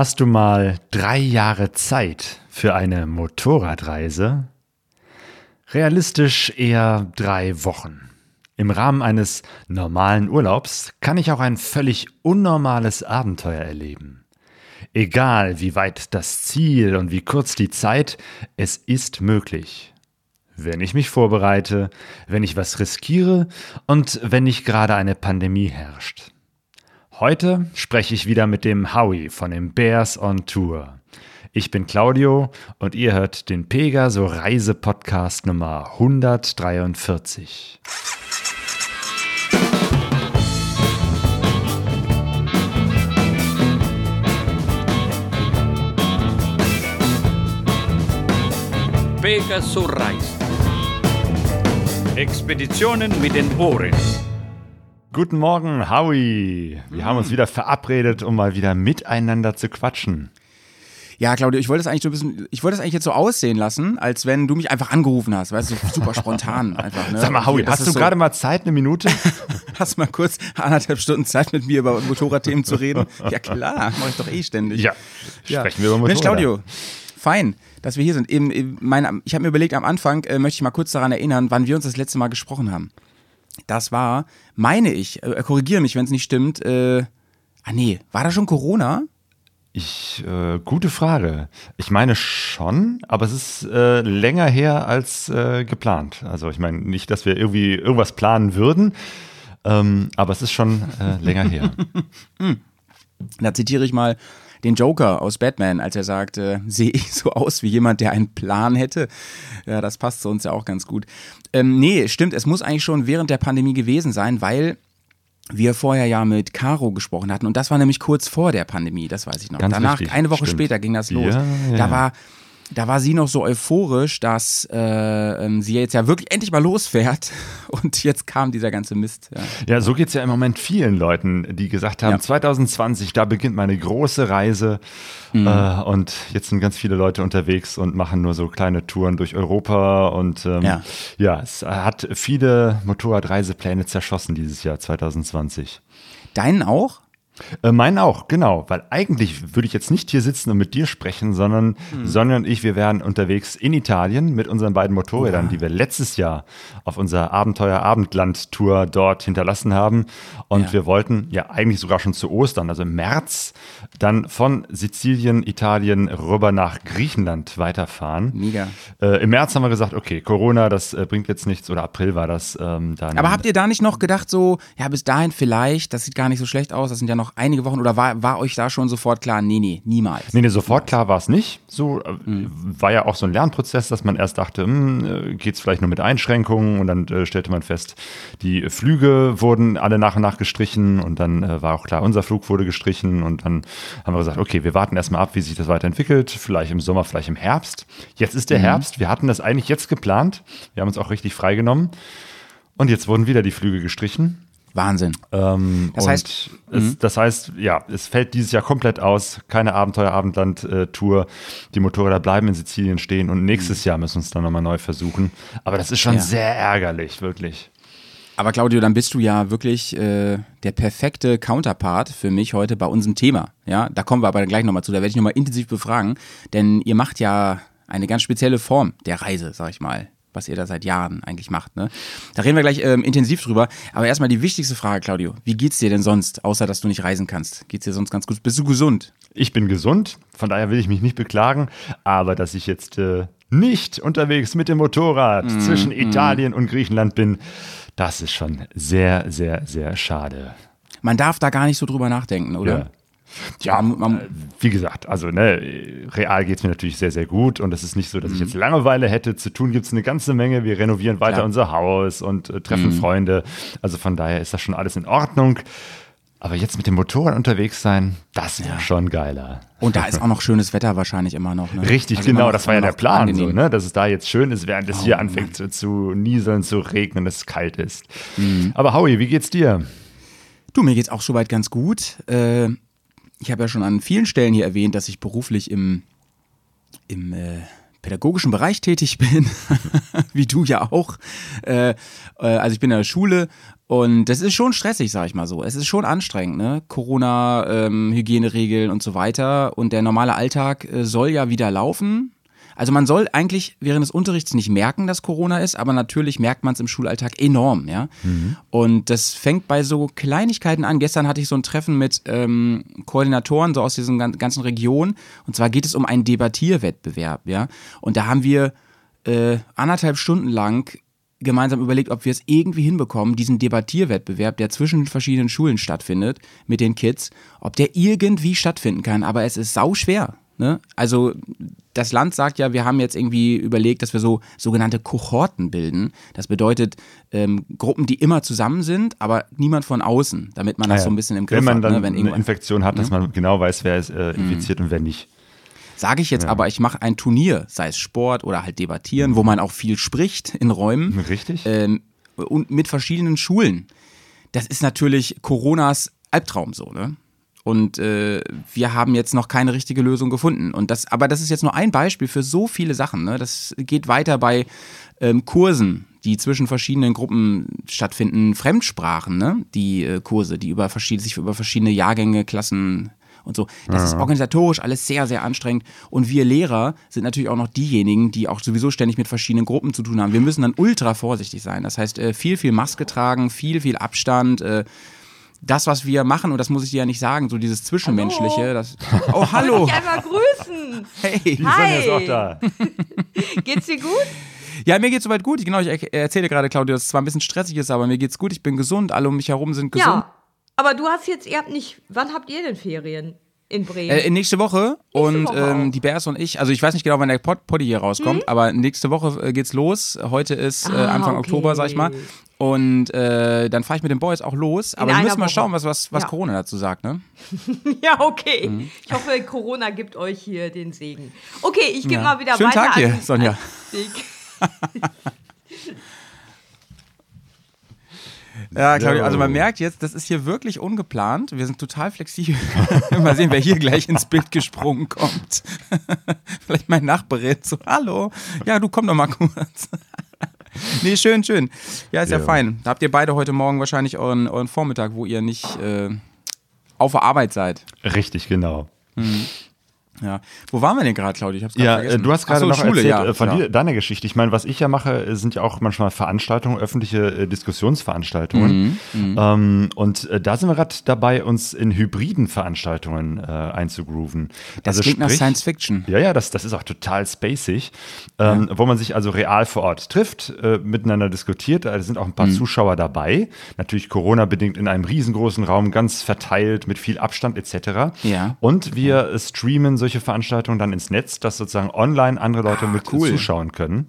Hast du mal drei Jahre Zeit für eine Motorradreise? Realistisch eher drei Wochen. Im Rahmen eines normalen Urlaubs kann ich auch ein völlig unnormales Abenteuer erleben. Egal wie weit das Ziel und wie kurz die Zeit, es ist möglich. Wenn ich mich vorbereite, wenn ich was riskiere und wenn nicht gerade eine Pandemie herrscht. Heute spreche ich wieder mit dem Howie von den Bears on Tour. Ich bin Claudio und ihr hört den Pegaso Reise Podcast Nummer 143. Pegaso Reise. Expeditionen mit den Ohren. Guten Morgen, Howie. Wir haben uns wieder verabredet, um mal wieder miteinander zu quatschen. Ja, Claudio, ich wollte es eigentlich so ein bisschen, ich wollte es eigentlich jetzt so aussehen lassen, als wenn du mich einfach angerufen hast, weißt du, so super spontan einfach. Ne? Sag mal, Howie, hast du so gerade mal Zeit, eine Minute? hast mal kurz anderthalb Stunden Zeit mit mir über Motorradthemen zu reden? Ja klar, mache ich doch eh ständig. Ja, ja. sprechen wir über Motorrad. Mensch, Claudio, fein, dass wir hier sind. Eben, eben mein, ich habe mir überlegt, am Anfang äh, möchte ich mal kurz daran erinnern, wann wir uns das letzte Mal gesprochen haben. Das war, meine ich, äh, korrigiere mich, wenn es nicht stimmt, äh, ah nee, war da schon Corona? Ich, äh, gute Frage. Ich meine schon, aber es ist äh, länger her als äh, geplant. Also ich meine nicht, dass wir irgendwie irgendwas planen würden, ähm, aber es ist schon äh, länger her. hm. Da zitiere ich mal den Joker aus Batman, als er sagte, sehe ich so aus wie jemand, der einen Plan hätte. Ja, das passt zu uns ja auch ganz gut. Ähm, nee, stimmt, es muss eigentlich schon während der Pandemie gewesen sein, weil wir vorher ja mit Caro gesprochen hatten und das war nämlich kurz vor der Pandemie, das weiß ich noch. Ganz Danach, richtig, eine Woche stimmt. später ging das los. Ja, ja. Da war da war sie noch so euphorisch, dass äh, ähm, sie jetzt ja wirklich endlich mal losfährt und jetzt kam dieser ganze Mist. Ja, Ja, so geht's ja im Moment vielen Leuten, die gesagt haben, Ja. 2020, da beginnt meine große Reise. Mhm. Äh, und jetzt sind ganz viele Leute unterwegs und machen nur so kleine Touren durch Europa. Und ähm, Ja. ja, es hat viele Motorradreisepläne zerschossen dieses Jahr 2020. Deinen auch? Äh, meinen auch, genau. Weil eigentlich würde ich jetzt nicht hier sitzen und mit dir sprechen, sondern Hm. Sonja und ich, wir wären unterwegs in Italien mit unseren beiden Motorrädern, die wir letztes Jahr auf unserer Abenteuer-Abendland-Tour dort hinterlassen haben. Und Ja. wir wollten ja eigentlich sogar schon zu Ostern, also im März, dann von Sizilien, Italien rüber nach Griechenland weiterfahren. Mega. Äh, Im März haben wir gesagt, okay, Corona, das äh, bringt jetzt nichts, oder April war das ähm, dann. Aber habt ihr da nicht noch gedacht, so, ja, bis dahin vielleicht, das sieht gar nicht so schlecht aus, das sind ja noch einige Wochen, oder war, war euch da schon sofort klar, nee, nee, niemals? Nee, nee, sofort klar war es nicht. So äh, Mhm. war ja auch so ein Lernprozess, dass man erst dachte, hm, geht es vielleicht nur mit Einschränkungen und dann äh, stellte man fest, die Flüge wurden alle nach und nach gestrichen und dann äh, war auch klar, unser Flug wurde gestrichen und dann haben wir gesagt, okay, wir warten erstmal ab, wie sich das weiterentwickelt, vielleicht im Sommer, vielleicht im Herbst. Jetzt ist der Mhm. Herbst, wir hatten das eigentlich jetzt geplant, wir haben uns auch richtig freigenommen und jetzt wurden wieder die Flüge gestrichen. Wahnsinn. Ähm, Das und heißt- mhm. es, das heißt, ja, es fällt dieses Jahr komplett aus. Keine Abenteuer-Abendland-Tour. Die Motorräder bleiben in Sizilien stehen und nächstes Jahr müssen wir es dann nochmal neu versuchen. Aber das ist schon Mhm. Ja. sehr ärgerlich, wirklich. Aber Claudio, dann bist du ja wirklich äh, der perfekte Counterpart für mich heute bei unserem Thema. Ja, da kommen wir aber gleich nochmal zu, da werde ich nochmal intensiv befragen, denn ihr macht ja eine ganz spezielle Form der Reise, sag ich mal, was ihr da seit Jahren eigentlich macht. Ne? Da reden wir gleich ähm, intensiv drüber. Aber erstmal die wichtigste Frage, Claudio. Wie geht's dir denn sonst, außer dass du nicht reisen kannst? Geht's dir sonst ganz gut? Bist du gesund? Ich bin gesund, von daher will ich mich nicht beklagen. Aber dass ich jetzt äh, nicht unterwegs mit dem Motorrad Mhm, zwischen Italien und Griechenland bin, das ist schon sehr, sehr, sehr schade. Man darf da gar nicht so drüber nachdenken, oder? Ja. Ja, Man- man- äh, wie gesagt, also ne, real geht es mir natürlich sehr, sehr gut und es ist nicht so, dass ich jetzt Langeweile hätte. Zu tun gibt es eine ganze Menge. Wir renovieren weiter Klar. unser Haus und äh, treffen Freunde. Also von daher ist das schon alles in Ordnung. Aber jetzt mit dem Motorrad unterwegs sein, das wäre schon geiler. Und da ist auch noch schönes Wetter wahrscheinlich immer noch. Ne? Richtig, Also genau, das war ja der Plan, so, ne? dass es da jetzt schön ist, während es hier Oh, anfängt zu, zu nieseln, zu regnen, es kalt ist. Mhm. Aber Howie, wie geht's dir? Du, mir geht's auch soweit ganz gut. Äh, ich habe ja schon an vielen Stellen hier erwähnt, dass ich beruflich im, im äh, pädagogischen Bereich tätig bin, wie du ja auch. Äh, äh, also ich bin in der Schule und das ist schon stressig, sag ich mal so. Es ist schon anstrengend, ne? Corona, ähm, Hygieneregeln und so weiter. Und der normale Alltag äh, soll ja wieder laufen. Also man soll eigentlich während des Unterrichts nicht merken, dass Corona ist, aber natürlich merkt man es im Schulalltag enorm, ja. Mhm. Und das fängt bei so Kleinigkeiten an. Gestern hatte ich so ein Treffen mit ähm, Koordinatoren so aus diesen ganzen Regionen. Und zwar geht es um einen Debattierwettbewerb, ja. Und da haben wir äh, anderthalb Stunden lang gemeinsam überlegt, ob wir es irgendwie hinbekommen, diesen Debattierwettbewerb, der zwischen verschiedenen Schulen stattfindet, mit den Kids, ob der irgendwie stattfinden kann. Aber es ist sau schwer. Ne? Also das Land sagt ja, wir haben jetzt irgendwie überlegt, dass wir so sogenannte Kohorten bilden. Das bedeutet ähm, Gruppen, die immer zusammen sind, aber niemand von außen, damit man das ah ja. so ein bisschen im Griff hat. Wenn man dann ne? Wenn eine Infektion hat, dass mhm. man genau weiß, wer ist äh, infiziert mhm. und wer nicht. Sage ich jetzt ja. aber, ich mache ein Turnier, sei es Sport oder halt Debattieren, wo man auch viel spricht in Räumen. Richtig. Ähm, und mit verschiedenen Schulen. Das ist natürlich Coronas Albtraum so, ne? Und äh, wir haben jetzt noch keine richtige Lösung gefunden. Und das, aber das ist jetzt nur ein Beispiel für so viele Sachen. Ne? Das geht weiter bei ähm, Kursen, die zwischen verschiedenen Gruppen stattfinden, Fremdsprachen, ne? die äh, Kurse, die über sich über verschiedene Jahrgänge, Klassen und so. Das ja. ist organisatorisch alles sehr, sehr anstrengend. Und wir Lehrer sind natürlich auch noch diejenigen, die auch sowieso ständig mit verschiedenen Gruppen zu tun haben. Wir müssen dann ultra vorsichtig sein. Das heißt, äh, viel, viel Maske tragen, viel, viel Abstand. Äh, das, was wir machen, und das muss ich dir ja nicht sagen, so dieses Zwischenmenschliche. Hallo. Das, oh, hallo. Ich einmal grüßen. Hey. Die Sonja ist auch da. geht's dir gut? Ja, mir geht's soweit gut. Genau, ich erzähle gerade, Claudia, dass es zwar ein bisschen stressig ist, aber mir geht's gut. Ich bin gesund. Alle um mich herum sind gesund. Ja, aber du hast jetzt, ihr habt nicht, wann habt ihr denn Ferien? in Bremen. Äh, nächste Woche nächste und Woche ähm, die Bears und ich, also ich weiß nicht genau, wann der Pod Poddy hier rauskommt, hm? aber nächste Woche äh, geht's los. Heute ist äh, ah, Anfang okay. Oktober, sag ich mal. Und äh, dann fahre ich mit den Boys auch los. Aber wir müssen mal schauen, was, was, was ja. Corona dazu sagt, ne? ja, okay. Mhm. Ich hoffe, Corona gibt euch hier den Segen. Okay, ich gebe ja. mal wieder Schönen weiter. Tag dir, Sonja. Ja, Claudia, also man merkt jetzt, das ist hier wirklich ungeplant. Wir sind total flexibel. Mal sehen, wer hier gleich ins Bild gesprungen kommt. Vielleicht mein Nachbarin so, hallo. Ja, du komm doch mal kurz. nee, schön, schön. Ja, ist ja. ja, fein. Da habt ihr beide heute Morgen wahrscheinlich euren, euren Vormittag, wo ihr nicht äh, auf der Arbeit seid. Richtig, genau. Mhm. Ja. Wo waren wir denn gerade, Claudia? Ich hab's ja, vergessen. du hast gerade so, noch Schule, erzählt ja, äh, von ja. dir, deiner Geschichte. Ich meine, was ich ja mache, sind ja auch manchmal Veranstaltungen, öffentliche äh, Diskussionsveranstaltungen. Mhm, mhm. ähm, und äh, da sind wir gerade dabei, uns in hybriden Veranstaltungen äh, einzugrooven. Das also klingt sprich, nach Science Fiction. Ja, ja, das, das ist auch total spacig, ähm, ja. wo man sich also real vor Ort trifft, äh, miteinander diskutiert. Da sind auch ein paar mhm. Zuschauer dabei. Natürlich Corona-bedingt in einem riesengroßen Raum, ganz verteilt, mit viel Abstand etc. Ja. Und wir streamen solche solche Veranstaltungen dann ins Netz, dass sozusagen online andere Leute ah, mit cool. zuschauen können.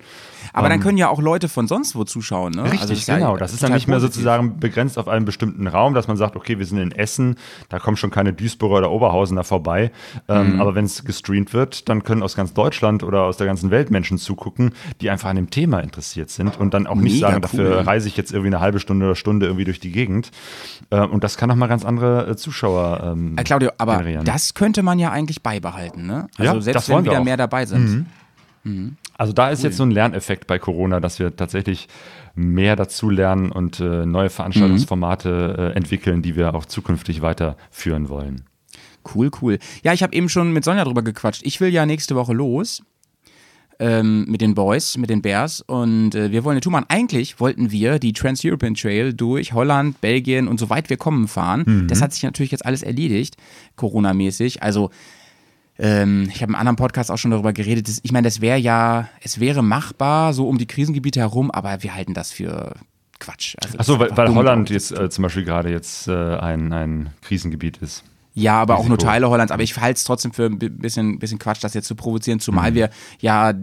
Aber um, dann ähm, können ja auch Leute von sonst wo zuschauen, ne? Richtig, also genau. Das ist dann nicht mehr sozusagen begrenzt auf einen bestimmten Raum, dass man sagt, okay, wir sind in Essen, da kommen schon keine Duisburger oder Oberhausener vorbei. Ähm, mhm. aber wenn es gestreamt wird, dann können aus ganz Deutschland oder aus der ganzen Welt Menschen zugucken, die einfach an dem Thema interessiert sind und dann auch nicht Mega sagen, cool. dafür reise ich jetzt irgendwie eine halbe Stunde oder Stunde irgendwie durch die Gegend. Ähm, und das kann auch mal ganz andere äh, Zuschauer ähm, äh, Claudio, aber generieren. das könnte man ja eigentlich beibehalten, ne? Also ja, selbst wenn wieder wir mehr dabei sind. Mhm. Mhm. Also da ist cool. jetzt so ein Lerneffekt bei Corona, dass wir tatsächlich mehr dazu lernen und äh, neue Veranstaltungsformate äh, entwickeln, die wir auch zukünftig weiterführen wollen. Cool, cool. Ja, ich habe eben schon mit Sonja drüber gequatscht. Ich will ja nächste Woche los ähm, mit den Boys, mit den Bears und äh, wir wollen eine Tour machen. Eigentlich wollten wir die Trans-European Trail durch Holland, Belgien und so weit wir kommen fahren. Mhm. Das hat sich natürlich jetzt alles erledigt, Corona-mäßig. Also ähm, ich habe im anderen Podcast auch schon darüber geredet. Dass, ich meine, das wäre ja, es wäre machbar, so um die Krisengebiete herum, aber wir halten das für Quatsch. Also Achso, weil, weil Holland jetzt äh, zum Beispiel gerade jetzt äh, ein, ein Krisengebiet ist. Ja, aber Risiko. auch nur Teile Hollands. Aber ich halte es trotzdem für ein bisschen, bisschen Quatsch, das jetzt zu provozieren, zumal mhm. wir ja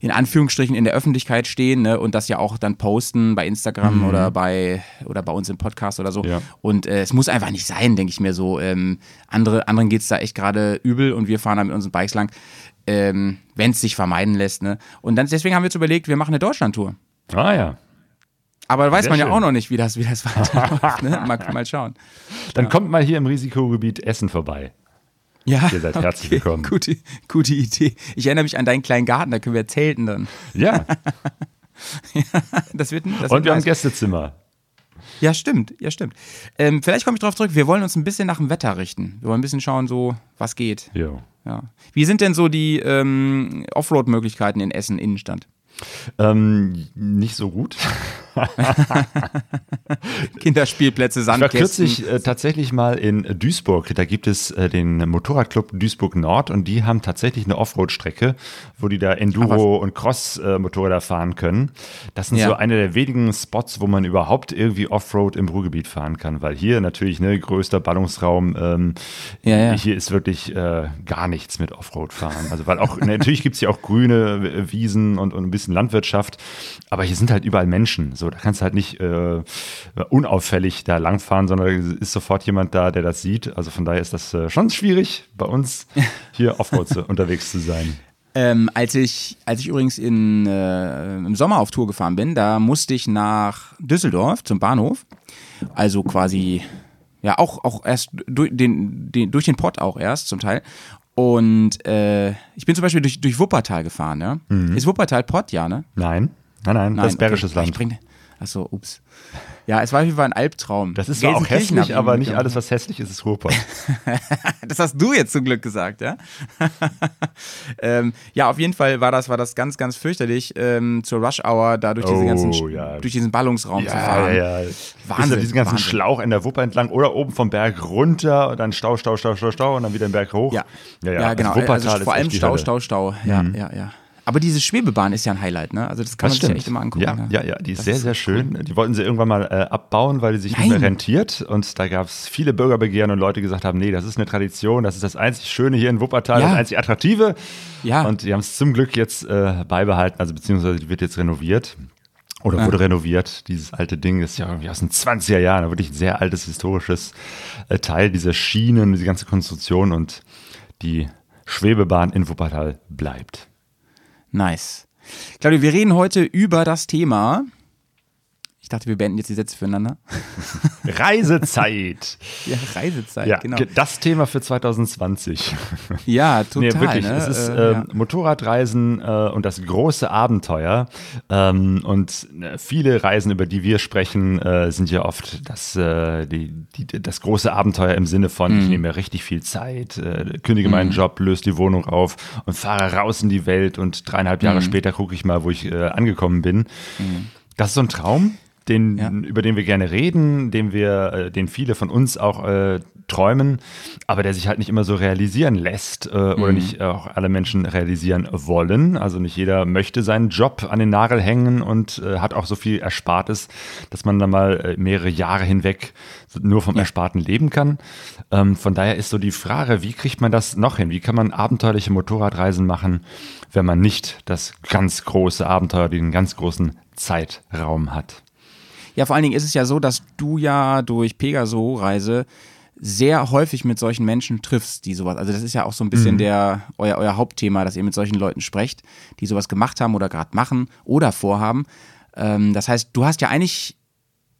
in Anführungsstrichen in der Öffentlichkeit stehen ne, und das ja auch dann posten bei Instagram mhm. oder bei oder bei uns im Podcast oder so. Ja. Und äh, es muss einfach nicht sein, denke ich mir so. Ähm, andere, anderen geht es da echt gerade übel und wir fahren da mit unseren Bikes lang, ähm, wenn es sich vermeiden lässt. Ne? Und dann deswegen haben wir jetzt überlegt, wir machen eine Deutschlandtour. Ah ja. Aber da weiß Sehr man schön. ja auch noch nicht, wie das, wie das weiterläuft. ne? mal, mal schauen. Dann ja. kommt mal hier im Risikogebiet Essen vorbei. Ja, Ihr seid herzlich okay, willkommen. Gute, gute Idee. Ich erinnere mich an deinen kleinen Garten, da können wir zelten dann. Ja, Das wird, das wird und wir haben. Gästezimmer. Ja, stimmt, ja, stimmt. Ähm, vielleicht komme ich darauf zurück, wir wollen uns ein bisschen nach dem Wetter richten. Wir wollen ein bisschen schauen, so, was geht. Jo. Ja. Wie sind denn so die ähm, Offroad-Möglichkeiten in Essen Innenstadt? Ähm, nicht so gut. Kinderspielplätze, Ich war Sandkästen. kürzlich äh, tatsächlich mal in Duisburg. Da gibt es äh, den Motorradclub Duisburg Nord und die haben tatsächlich eine Offroad-Strecke, wo die da Enduro und Cross-Motorräder fahren können. Das sind Ja. so eine der wenigen Spots, wo man überhaupt irgendwie Offroad im Ruhrgebiet fahren kann, weil hier natürlich ne größter Ballungsraum. Ähm, Ja, ja. Hier ist wirklich äh, gar nichts mit Offroad fahren. Also weil auch natürlich gibt es hier auch grüne Wiesen und, und ein bisschen Landwirtschaft, aber hier sind halt überall Menschen. So, da kannst du halt nicht äh, unauffällig da langfahren, sondern ist sofort jemand da, der das sieht. Also von daher ist das äh, schon schwierig, bei uns hier Offroad zu, unterwegs zu sein. Ähm, als, ich, als ich übrigens in, äh, im Sommer auf Tour gefahren bin, da musste ich nach Düsseldorf zum Bahnhof. Also quasi, ja, auch, auch erst durch den, den, durch den Pott auch erst zum Teil. Und äh, ich bin zum Beispiel durch, durch Wuppertal gefahren, ja. Ist Wuppertal Pott, ja, ne? Nein, nein, nein, das ist okay. Bergisches Ich Land. bring- Achso, ups. Ja, es war auf jeden Fall ein Albtraum. Das ist zwar auch hässlich, aber nicht alles, was hässlich ist, ist Ruhrpott. Das hast du jetzt zum Glück gesagt, ja? ähm, ja, auf jeden Fall war das, war das ganz, ganz fürchterlich, ähm, zur Rush Hour da durch, diese Oh, ganzen, Sch- ja. durch diesen Ballungsraum zu Ja, fahren. ja, ja. Wahnsinn, diesen ganzen Wahnsinn. Schlauch in der Wupper entlang oder oben vom Berg runter und dann Stau, Stau, Stau, Stau, Stau und dann wieder den Berg hoch. Ja, ja, ja, ja. genau. Also Wuppertal also ist vor allem Stau, Hölle. Stau, Stau. Ja, ja, ja. Aber diese Schwebebahn ist ja ein Highlight, ne? Also das kann Das man sich ja echt immer angucken. ja, ne? ja, ja, die ist Das sehr, ist sehr schön. Die wollten sie irgendwann mal äh, abbauen, weil die sich nicht Nein. mehr rentiert. Und da gab es viele Bürgerbegehren und Leute gesagt haben, nee, das ist eine Tradition, das ist das einzig Schöne hier in Wuppertal, Ja. das einzig Attraktive. Ja. Und die haben es zum Glück jetzt äh, beibehalten, also beziehungsweise die wird jetzt renoviert. Oder wurde renoviert, dieses alte Ding, ist ja irgendwie aus den 20er Jahren, wirklich ein sehr altes historisches äh, Teil dieser Schienen, diese ganze Konstruktion und die Schwebebahn in Wuppertal bleibt. Nice. Claudio, wir reden heute über das Thema. Ich dachte, wir beenden jetzt die Sätze füreinander. Reisezeit. Ja, Reisezeit, Ja, genau. ge- das Thema für 2020. Ja, total. Nee, wirklich. Ne? Es ist Äh, ähm, Motorradreisen äh, und das große Abenteuer. Ähm, und äh, viele Reisen, über die wir sprechen, äh, sind ja oft das, äh, die, die, das große Abenteuer im Sinne von, Mhm. ich nehme mir richtig viel Zeit, kündige meinen Job, löse die Wohnung auf und fahre raus in die Welt und dreieinhalb Mhm. Jahre später gucke ich mal, wo ich angekommen bin. Das ist so ein Traum, den, Ja. über den wir gerne reden, den wir, äh, den viele von uns auch äh, träumen, aber der sich halt nicht immer so realisieren lässt äh, oder nicht auch alle Menschen realisieren wollen. Also nicht jeder möchte seinen Job an den Nagel hängen und äh, hat auch so viel Erspartes, dass man dann mal äh, mehrere Jahre hinweg nur vom Ersparten leben kann. Ähm, von daher ist so die Frage, wie kriegt man das noch hin? Wie kann man abenteuerliche Motorradreisen machen, wenn man nicht das ganz große Abenteuer, den ganz großen Zeitraum hat? Ja, vor allen Dingen ist es ja so, dass du ja durch Pegaso-Reise sehr häufig mit solchen Menschen triffst, die sowas. Also das ist ja auch so ein bisschen der euer, euer Hauptthema, dass ihr mit solchen Leuten sprecht, die sowas gemacht haben oder gerade machen oder vorhaben. Ähm, das heißt, du hast ja eigentlich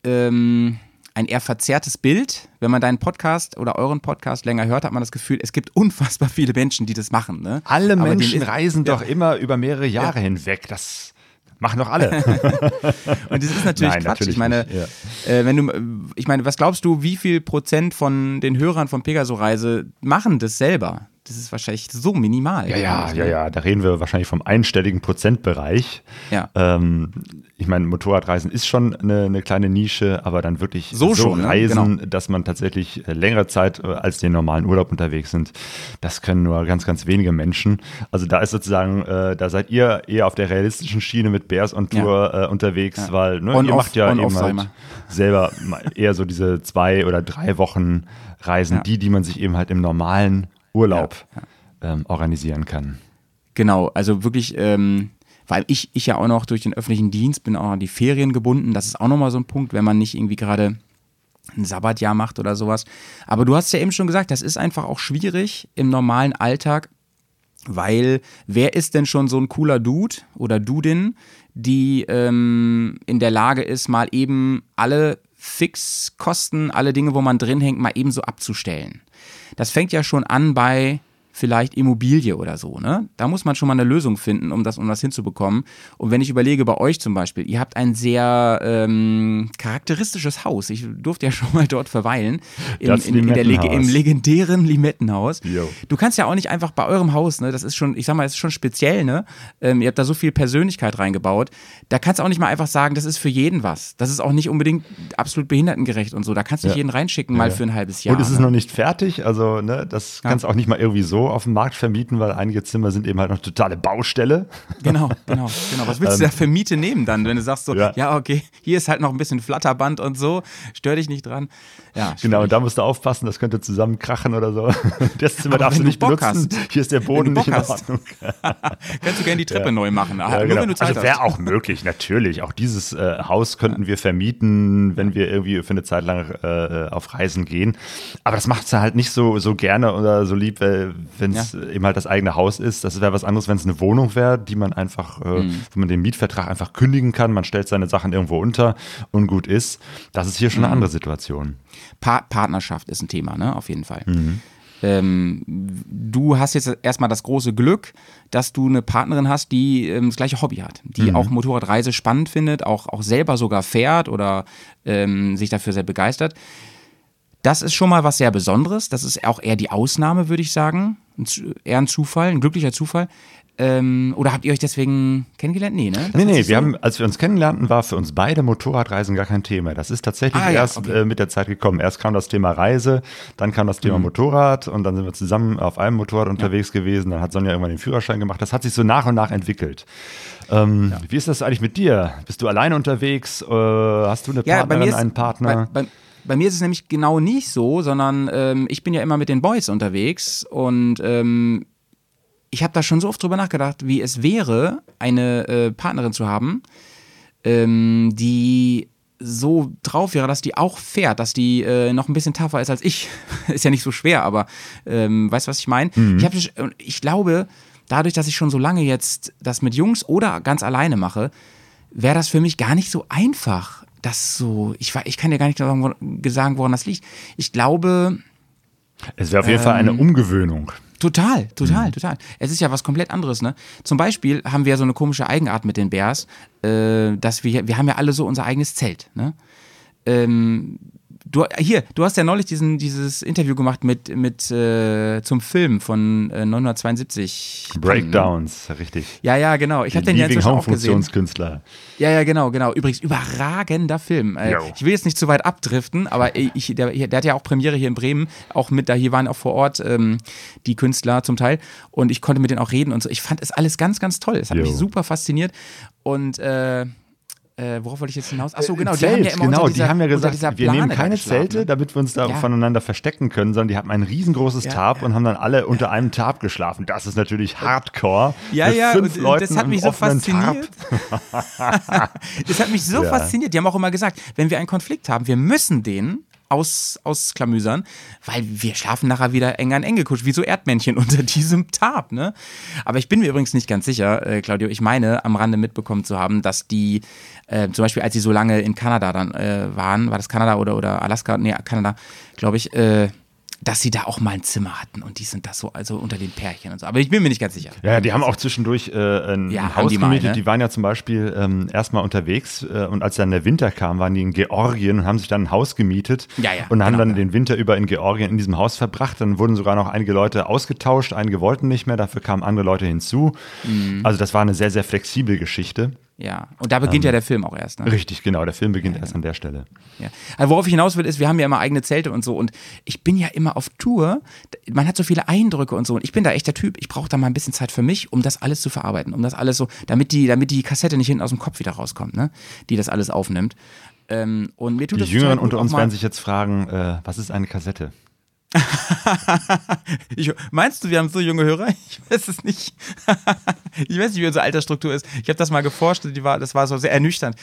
ähm, ein eher verzerrtes Bild. Wenn man deinen Podcast oder euren Podcast länger hört, hat man das Gefühl, es gibt unfassbar viele Menschen, die das machen. Ne? Alle Aber Menschen reisen doch immer über mehrere Jahre hinweg. Das machen doch alle. Und das ist natürlich Nein, Quatsch. natürlich ich meine, nicht, äh, wenn du, äh, ich meine, was glaubst du, wie viel Prozent von den Hörern von Pegaso-Reise machen das selber? Das ist wahrscheinlich so minimal. Ja, ja, ja, ne? ja, da reden wir wahrscheinlich vom einstelligen Prozentbereich. Ja. Ähm, ich meine, Motorradreisen ist schon eine, eine kleine Nische, aber dann wirklich So schon, ne? reisen, Genau. dass man tatsächlich äh, längere Zeit äh, als den normalen Urlaub unterwegs sind, das können nur ganz, ganz wenige Menschen. Also da ist sozusagen, äh, da seid ihr eher auf der realistischen Schiene mit Bears on Tour äh, unterwegs, weil ne, On, ihr off, macht ja eben halt selber eher so diese zwei oder drei Wochen Reisen, Ja. die, die man sich eben halt im normalen Urlaub Ähm, organisieren kann. Genau, also wirklich, ähm, weil ich, ich ja auch noch durch den öffentlichen Dienst bin auch an die Ferien gebunden. Das ist auch nochmal so ein Punkt, wenn man nicht irgendwie gerade ein Sabbatjahr macht oder sowas. Aber du hast ja eben schon gesagt, das ist einfach auch schwierig im normalen Alltag, weil wer ist denn schon so ein cooler Dude oder Dudin, die ähm, in der Lage ist, mal eben alle Fixkosten, alle Dinge, wo man drin hängt, mal ebenso abzustellen. Das fängt ja schon an bei vielleicht Immobilie oder so. Ne? Da muss man schon mal eine Lösung finden, um das, um das hinzubekommen. Und wenn ich überlege, bei euch zum Beispiel, ihr habt ein sehr ähm, charakteristisches Haus. Ich durfte ja schon mal dort verweilen. Im, Das in, in der Leg. Im legendären Limettenhaus. Jo. Du kannst ja auch nicht einfach bei eurem Haus, ne, das ist schon, ich sag mal, das ist schon speziell, ne? Ähm, ihr habt da so viel Persönlichkeit reingebaut. Da kannst du auch nicht mal einfach sagen, das ist für jeden was. Das ist auch nicht unbedingt absolut behindertengerecht und so. Da kannst du nicht Ja. jeden reinschicken, mal Ja. für ein halbes Jahr. Und es ist ne? noch nicht fertig, also ne, das kannst du auch nicht mal irgendwie so auf dem Markt vermieten, weil einige Zimmer sind eben halt noch totale Baustelle. Genau, genau, genau. Was willst du da für Miete nehmen dann, wenn du sagst so, ja. Ähm, Ja. okay, hier ist halt noch ein bisschen Flatterband und so, stör dich nicht dran. Ja, Genau, und da musst du aufpassen, das könnte zusammenkrachen oder so. Das Zimmer Aber darfst du nicht Bock benutzen. hast. Hier ist der Boden nicht in. Ordnung. kannst du gerne die Treppe neu machen. Ja, genau. Also wäre auch möglich, natürlich. Auch dieses äh, Haus könnten wir vermieten, wenn wir irgendwie für eine Zeit lang äh, auf Reisen gehen. Aber das macht sie halt nicht so, so gerne oder so lieb, wenn es Ja. eben halt das eigene Haus ist. Das wäre was anderes, wenn es eine Wohnung wäre, die man einfach, äh, Mhm. wo man den Mietvertrag einfach kündigen kann. Man stellt seine Sachen irgendwo unter und gut ist. Das ist hier schon Mhm. eine andere Situation. Pa Partnerschaft ist ein Thema, ne? Auf jeden Fall. Mhm. Ähm, du hast jetzt erstmal das große Glück, dass du eine Partnerin hast, die ähm, das gleiche Hobby hat, die Mhm. auch Motorradreise spannend findet, auch, auch selber sogar fährt oder ähm, sich dafür sehr begeistert. Das ist schon mal was sehr Besonderes. Das ist auch eher die Ausnahme, würde ich sagen. Eher ein Zufall, ein glücklicher Zufall. Ähm, oder habt ihr euch deswegen kennengelernt? Nee, ne? Das Nee, nee, wir so- haben, als wir uns kennenlernten, war für uns beide Motorradreisen gar kein Thema. Das ist tatsächlich Ah, ja, erst okay. äh, mit der Zeit gekommen. Erst kam das Thema Reise, dann kam das Mhm. Thema Motorrad und dann sind wir zusammen auf einem Motorrad unterwegs gewesen. Dann hat Sonja irgendwann den Führerschein gemacht. Das hat sich so nach und nach entwickelt. Ähm, Wie ist das eigentlich mit dir? Bist du alleine unterwegs? Äh, hast du eine Ja, Partnerin, ist, einen Partner? Bei, bei, bei mir ist es nämlich genau nicht so, sondern ähm, ich bin ja immer mit den Boys unterwegs und ähm, ich habe da schon so oft drüber nachgedacht, wie es wäre, eine äh, Partnerin zu haben, ähm, die so drauf wäre, dass die auch fährt, dass die äh, noch ein bisschen tougher ist als ich. ist ja nicht so schwer, aber ähm, weißt du, was ich meine? Ich, hab, ich glaube, dadurch, dass ich schon so lange jetzt das mit Jungs oder ganz alleine mache, wäre das für mich gar nicht so einfach. Das so, ich, ich kann dir gar nicht sagen, sagen, woran das liegt. Ich glaube, es wäre auf jeden Fall eine ähm, Umgewöhnung. Total, Mhm. total, total. Es ist ja was komplett anderes, ne? Zum Beispiel haben wir so eine komische Eigenart mit den Bears, äh, dass wir, wir haben ja alle so unser eigenes Zelt, ne? Ähm, du, hier, du hast ja neulich diesen, dieses Interview gemacht mit, mit äh, zum Film von äh, 972. Breakdowns, richtig. Ja, ja, genau. Ich habe den ja inzwischen auch gesehen. Funktionskünstler. Ja, ja, genau, genau. Übrigens, überragender Film. Äh, ich will jetzt nicht zu weit abdriften, aber ich, der, der hat ja auch Premiere hier in Bremen, auch mit, da hier waren auch vor Ort ähm, die Künstler zum Teil und ich konnte mit denen auch reden und so. Ich fand es alles ganz, ganz toll. Es hat Jo. mich super fasziniert und äh, äh, worauf wollte ich jetzt hinaus? Achso, genau, Zelt, die haben ja immer genau, unter dieser, die haben ja gesagt, wir nehmen keine Zelte, ne? damit wir uns da Ja. voneinander verstecken können, sondern die haben ein riesengroßes Ja, Tarp ja. und haben dann alle unter einem Tarp geschlafen. Das ist natürlich Hardcore. Ja, ja, fünf und Leuten das hat mich so fasziniert. das hat mich so fasziniert. Die haben auch immer gesagt, wenn wir einen Konflikt haben, wir müssen den aus, ausklamüsern, weil wir schlafen nachher wieder eng an eng gekuschelt, wie so Erdmännchen unter diesem Tarp, ne? Aber ich bin mir übrigens nicht ganz sicher, äh, Claudio, ich meine, am Rande mitbekommen zu haben, dass die, äh, zum Beispiel als sie so lange in Kanada dann äh, waren, war das Kanada oder, oder Alaska, nee, Kanada, glaube ich, äh, dass sie da auch mal ein Zimmer hatten und die sind das so, also unter den Pärchen und so. Aber ich bin mir nicht ganz sicher. Ja, die haben auch zwischendurch äh, ein, Ja, ein Haus die mal, gemietet. ne? Die waren ja zum Beispiel ähm, erstmal unterwegs äh, und als dann der Winter kam, waren die in Georgien und haben sich dann ein Haus gemietet Ja, ja, und haben genau, dann ja. den Winter über in Georgien in diesem Haus verbracht. Dann wurden sogar noch einige Leute ausgetauscht, einige wollten nicht mehr, dafür kamen andere Leute hinzu. Mhm. Also das war eine sehr, sehr flexible Geschichte. Ja, und da beginnt ja der Film auch erst. Ne? Richtig, genau. Der Film beginnt erst an der Stelle. Ja. Also worauf ich hinaus will, ist, wir haben ja immer eigene Zelte und so. Und ich bin ja immer auf Tour. Man hat so viele Eindrücke und so. Und ich bin da echt der Typ. Ich brauche da mal ein bisschen Zeit für mich, um das alles zu verarbeiten. Um das alles so, damit die, damit die Kassette nicht hinten aus dem Kopf wieder rauskommt, ne? Die das alles aufnimmt. Ähm, und mir tut Die Jüngeren unter uns werden sich jetzt fragen, äh, was ist eine Kassette? Ich, meinst du, wir haben so junge Hörer? Ich weiß es nicht. ich weiß nicht, wie unsere Altersstruktur ist. Ich habe das mal geforscht, die war, das war so sehr ernüchternd.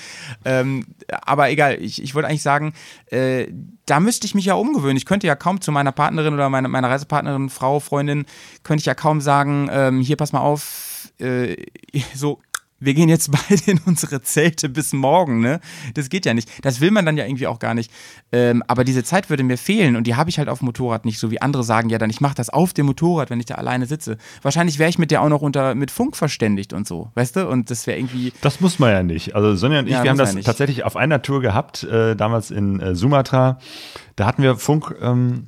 Ähm, aber egal, ich, ich wollte eigentlich sagen, äh, da müsste ich mich ja umgewöhnen. Ich könnte ja kaum zu meiner Partnerin oder meiner, meiner Reisepartnerin, Frau, Freundin, könnte ich ja kaum sagen, ähm, hier pass mal auf, äh, so wir gehen jetzt beide in unsere Zelte bis morgen, ne? Das geht ja nicht. Das will man dann ja irgendwie auch gar nicht. Ähm, aber diese Zeit würde mir fehlen und die habe ich halt auf dem Motorrad nicht, so wie andere sagen, ja, dann ich mache das auf dem Motorrad, wenn ich da alleine sitze. Wahrscheinlich wäre ich mit der auch noch unter mit Funk verständigt und so, weißt du? Und das wäre irgendwie. Das muss man ja nicht. Also Sonja und ich, Ja, wir haben das nicht. tatsächlich auf einer Tour gehabt, äh, damals in äh, Sumatra. Da hatten wir Funk, ähm,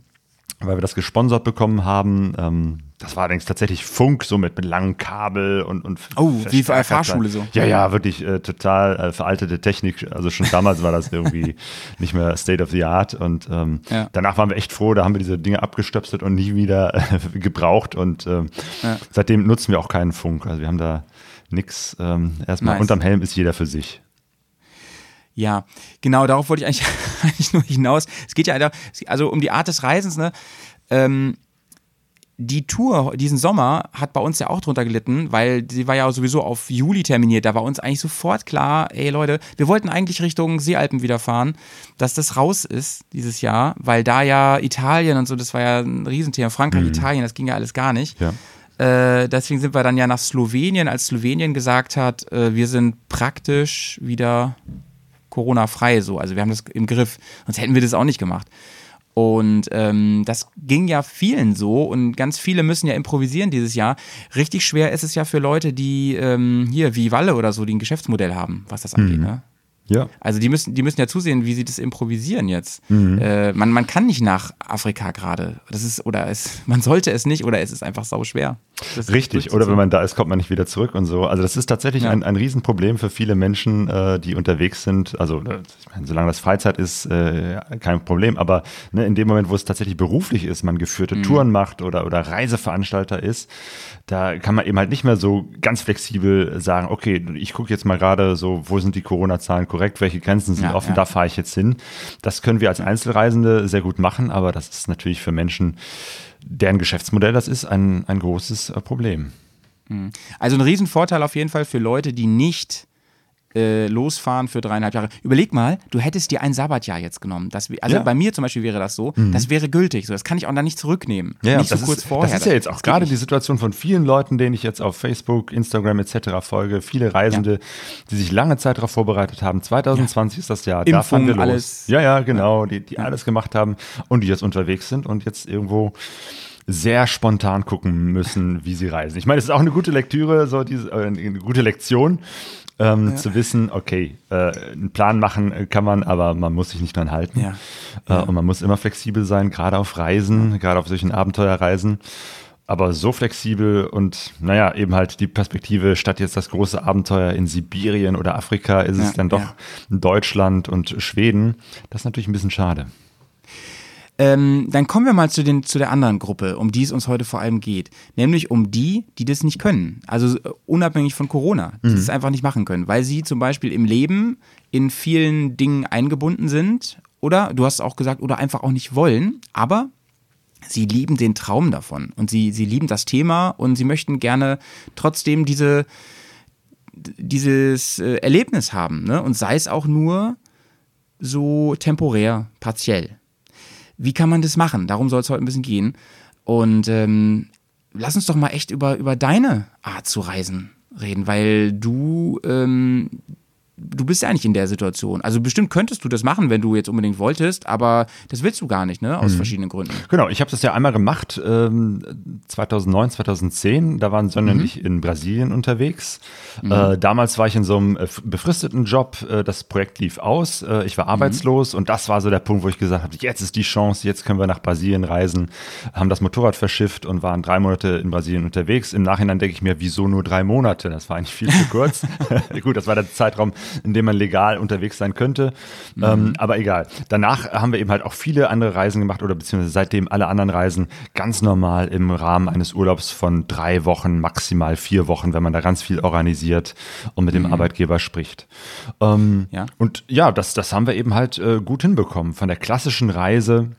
weil wir das gesponsert bekommen haben. Ähm, das war allerdings tatsächlich Funk, so mit, mit langen Kabel und, und Oh, wie bei Verstärker. Fahrschule so. Ja, ja, wirklich äh, total äh, veraltete Technik. Also schon damals war das irgendwie nicht mehr State of the Art. Und ähm, Ja. danach waren wir echt froh, da haben wir diese Dinge abgestöpselt und nie wieder äh, gebraucht. Und ähm, Ja. seitdem nutzen wir auch keinen Funk. Also wir haben da nichts. Ähm, erstmal Nice. unterm Helm ist jeder für sich. Ja, genau, darauf wollte ich eigentlich, eigentlich nur hinaus. Es geht ja also um die Art des Reisens, ne? Ähm, die Tour diesen Sommer hat bei uns ja auch drunter gelitten, weil sie war ja sowieso auf Juli terminiert. Da war uns eigentlich sofort klar, ey Leute, wir wollten eigentlich Richtung Seealpen wieder fahren, dass das raus ist dieses Jahr, weil da ja Italien und so, das war ja ein Riesenthema. Frankreich, Italien, das ging ja alles gar nicht. Ja. Äh, deswegen sind wir dann ja nach Slowenien, als Slowenien gesagt hat, äh, wir sind praktisch wieder Corona-frei so. Also wir haben das im Griff. Sonst hätten wir das auch nicht gemacht. Und ähm, das ging ja vielen so und ganz viele müssen ja improvisieren dieses Jahr. Richtig schwer ist es ja für Leute, die ähm, hier wie Walle oder so, die ein Geschäftsmodell haben, was das angeht. Ne? Ja. Also die müssen, die müssen ja zusehen, wie sie das improvisieren jetzt. Mhm. Äh, man, man kann nicht nach Afrika gerade. Das ist, oder es, man sollte es nicht, oder es ist einfach sau schwer. Richtig, oder wenn man da ist, kommt man nicht wieder zurück und so. Also das ist tatsächlich Ja. ein, ein Riesenproblem für viele Menschen, äh, die unterwegs sind. Also äh, ich meine, solange das Freizeit ist, äh, kein Problem. Aber ne, in dem Moment, wo es tatsächlich beruflich ist, man geführte Mhm. Touren macht oder, oder Reiseveranstalter ist, da kann man eben halt nicht mehr so ganz flexibel sagen, okay, ich gucke jetzt mal gerade so, wo sind die Corona-Zahlen korrekt, welche Grenzen sind Ja, offen, ja. da fahre ich jetzt hin. Das können wir als Einzelreisende sehr gut machen, aber das ist natürlich für Menschen, deren Geschäftsmodell das ist, ein, ein großes äh, Problem. Also ein Riesenvorteil auf jeden Fall für Leute, die nicht äh, losfahren für dreieinhalb Jahre. Überleg mal, du hättest dir ein Sabbatjahr jetzt genommen. Das, also Ja. Mhm. bei mir zum Beispiel wäre das so, das wäre gültig. So, das kann ich auch dann nicht zurücknehmen. Ja, nicht so das kurz ist, vorher. Das ist ja jetzt auch gerade die Situation von vielen Leuten, denen ich jetzt auf Facebook, Instagram etc. folge. Viele Reisende, die sich lange Zeit darauf vorbereitet haben. 2020 ist das Jahr. da Impfung, fahren wir los. alles. Ja, ja, genau. Die, die alles gemacht haben und die jetzt unterwegs sind und jetzt irgendwo sehr spontan gucken müssen, wie sie reisen. Ich meine, es ist auch eine gute Lektüre, so diese, äh, eine gute Lektion, ähm, zu wissen, okay, äh, einen Plan machen äh, kann man, aber man muss sich nicht dran halten. Ja. Äh, und man muss immer flexibel sein, gerade auf Reisen, gerade auf solchen Abenteuerreisen. Aber so flexibel und naja, eben halt die Perspektive, statt jetzt das große Abenteuer in Sibirien oder Afrika, ist es Ja, dann doch ja. Deutschland und Schweden. Das ist natürlich ein bisschen schade. Ähm, dann kommen wir mal zu, den, zu der anderen Gruppe, um die es uns heute vor allem geht. Nämlich um die, die das nicht können. Also äh, unabhängig von Corona, die es einfach nicht machen können, weil sie zum Beispiel im Leben in vielen Dingen eingebunden sind oder, du hast auch gesagt, oder einfach auch nicht wollen, aber sie lieben den Traum davon und sie, sie lieben das Thema und sie möchten gerne trotzdem diese, dieses äh, Erlebnis haben. Ne? Und sei es auch nur so temporär, partiell. Wie kann man das machen? Darum soll es heute ein bisschen gehen. Und ähm, lass uns doch mal echt über, über deine Art zu reisen reden, weil du, ähm, du bist ja nicht in der Situation. Also bestimmt könntest du das machen, wenn du jetzt unbedingt wolltest, aber das willst du gar nicht, ne? Aus verschiedenen Gründen. Genau, ich habe das ja einmal gemacht, ähm, 2009, 2010. Da waren Sonja und ich in Brasilien unterwegs. Äh, damals war ich in so einem äh, befristeten Job. Äh, das Projekt lief aus. Äh, ich war arbeitslos und das war so der Punkt, wo ich gesagt habe, jetzt ist die Chance, jetzt können wir nach Brasilien reisen. Haben das Motorrad verschifft und waren drei Monate in Brasilien unterwegs. Im Nachhinein denke ich mir, wieso nur drei Monate? Das war eigentlich viel zu kurz. Gut, das war der Zeitraum, in dem man legal unterwegs sein könnte. Ähm, aber egal. Danach haben wir eben halt auch viele andere Reisen gemacht oder beziehungsweise seitdem alle anderen Reisen ganz normal im Rahmen eines Urlaubs von drei Wochen, maximal vier Wochen, wenn man da ganz viel organisiert und mit dem Arbeitgeber spricht. Ähm, Ja. Und ja, das, das haben wir eben halt äh, gut hinbekommen. Von der klassischen Reise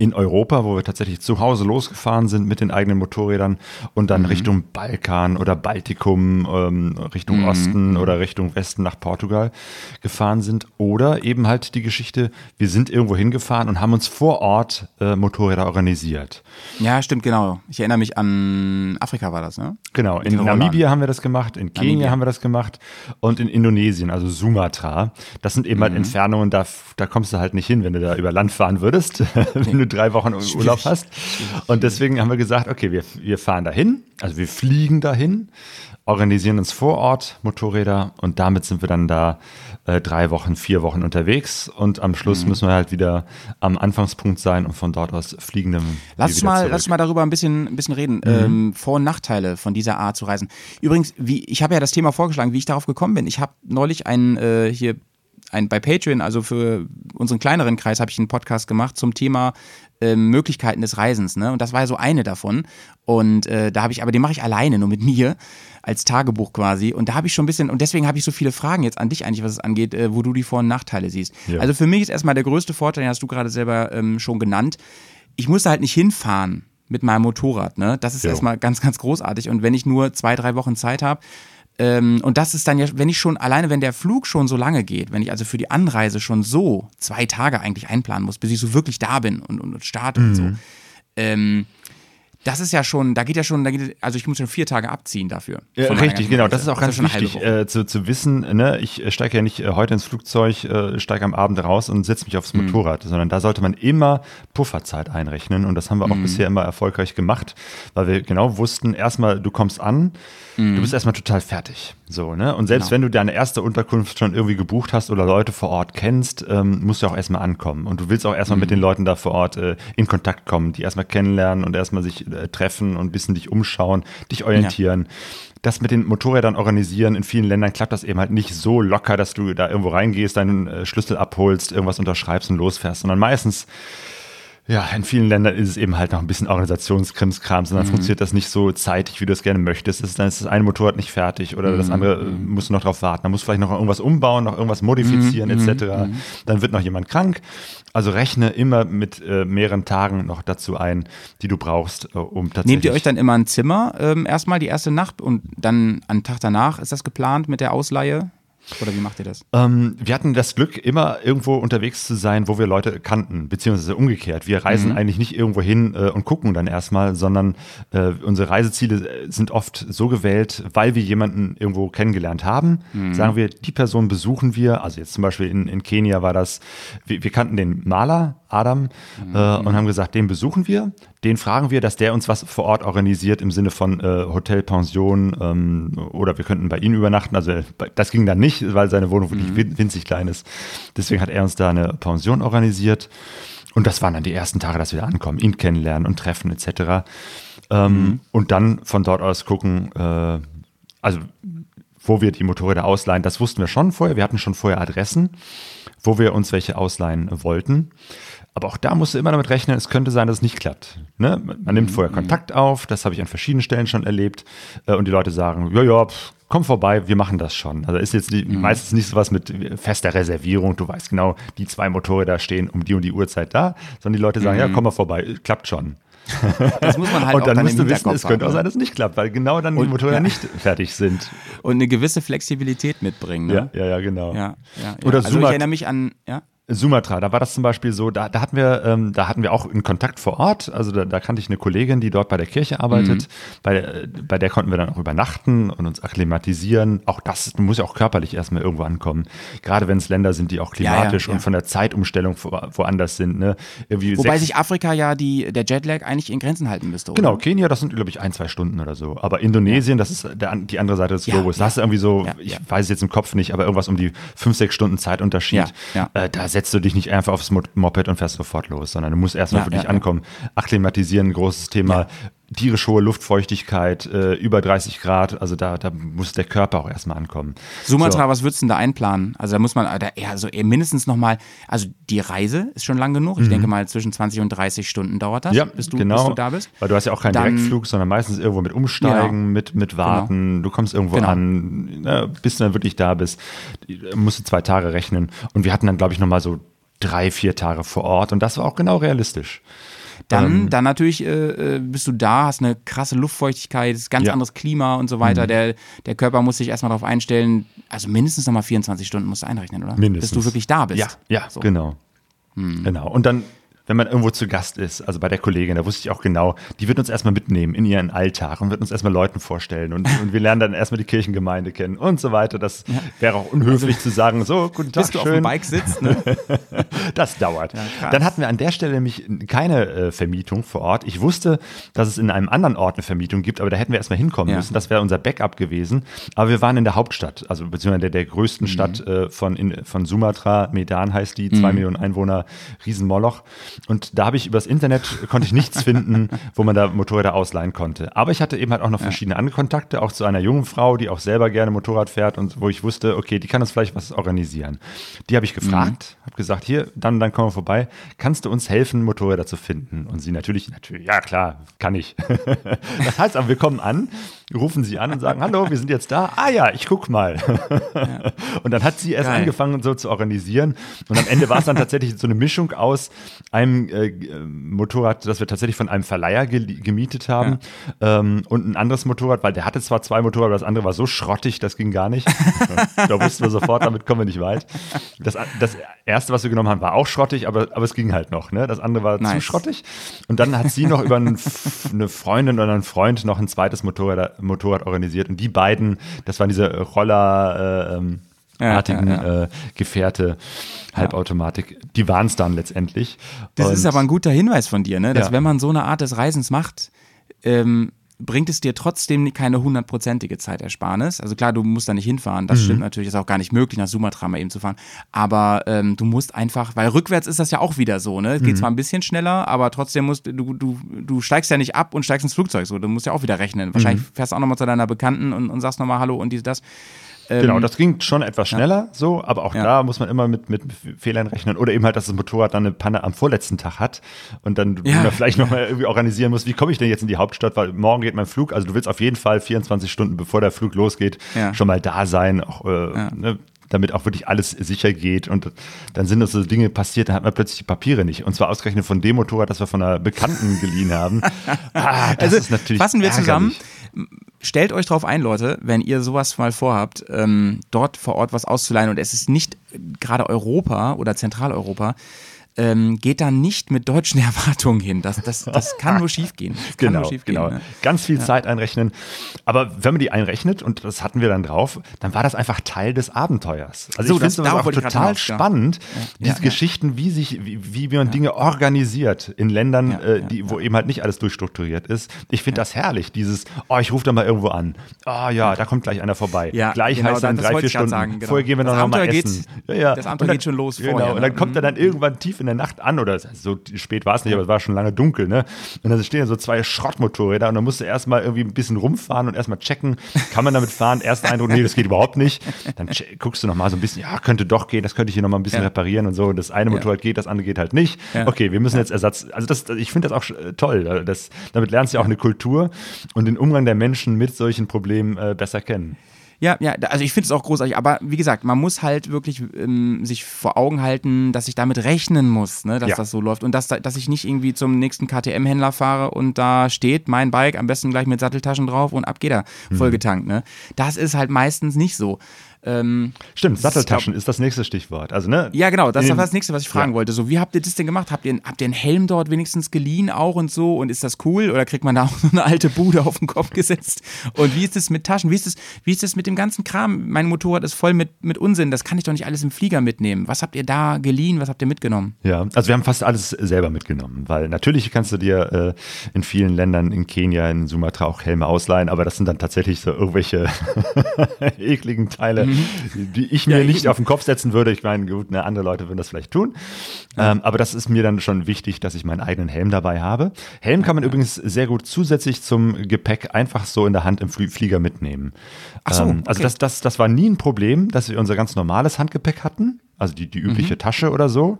in Europa, wo wir tatsächlich zu Hause losgefahren sind mit den eigenen Motorrädern und dann Richtung Balkan oder Baltikum, ähm, Richtung Osten oder Richtung Westen nach Portugal gefahren sind. Oder eben halt die Geschichte, wir sind irgendwo hingefahren und haben uns vor Ort äh, Motorräder organisiert. Ja, stimmt, genau. Ich erinnere mich an Afrika war das, ne? Genau, in Rollern. Namibia haben wir das gemacht, in Kenia Namibia. haben wir das gemacht und in Indonesien, also Sumatra. Das sind Mhm. eben halt Entfernungen, da, da kommst du halt nicht hin, wenn du da über Land fahren würdest, wenn du drei Wochen Urlaub hast. Und deswegen haben wir gesagt, okay, wir, wir fahren dahin, also wir fliegen dahin, organisieren uns vor Ort Motorräder und damit sind wir dann da äh, drei Wochen, vier Wochen unterwegs und am Mhm. Schluss müssen wir halt wieder am Anfangspunkt sein und von dort aus fliegen dann Lass mal, zurück. lass uns mal darüber ein bisschen, ein bisschen reden. Ähm, Vor- und Nachteile von dieser Art zu reisen. Übrigens, wie, ich habe ja das Thema vorgeschlagen, wie ich darauf gekommen bin. Ich habe neulich einen äh, hier ein, bei Patreon, also für unseren kleineren Kreis, habe ich einen Podcast gemacht zum Thema ähm, Möglichkeiten des Reisens. Ne? Und das war ja so eine davon. Und äh, da habe ich, aber den mache ich alleine, nur mit mir, als Tagebuch quasi. Und da habe ich schon ein bisschen, und deswegen habe ich so viele Fragen jetzt an dich eigentlich, was es angeht, äh, wo du die Vor- und Nachteile siehst. Ja. Also für mich ist erstmal der größte Vorteil, den hast du gerade selber ähm, schon genannt, ich musste halt nicht hinfahren mit meinem Motorrad. Ne? Das ist Jo. erstmal ganz, ganz großartig. Und wenn ich nur zwei, drei Wochen Zeit habe, ähm, und das ist dann ja, wenn ich schon, alleine wenn der Flug schon so lange geht, wenn ich also für die Anreise schon so zwei Tage eigentlich einplanen muss, bis ich so wirklich da bin und, und, und starte und so. Ähm, das ist ja schon, da geht ja schon, da geht, also ich muss schon vier Tage abziehen dafür. Ja, richtig, genau. Das ist auch ganz schon eine halbe wichtig äh, zu, zu wissen. Ne? Ich äh, steige ja nicht äh, heute ins Flugzeug, äh, steige am Abend raus und setze mich aufs Mhm. Motorrad, sondern da sollte man immer Pufferzeit einrechnen. Und das haben wir auch Mhm. bisher immer erfolgreich gemacht, weil wir genau wussten, erstmal, du kommst an, du bist erstmal total fertig. So, ne? Und selbst Mhm. Genau. wenn du deine erste Unterkunft schon irgendwie gebucht hast oder Leute vor Ort kennst, ähm, musst du auch erstmal ankommen. Und du willst auch erstmal Mhm. mit den Leuten da vor Ort äh, in Kontakt kommen, die erstmal kennenlernen und erstmal sich äh, treffen und ein bisschen dich umschauen, dich orientieren. Das mit den Motorrädern organisieren, in vielen Ländern klappt das eben halt nicht so locker, dass du da irgendwo reingehst, deinen äh, Schlüssel abholst, irgendwas unterschreibst und losfährst, sondern meistens ja, in vielen Ländern ist es eben halt noch ein bisschen Organisationskrimskram, sondern funktioniert das nicht so zeitig, wie du es gerne möchtest. Das ist, dann ist das eine Motorrad nicht fertig oder das andere äh, musst du noch drauf warten. Dann musst du vielleicht noch irgendwas umbauen, noch irgendwas modifizieren etc. Dann wird noch jemand krank. Also rechne immer mit äh, mehreren Tagen noch dazu ein, die du brauchst, äh, um tatsächlich. Nehmt ihr euch dann immer ein Zimmer ähm, erstmal die erste Nacht und dann am Tag danach ist das geplant mit der Ausleihe? Oder wie macht ihr das? Ähm, wir hatten das Glück, immer irgendwo unterwegs zu sein, wo wir Leute kannten, beziehungsweise umgekehrt. Wir reisen eigentlich nicht irgendwo hin äh, und gucken dann erstmal, sondern äh, unsere Reiseziele äh, sind oft so gewählt, weil wir jemanden irgendwo kennengelernt haben. Sagen wir, die Person besuchen wir. Also jetzt zum Beispiel in, in Kenia war das, wir, wir kannten den Maler, Adam, äh, und haben gesagt, den besuchen wir. Den fragen wir, dass der uns was vor Ort organisiert im Sinne von äh, Hotel, Pension ähm, oder wir könnten bei ihm übernachten. Also äh, das ging dann nicht, weil seine Wohnung wirklich win- winzig klein ist. Deswegen hat er uns da eine Pension organisiert. Und das waren dann die ersten Tage, dass wir da ankommen, ihn kennenlernen und treffen etc. Ähm, Und dann von dort aus gucken, äh, also wo wir die Motorräder ausleihen, das wussten wir schon vorher. Wir hatten schon vorher Adressen, wo wir uns welche ausleihen wollten. Aber auch da musst du immer damit rechnen, es könnte sein, dass es nicht klappt. Ne? Man nimmt vorher Kontakt auf, das habe ich an verschiedenen Stellen schon erlebt. Äh, Und die Leute sagen, ja, ja, pff, komm vorbei, wir machen das schon. Also ist jetzt die, meistens nicht so was mit fester Reservierung, du weißt genau, die zwei Motorräder stehen um die und die Uhrzeit da, sondern die Leute sagen, ja, komm mal vorbei, klappt schon. Das muss man halt und auch dann, dann musst du wissen, es könnte auch sein, dass es nicht klappt, weil genau dann die Und- Motorräder ja. nicht fertig sind. Und eine gewisse Flexibilität mitbringen. Ne? Ja, ja, ja, genau. Ja, ja. Oder also ich Sumat- erinnere mich an, ja. Sumatra, da war das zum Beispiel so, da, da hatten wir, ähm, da hatten wir auch einen Kontakt vor Ort. Also da, da kannte ich eine Kollegin, die dort bei der Kirche arbeitet. Bei, äh, bei der konnten wir dann auch übernachten und uns akklimatisieren. Auch das du musst ja auch körperlich erstmal irgendwo ankommen. Gerade wenn es Länder sind, die auch Ja, ja, klimatisch ja. und von der Zeitumstellung wo, woanders sind. Ne? Irgendwie Wobei sechs- sich Afrika ja die, der Jetlag eigentlich in Grenzen halten müsste, oder? Genau, Kenia, das sind, glaube ich, ein, zwei Stunden oder so. Aber Indonesien, das ist der, die andere Seite des Ja, Globus. Da ja. hast du irgendwie so, Ja, ich ja. weiß es jetzt im Kopf nicht, aber irgendwas um die fünf, sechs Stunden Zeitunterschied. Ja, ja. Äh, da setzt du dich nicht einfach aufs Mo- Moped und fährst sofort los, sondern du musst erstmal Ja, für dich ja, ankommen. Akklimatisieren, großes Thema. Tierisch hohe Luftfeuchtigkeit, äh, über 30 Grad, also da, da muss der Körper auch erstmal ankommen. Sumatra, So. was würdest du denn da einplanen? Also da muss man, da, also mindestens nochmal, also die Reise ist schon lang genug. Ich denke mal, zwischen 20 und 30 Stunden dauert das, Mhm. Ja, bis, du, genau. bis du da bist. Weil du hast ja auch keinen Dann- Direktflug, sondern meistens irgendwo mit Umsteigen, Genau. mit, mit Warten. Du kommst irgendwo Genau. an, ne, bis du dann wirklich da bist, musst du zwei Tage rechnen. Und wir hatten dann, glaube ich, nochmal so drei, vier Tage vor Ort und das war auch genau realistisch. Dann, Ähm, dann natürlich äh, äh, bist du da, hast eine krasse Luftfeuchtigkeit, ist ganz Ja. anderes Klima und so weiter. Der, der Körper muss sich erstmal darauf einstellen. Also mindestens nochmal 24 Stunden musst du einrechnen, oder? Mindestens. Bis du wirklich da bist. Ja, ja, So. genau. Genau. Und dann, wenn man irgendwo zu Gast ist, also bei der Kollegin, da wusste ich auch genau, die wird uns erstmal mitnehmen in ihren Alltag und wird uns erstmal Leuten vorstellen und, und wir lernen dann erstmal die Kirchengemeinde kennen und so weiter. Das wäre auch unhöflich zu sagen, so, guten Tag, Bis du auf schön. dem Bike sitzt, ne? Das dauert. krass. Dann hatten wir an der Stelle nämlich keine äh, Vermietung vor Ort. Ich wusste, dass es in einem anderen Ort eine Vermietung gibt, aber da hätten wir erstmal hinkommen Ja. müssen. Das wäre unser Backup gewesen. Aber wir waren in der Hauptstadt, also beziehungsweise der, der größten Mhm. Stadt äh, von, in, von Sumatra, Medan heißt die, zwei Millionen Einwohner, Riesenmoloch. Und da habe ich übers Internet, konnte ich nichts finden, wo man da Motorräder ausleihen konnte. Aber ich hatte eben halt auch noch verschiedene andere Kontakte, auch zu einer jungen Frau, die auch selber gerne Motorrad fährt und wo ich wusste, okay, die kann uns vielleicht was organisieren. Die habe ich gefragt, habe gesagt, hier, dann, dann kommen wir vorbei. Kannst du uns helfen, Motorräder zu finden? Und sie natürlich, natürlich, ja klar, kann ich. das heißt aber, wir kommen an, rufen sie an und sagen, hallo, wir sind jetzt da. Ah ja, ich guck mal. Und dann hat sie erst Geil. angefangen, so zu organisieren. Und am Ende war es dann tatsächlich so eine Mischung aus einem äh, äh, Motorrad, das wir tatsächlich von einem Verleiher ge gemietet haben ähm, und ein anderes Motorrad, weil der hatte zwar zwei Motorräder, aber das andere war so schrottig, das ging gar nicht. da wussten wir sofort, damit kommen wir nicht weit. Das, das erste, was wir genommen haben, war auch schrottig, aber, aber es ging halt noch. Ne? Das andere war zu Nice. schrottig. Und dann hat sie noch über einen, eine Freundin oder einen Freund noch ein zweites Motorrad, Motorrad organisiert. Und die beiden, das waren diese Roller. Äh, ähm, Ja, artigen ja, Äh, Gefährte, Halbautomatik, die waren es dann letztendlich. Das Und- ist aber ein guter Hinweis von dir, ne? dass Ja. wenn man so eine Art des Reisens macht, ähm, bringt es dir trotzdem keine hundertprozentige Zeitersparnis. Also klar, du musst da nicht hinfahren, Mhm. das stimmt natürlich, ist auch gar nicht möglich, nach Sumatra mal eben zu fahren. Aber ähm, du musst einfach, weil rückwärts ist das ja auch wieder so, ne? Es Mhm. geht zwar ein bisschen schneller, aber trotzdem musst du, du, du steigst ja nicht ab und steigst ins Flugzeug so. Du musst ja auch wieder rechnen. Wahrscheinlich Mhm. fährst du auch nochmal zu deiner Bekannten und, und sagst nochmal Hallo und dies, das. Genau, das ging schon etwas schneller, so, aber auch Ja. da muss man immer mit, mit Fehlern rechnen. Oder eben halt, dass das Motorrad dann eine Panne am vorletzten Tag hat und dann Ja. da vielleicht nochmal irgendwie organisieren musst, wie komme ich denn jetzt in die Hauptstadt, weil morgen geht mein Flug. Also du willst auf jeden Fall 24 Stunden, bevor der Flug losgeht, Ja. schon mal da sein, auch, äh, ne, damit auch wirklich alles sicher geht. Und dann sind das so Dinge passiert, dann hat man plötzlich die Papiere nicht. Und zwar ausgerechnet von dem Motorrad, das wir von einer Bekannten geliehen haben. Ah, das Also ist natürlich fassen wir zusammen. Stellt euch drauf ein, Leute, wenn ihr sowas mal vorhabt, ähm, dort vor Ort was auszuleihen. Und es ist nicht gerade Europa oder Zentraleuropa, ähm, geht da nicht mit deutschen Erwartungen hin. Das, das, das kann nur schiefgehen. Genau, genau. Ne? Ganz viel Zeit einrechnen. Aber wenn man die einrechnet, und das hatten wir dann drauf, dann war das einfach Teil des Abenteuers. Also So, ich finde es auch total hinaus, ja. spannend, diese Ja, ja. Geschichten, wie sich, wie, wie man Dinge organisiert in Ländern, Ja, äh, ja, die, wo eben halt nicht alles durchstrukturiert ist. Ich finde das herrlich, dieses, oh, ich rufe da mal irgendwo an. Oh ja, da kommt gleich einer vorbei. Ja, gleich genau, heißt das drei, vier Stunden. sagen, genau. Vorher gehen wir noch, noch mal geht- essen. Ja, ja. das Abenteuer Und dann- geht schon los Genau, vorher, und ne? dann kommt er dann irgendwann tief in der Nacht an oder so spät war es nicht, aber es war schon lange dunkel, ne? Und dann stehen da so zwei Schrottmotorräder und dann musst du erstmal irgendwie ein bisschen rumfahren und erstmal checken, kann man damit fahren? Erster Eindruck, nee, das geht überhaupt nicht. Dann guckst du nochmal so ein bisschen, ja, könnte doch gehen, das könnte ich hier nochmal ein bisschen Ja. reparieren und so. Und das eine Motorrad geht, das andere geht halt nicht. Ja. Okay, wir müssen jetzt Ersatz. Also das, ich finde das auch äh, toll. Das, damit lernst du ja auch eine Kultur und den Umgang der Menschen mit solchen Problemen äh, besser kennen. Ja, ja, also ich finde es auch großartig, aber wie gesagt, man muss halt wirklich ähm, sich vor Augen halten, dass ich damit rechnen muss, ne, dass Ja. das so läuft und dass, da- dass ich nicht irgendwie zum nächsten KTM-Händler fahre und da steht mein Bike, am besten gleich mit Satteltaschen drauf und ab geht er, Mhm. vollgetankt. Ne? Das ist halt meistens nicht so. Ähm, Stimmt, Das Satteltaschen ist das nächste Stichwort. Also, ne? ja, genau, das war das nächste, was ich fragen Ja. wollte. So, wie habt ihr das denn gemacht? Habt ihr, habt ihr einen Helm dort wenigstens geliehen auch und so? Und ist das cool? Oder kriegt man da auch so eine alte Bude auf den Kopf gesetzt? Und wie ist es mit Taschen? Wie ist es, wie ist es mit dem ganzen Kram? Mein Motorrad ist voll mit, mit Unsinn. Das kann ich doch nicht alles im Flieger mitnehmen. Was habt ihr da geliehen? Was habt ihr mitgenommen? Ja, also wir haben fast alles selber mitgenommen, weil natürlich kannst du dir äh, in vielen Ländern, in Kenia, in Sumatra auch Helme ausleihen, aber das sind dann tatsächlich so irgendwelche ekligen Teile, die ich mir. Ja, nicht auf den Kopf setzen würde. Ich meine, gut, ne, andere Leute würden das vielleicht tun, ähm, aber das ist mir dann schon wichtig, dass ich meinen eigenen Helm dabei habe. Helm kann man übrigens sehr gut zusätzlich zum Gepäck einfach so in der Hand im Flie Flieger mitnehmen. Ach so, ähm, also okay. das, das, das war nie ein Problem, dass wir unser ganz normales Handgepäck hatten. Also die, die Mhm. übliche Tasche oder so,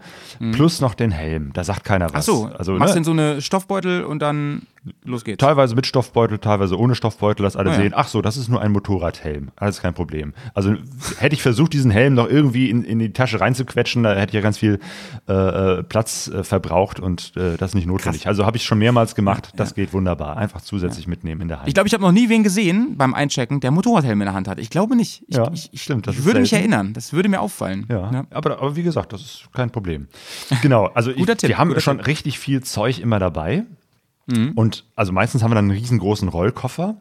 plus noch den Helm. Da sagt keiner was. Ach so, also, machst ne? in so eine Stoffbeutel und dann los geht's. Teilweise mit Stoffbeutel, teilweise ohne Stoffbeutel, dass alle Ah, ja. sehen, ach so, das ist nur ein Motorradhelm. Alles kein Problem. Also hätte ich versucht, diesen Helm noch irgendwie in, in die Tasche reinzuquetschen, da hätte ich ja ganz viel äh, äh, Platz äh, verbraucht und äh, das ist nicht notwendig. Also habe ich schon mehrmals gemacht, das geht wunderbar. Einfach zusätzlich mitnehmen in der Hand. Ich glaube, ich habe noch nie wen gesehen beim Einchecken, der Motorradhelm in der Hand hat. Ich glaube nicht. Ich, Ja, ich, ich, stimmt, das ich würde mich selten. erinnern. Das würde mir auffallen. Ja, Aber, aber wie gesagt, das ist kein Problem. Genau, also ich, Tipp, wir haben schon richtig viel Zeug immer dabei. Mhm. Und also meistens haben wir dann einen riesengroßen Rollkoffer.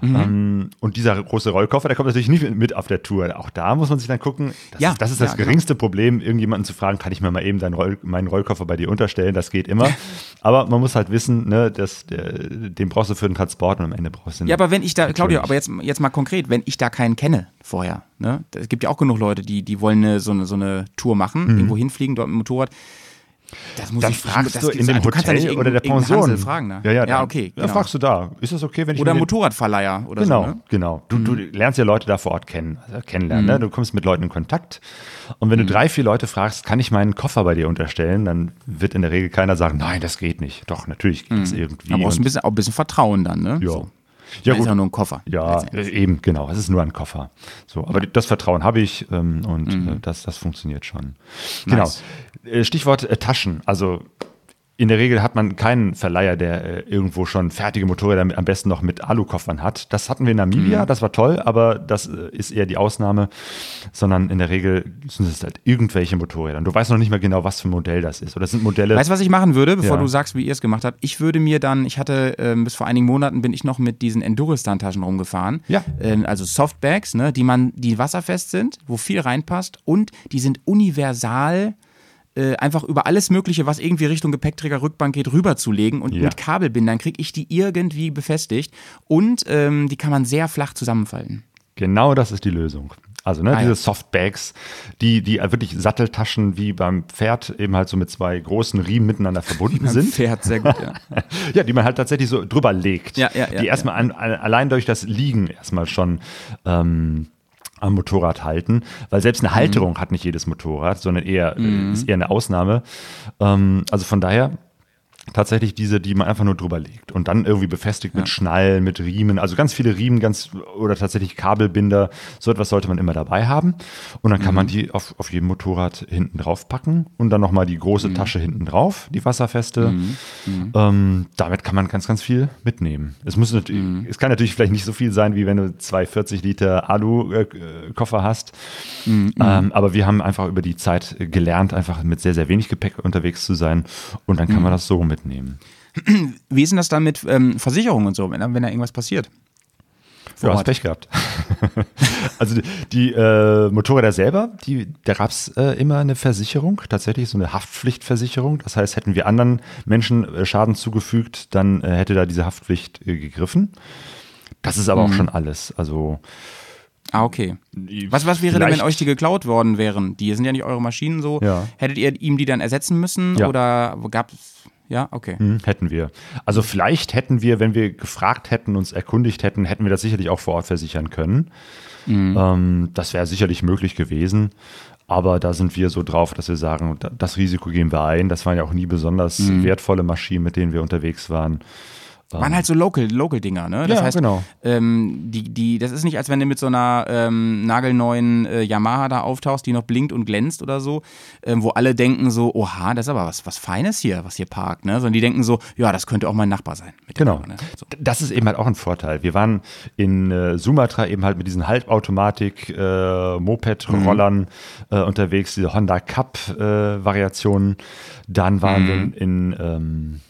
Mhm. Ähm, und dieser große Rollkoffer, der kommt natürlich nicht mit auf der Tour. Auch da muss man sich dann gucken. Das, Ja, ist, das ist das ja, genau. geringste Problem, irgendjemanden zu fragen, kann ich mir mal eben Roll, meinen Rollkoffer bei dir unterstellen? Das geht immer. aber man muss halt wissen, ne, dass, der, den brauchst du für den Transport und am Ende brauchst du Ja, aber wenn ich da, Claudio, aber jetzt, jetzt mal konkret, wenn ich da keinen kenne vorher, ne? Es gibt ja auch genug Leute, die, die wollen eine, so, eine, so eine Tour machen, irgendwo hinfliegen, dort mit dem Motorrad. Das muss Mhm. Dann ich fragst du in dem ja Hotel nicht oder der Pension. Fragen, ne? Ja, ja, ja dann- okay. Ja, Genau. fragst du da. Ist das okay, wenn ich Oder Motorradverleiher oder Genau, so. Ne? genau. Du, du lernst ja Leute da vor Ort kennen, also kennenlernen. Mhm. Ne? Du kommst mit Leuten in Kontakt. Und wenn du drei, vier Leute fragst, kann ich meinen Koffer bei dir unterstellen, dann wird in der Regel keiner sagen, nein, das geht nicht. Doch, natürlich geht das irgendwie. Da brauchst du ein bisschen, auch ein bisschen Vertrauen dann, ne? ja. So. Ja, Ja, ist ja nur ein Koffer. Ja, letztendlich. eben, genau. Es ist nur ein Koffer. So, aber das Vertrauen habe ich ähm, und Mhm. äh, das, das funktioniert schon. Genau. Nice. Äh, Stichwort äh, Taschen. Also in der Regel hat man keinen Verleiher, der äh, irgendwo schon fertige Motorräder am besten noch mit Alukoffern hat. Das hatten wir in Mhm. Namibia, das war toll, aber das äh, ist eher die Ausnahme, sondern in der Regel sind es halt irgendwelche Motorräder. Und du weißt noch nicht mehr genau, was für ein Modell das ist. Oder sind Modelle. Weißt du, was ich machen würde, bevor Ja. du sagst, wie ihr es gemacht habt? Ich würde mir dann, ich hatte ähm, bis vor einigen Monaten bin ich noch mit diesen Enduristan-Taschen rumgefahren. Ja. Ähm, also Softbags, ne, die man, die wasserfest sind, wo viel reinpasst und die sind universal. Äh, einfach über alles Mögliche, was irgendwie Richtung Gepäckträger, Rückbank geht, rüberzulegen und Ja. mit Kabelbindern kriege ich die irgendwie befestigt und ähm, die kann man sehr flach zusammenfalten. Genau das ist die Lösung. Also ne, Ah, diese ja. Softbags, die, die wirklich Satteltaschen wie beim Pferd eben halt so mit zwei großen Riemen miteinander verbunden sind. Pferd, sehr gut, ja. Ja, die man halt tatsächlich so drüber legt. Ja, ja, ja, die erstmal an, allein durch das Liegen erstmal schon ähm, am Motorrad halten, weil selbst Mhm. eine Halterung hat nicht jedes Motorrad, sondern eher äh, ist eher eine Ausnahme. Ähm, also von daher tatsächlich diese, die man einfach nur drüber legt und dann irgendwie befestigt mit Schnallen, mit Riemen, also ganz viele Riemen, ganz oder tatsächlich Kabelbinder, so etwas sollte man immer dabei haben. Und dann kann man die auf, auf jedem Motorrad hinten drauf packen und dann nochmal die große Tasche hinten drauf, die wasserfeste. Ähm, damit kann man ganz, ganz viel mitnehmen. Es muss natürlich, es kann natürlich vielleicht nicht so viel sein, wie wenn du zwei 40 Liter Alu-Koffer hast, ähm, aber wir haben einfach über die Zeit gelernt, einfach mit sehr, sehr wenig Gepäck unterwegs zu sein. Und dann kann man das so mitnehmen. Wie ist denn das dann mit ähm, Versicherung und so, wenn, da- wenn da irgendwas passiert? Vor Ja, hast. Pech gehabt. also die, die äh, Motorräder selber, die, da gab es äh, immer eine Versicherung, tatsächlich so eine Haftpflichtversicherung. Das heißt, hätten wir anderen Menschen äh, Schaden zugefügt, dann äh, hätte da diese Haftpflicht äh, gegriffen. Das ist aber auch schon alles. Also Ah, okay. Was, was wäre denn, wenn euch die geklaut worden wären? Die sind ja nicht eure Maschinen so. Ja. Hättet ihr ihm die dann ersetzen müssen? Ja. Oder gab es. Ja, okay. Hm, hätten wir. Also vielleicht hätten wir, wenn wir gefragt hätten, uns erkundigt hätten, hätten wir das sicherlich auch vor Ort versichern können. Ähm, das wäre sicherlich möglich gewesen. Aber da sind wir so drauf, dass wir sagen, da- das Risiko gehen wir ein. Das waren ja auch nie besonders wertvolle Maschinen, mit denen wir unterwegs waren. Waren halt so Local, Local Dinger, ne? Das Ja, heißt, genau. ähm, die, die, das ist nicht, als wenn du mit so einer ähm, nagelneuen äh, Yamaha da auftauchst, die noch blinkt und glänzt oder so, ähm, wo alle denken so, oha, das ist aber was, was Feines hier, was hier parkt, ne? Sondern die denken so, ja, das könnte auch mein Nachbar sein. Genau. Auto, ne? so. Das ist eben halt auch ein Vorteil. Wir waren in äh, Sumatra eben halt mit diesen Halbautomatik, äh, Moped-Rollern äh, unterwegs, diese Honda Cup-Variationen. Dann waren wir in ähm,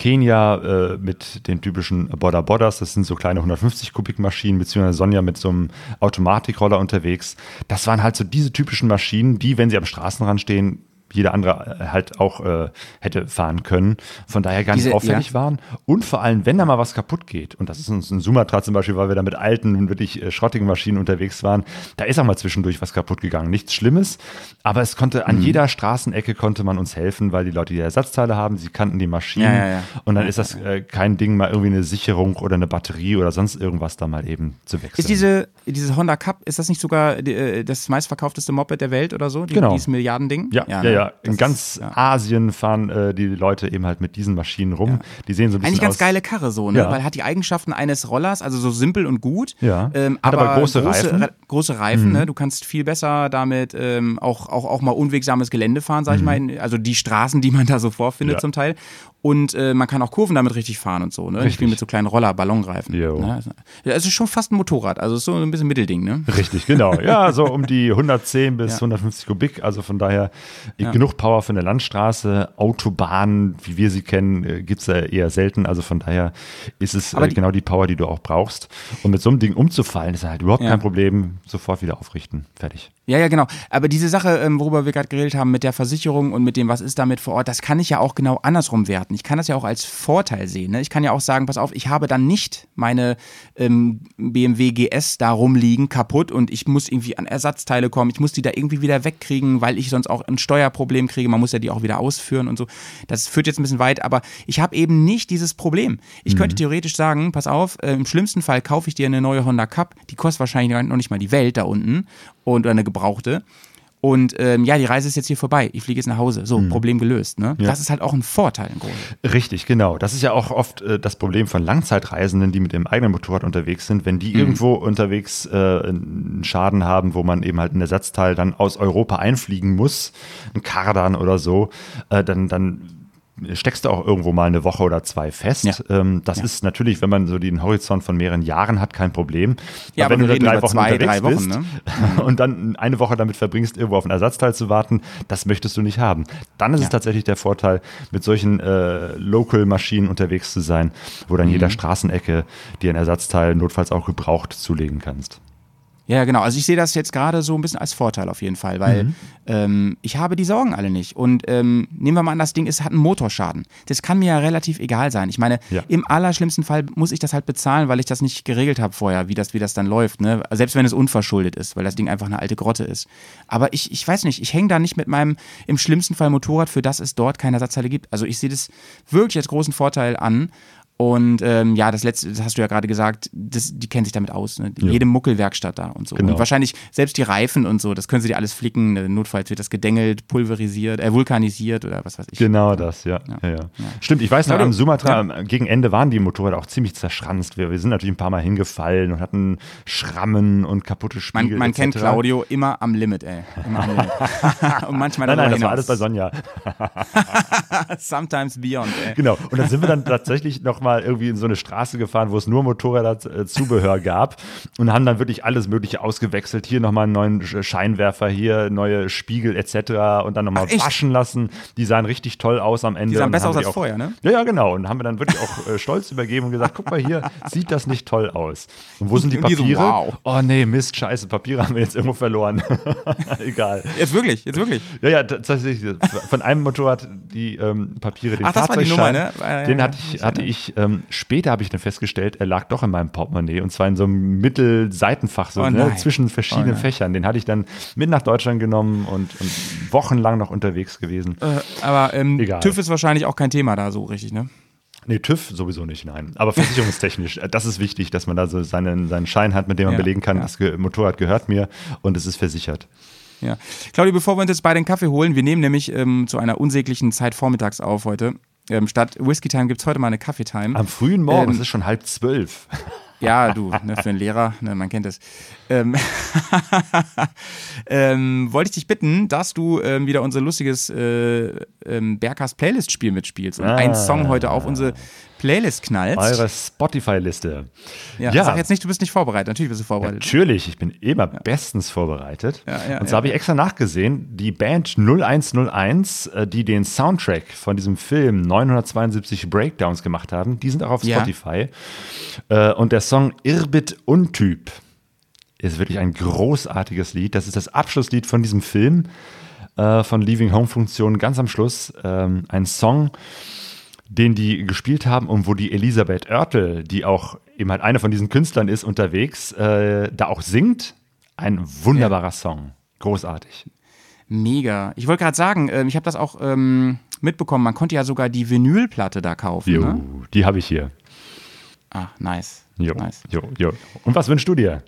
Kenia äh, mit den typischen Border Bodders, das sind so kleine 150 Kubik Maschinen, beziehungsweise Sonja mit so einem Automatikroller unterwegs. Das waren halt so diese typischen Maschinen, die, wenn sie am Straßenrand stehen, jeder andere äh, halt auch äh, hätte fahren können. Von daher gar nicht Diese- auffällig ja. waren. Und vor allem, wenn da mal was kaputt geht, und das ist uns in Sumatra zum Beispiel, weil wir da mit alten, wirklich äh, schrottigen Maschinen unterwegs waren, da ist auch mal zwischendurch was kaputt gegangen. Nichts Schlimmes, aber es konnte Mhm. an jeder Straßenecke konnte man uns helfen, weil die Leute die Ersatzteile haben, sie kannten die Maschinen. Ja, ja. Und dann ist das äh, kein Ding, mal irgendwie eine Sicherung oder eine Batterie oder sonst irgendwas da mal eben zu wechseln. Ist diese, diese Honda Cup, ist das nicht sogar die, äh, das meistverkaufteste Moped der Welt oder so? Die, Genau. Dieses Milliardending? ja, ja, ja, ja. In ganz ist- ja. Asien fahren äh, die Leute eben halt mit diesen Maschinen rum. Die sehen so ein bisschen Eigentlich ganz aus. geile Karre so, ne? Ja. Weil hat die Eigenschaften eines Rollers, also so simpel und gut. Ja. Ähm, Hat aber aber, große Reifen. Mhm. Re große Reifen, ne? Du kannst viel besser damit ähm, auch, auch, auch mal unwegsames Gelände fahren, sag ich mal. In, also die Straßen, die man da so vorfindet Mhm. Ja. zum Teil. Und äh, man kann auch Kurven damit richtig fahren und so, ne? Richtig. Ich bin mit so kleinen Roller, Ballonreifen. Ne? Also, ja, es ist schon fast ein Motorrad, also es ist so ein bisschen Mittelding, ne? Richtig, genau. Ja, so um die 110 bis Ja. 150 Kubik. Also von daher genug Power für eine Landstraße. Autobahnen, wie wir sie kennen, gibt es ja eher selten. Also von daher ist es äh, die- genau die Power, die du auch brauchst. Und mit so einem Ding umzufallen, ist halt überhaupt Ja. kein Problem. Sofort wieder aufrichten. Fertig. Ja, ja, genau. Aber diese Sache, ähm, worüber wir gerade geredet haben, mit der Versicherung und mit dem, was ist damit vor Ort, das kann ich ja auch genau andersrum werten. Ich kann das ja auch als Vorteil sehen. Ne? Ich kann ja auch sagen, pass auf, ich habe dann nicht meine ähm, BMW GS da rumliegen, kaputt und ich muss irgendwie an Ersatzteile kommen. Ich muss die da irgendwie wieder wegkriegen, weil ich sonst auch ein Steuerproblem kriege. Man muss ja die auch wieder ausführen und so. Das führt jetzt ein bisschen weit, aber ich habe eben nicht dieses Problem. Ich könnte theoretisch sagen, pass auf, äh, im schlimmsten Fall kaufe ich dir eine neue Honda Cup, die kostet wahrscheinlich noch nicht mal die Welt da unten und oder eine gebrauchte. Und ähm, ja, die Reise ist jetzt hier vorbei. Ich fliege jetzt nach Hause. So, Problem gelöst. Ne? Das ist halt auch ein Vorteil im Grunde. Richtig, genau. Das ist ja auch oft äh, das Problem von Langzeitreisenden, die mit dem eigenen Motorrad unterwegs sind. Wenn die irgendwo unterwegs äh, einen Schaden haben, wo man eben halt ein Ersatzteil dann aus Europa einfliegen muss, ein Kardan oder so, äh, dann, dann steckst du auch irgendwo mal eine Woche oder zwei fest. Ja. Ähm, das ist natürlich, wenn man so den Horizont von mehreren Jahren hat, kein Problem. Ja, aber wenn wir du da drei Wochen zwei, unterwegs drei Wochen, bist ne? und dann eine Woche damit verbringst, irgendwo auf ein Ersatzteil zu warten, das möchtest du nicht haben. Dann ist es Ja. tatsächlich der Vorteil, mit solchen äh, Local-Maschinen unterwegs zu sein, wo dann Mhm. jeder Straßenecke dir ein Ersatzteil notfalls auch gebraucht zulegen kannst. Ja, genau. Also ich sehe das jetzt gerade so ein bisschen als Vorteil auf jeden Fall, weil Mhm. ähm, ich habe die Sorgen alle nicht. Und ähm, nehmen wir mal an, das Ding ist, hat einen Motorschaden. Das kann mir ja relativ egal sein. Ich meine, Ja. im allerschlimmsten Fall muss ich das halt bezahlen, weil ich das nicht geregelt habe vorher, wie das, wie das dann läuft. Ne? Selbst wenn es unverschuldet ist, weil das Ding einfach eine alte Grotte ist. Aber ich, ich weiß nicht, ich hänge da nicht mit meinem im schlimmsten Fall Motorrad, für das es dort keine Ersatzteile gibt. Also ich sehe das wirklich als großen Vorteil an. Und ähm, ja, das letzte, das hast du ja gerade gesagt, das, die kennen sich damit aus. Ne? Ja. Jede Muckelwerkstatt da und so. Genau. Und wahrscheinlich selbst die Reifen und so, das können sie dir alles flicken. Äh, Notfalls wird das gedengelt, pulverisiert, äh, vulkanisiert oder was weiß ich. Genau das, ja. ja. ja, Stimmt, ich weiß noch, am Sumatra am- gegen Ende waren die Motorräder auch ziemlich zerschranzt. Wir, wir sind natürlich ein paar Mal hingefallen und hatten Schrammen und kaputte Man, Spiegel. man etc. kennt Claudio immer am Limit, ey. Immer am Limit. und manchmal Nein, nein, das war alles bei. Sonja. Sometimes beyond, ey. Genau. Und dann sind wir dann tatsächlich nochmal irgendwie in so eine Straße gefahren, wo es nur Motorräder-Zubehör gab und haben dann wirklich alles Mögliche ausgewechselt. Hier nochmal einen neuen Sch- Scheinwerfer, hier neue Spiegel etc. und dann nochmal waschen lassen. Die sahen richtig toll aus am Ende. Die sahen besser aus als auch, vorher, ne? Ja, ja, genau. Und haben wir dann wirklich auch äh, stolz übergeben und gesagt, guck mal hier, sieht das nicht toll aus. Und wo sind die die so, Papiere? wow. Oh nee, Mist, scheiße, Papiere haben wir jetzt irgendwo verloren. Egal. Jetzt wirklich, jetzt wirklich. Ja, ja, tatsächlich. Von einem Motorrad die ähm, Papiere, den Ach, Fahrzeugschein, Nummer, ne? Den hatte ich, hatte ich ähm, später habe ich dann festgestellt, er lag doch in meinem Portemonnaie und zwar in so einem Mittelseitenfach, so Oh ne, zwischen verschiedenen Oh. Fächern. Den hatte ich dann mit nach Deutschland genommen und, und wochenlang noch unterwegs gewesen. Äh, aber ähm. TÜV ist wahrscheinlich auch kein Thema da so richtig, ne? Nee, TÜV sowieso nicht, nein. Aber versicherungstechnisch, äh, das ist wichtig, dass man da so seinen, seinen Schein hat, mit dem man Ja, belegen kann, ja. das Motorrad gehört mir und es ist versichert. Ja. Claudia, bevor wir uns jetzt beide einen Kaffee holen, wir nehmen nämlich ähm, zu einer unsäglichen Zeit vormittags auf heute. Ähm, statt Whisky Time gibt es heute mal eine Kaffee Time. Am frühen Morgen, Ähm, es ist schon halb zwölf. Ja, du, ne, für einen Lehrer, ne, man kennt es. Ähm, ähm, wollte ich dich bitten, dass du ähm, wieder unser lustiges äh, ähm, Berghast Playlist-Spiel mitspielst und Ah. einen Song heute auf unsere Playlist knallst. Eure Spotify-Liste. ja, ja. Sag jetzt nicht, du bist nicht vorbereitet. Natürlich bist du vorbereitet. Natürlich, ich bin immer bestens vorbereitet. Ja, ja, und so ja. habe ich extra nachgesehen, die Band 0101, äh, die den Soundtrack von diesem Film 972 Breakdowns gemacht haben, die sind auch auf Ja. Spotify. Äh, Und der Song Irbit Untyp ist wirklich ein großartiges Lied. Das ist das Abschlusslied von diesem Film, äh, von Leaving Home Funktion, ganz am Schluss. Ähm, ein Song, den die gespielt haben und wo die Elisabeth Oertel, die auch eben halt eine von diesen Künstlern ist, unterwegs, äh, da auch singt. Ein wunderbarer Song. Großartig. Mega. Ich wollte gerade sagen, ähm, ich habe das auch ähm, mitbekommen, man konnte ja sogar die Vinylplatte da kaufen. Jo, Ne? die habe ich hier. Ah, nice. Jo, nice. jo, jo. Und was wünschst du dir?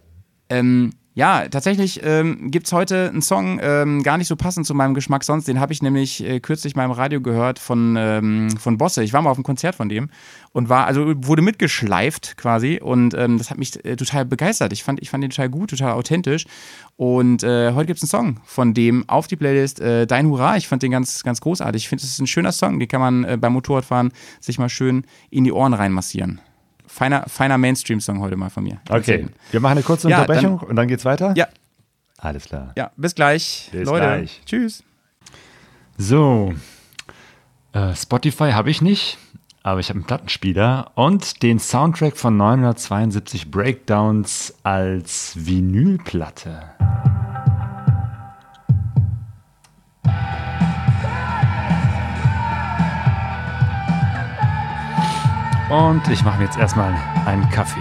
Ähm, Ja, tatsächlich ähm, gibt es heute einen Song, ähm, gar nicht so passend zu meinem Geschmack sonst. Den habe ich nämlich äh, kürzlich mal im Radio gehört von, ähm, von Bosse. Ich war mal auf einem Konzert von dem und war, also wurde mitgeschleift quasi und ähm, das hat mich äh, total begeistert. Ich fand, ich fand den total gut, total authentisch. Und äh, heute gibt es einen Song von dem auf die Playlist äh, Dein Hurra. Ich fand den ganz, ganz großartig. Ich finde, es ist ein schöner Song, den kann man äh, beim Motorradfahren sich mal schön in die Ohren reinmassieren feiner, feiner Mainstream-Song heute mal von mir. Okay, wir machen eine kurze Ja, Unterbrechung und dann geht's weiter? Ja, Alles klar. ja, bis gleich. Bis Leute, gleich. tschüss. So, äh, Spotify habe ich nicht, aber ich habe einen Plattenspieler und den Soundtrack von 972 Breakdowns als Vinylplatte. Und ich mache mir jetzt erstmal einen Kaffee.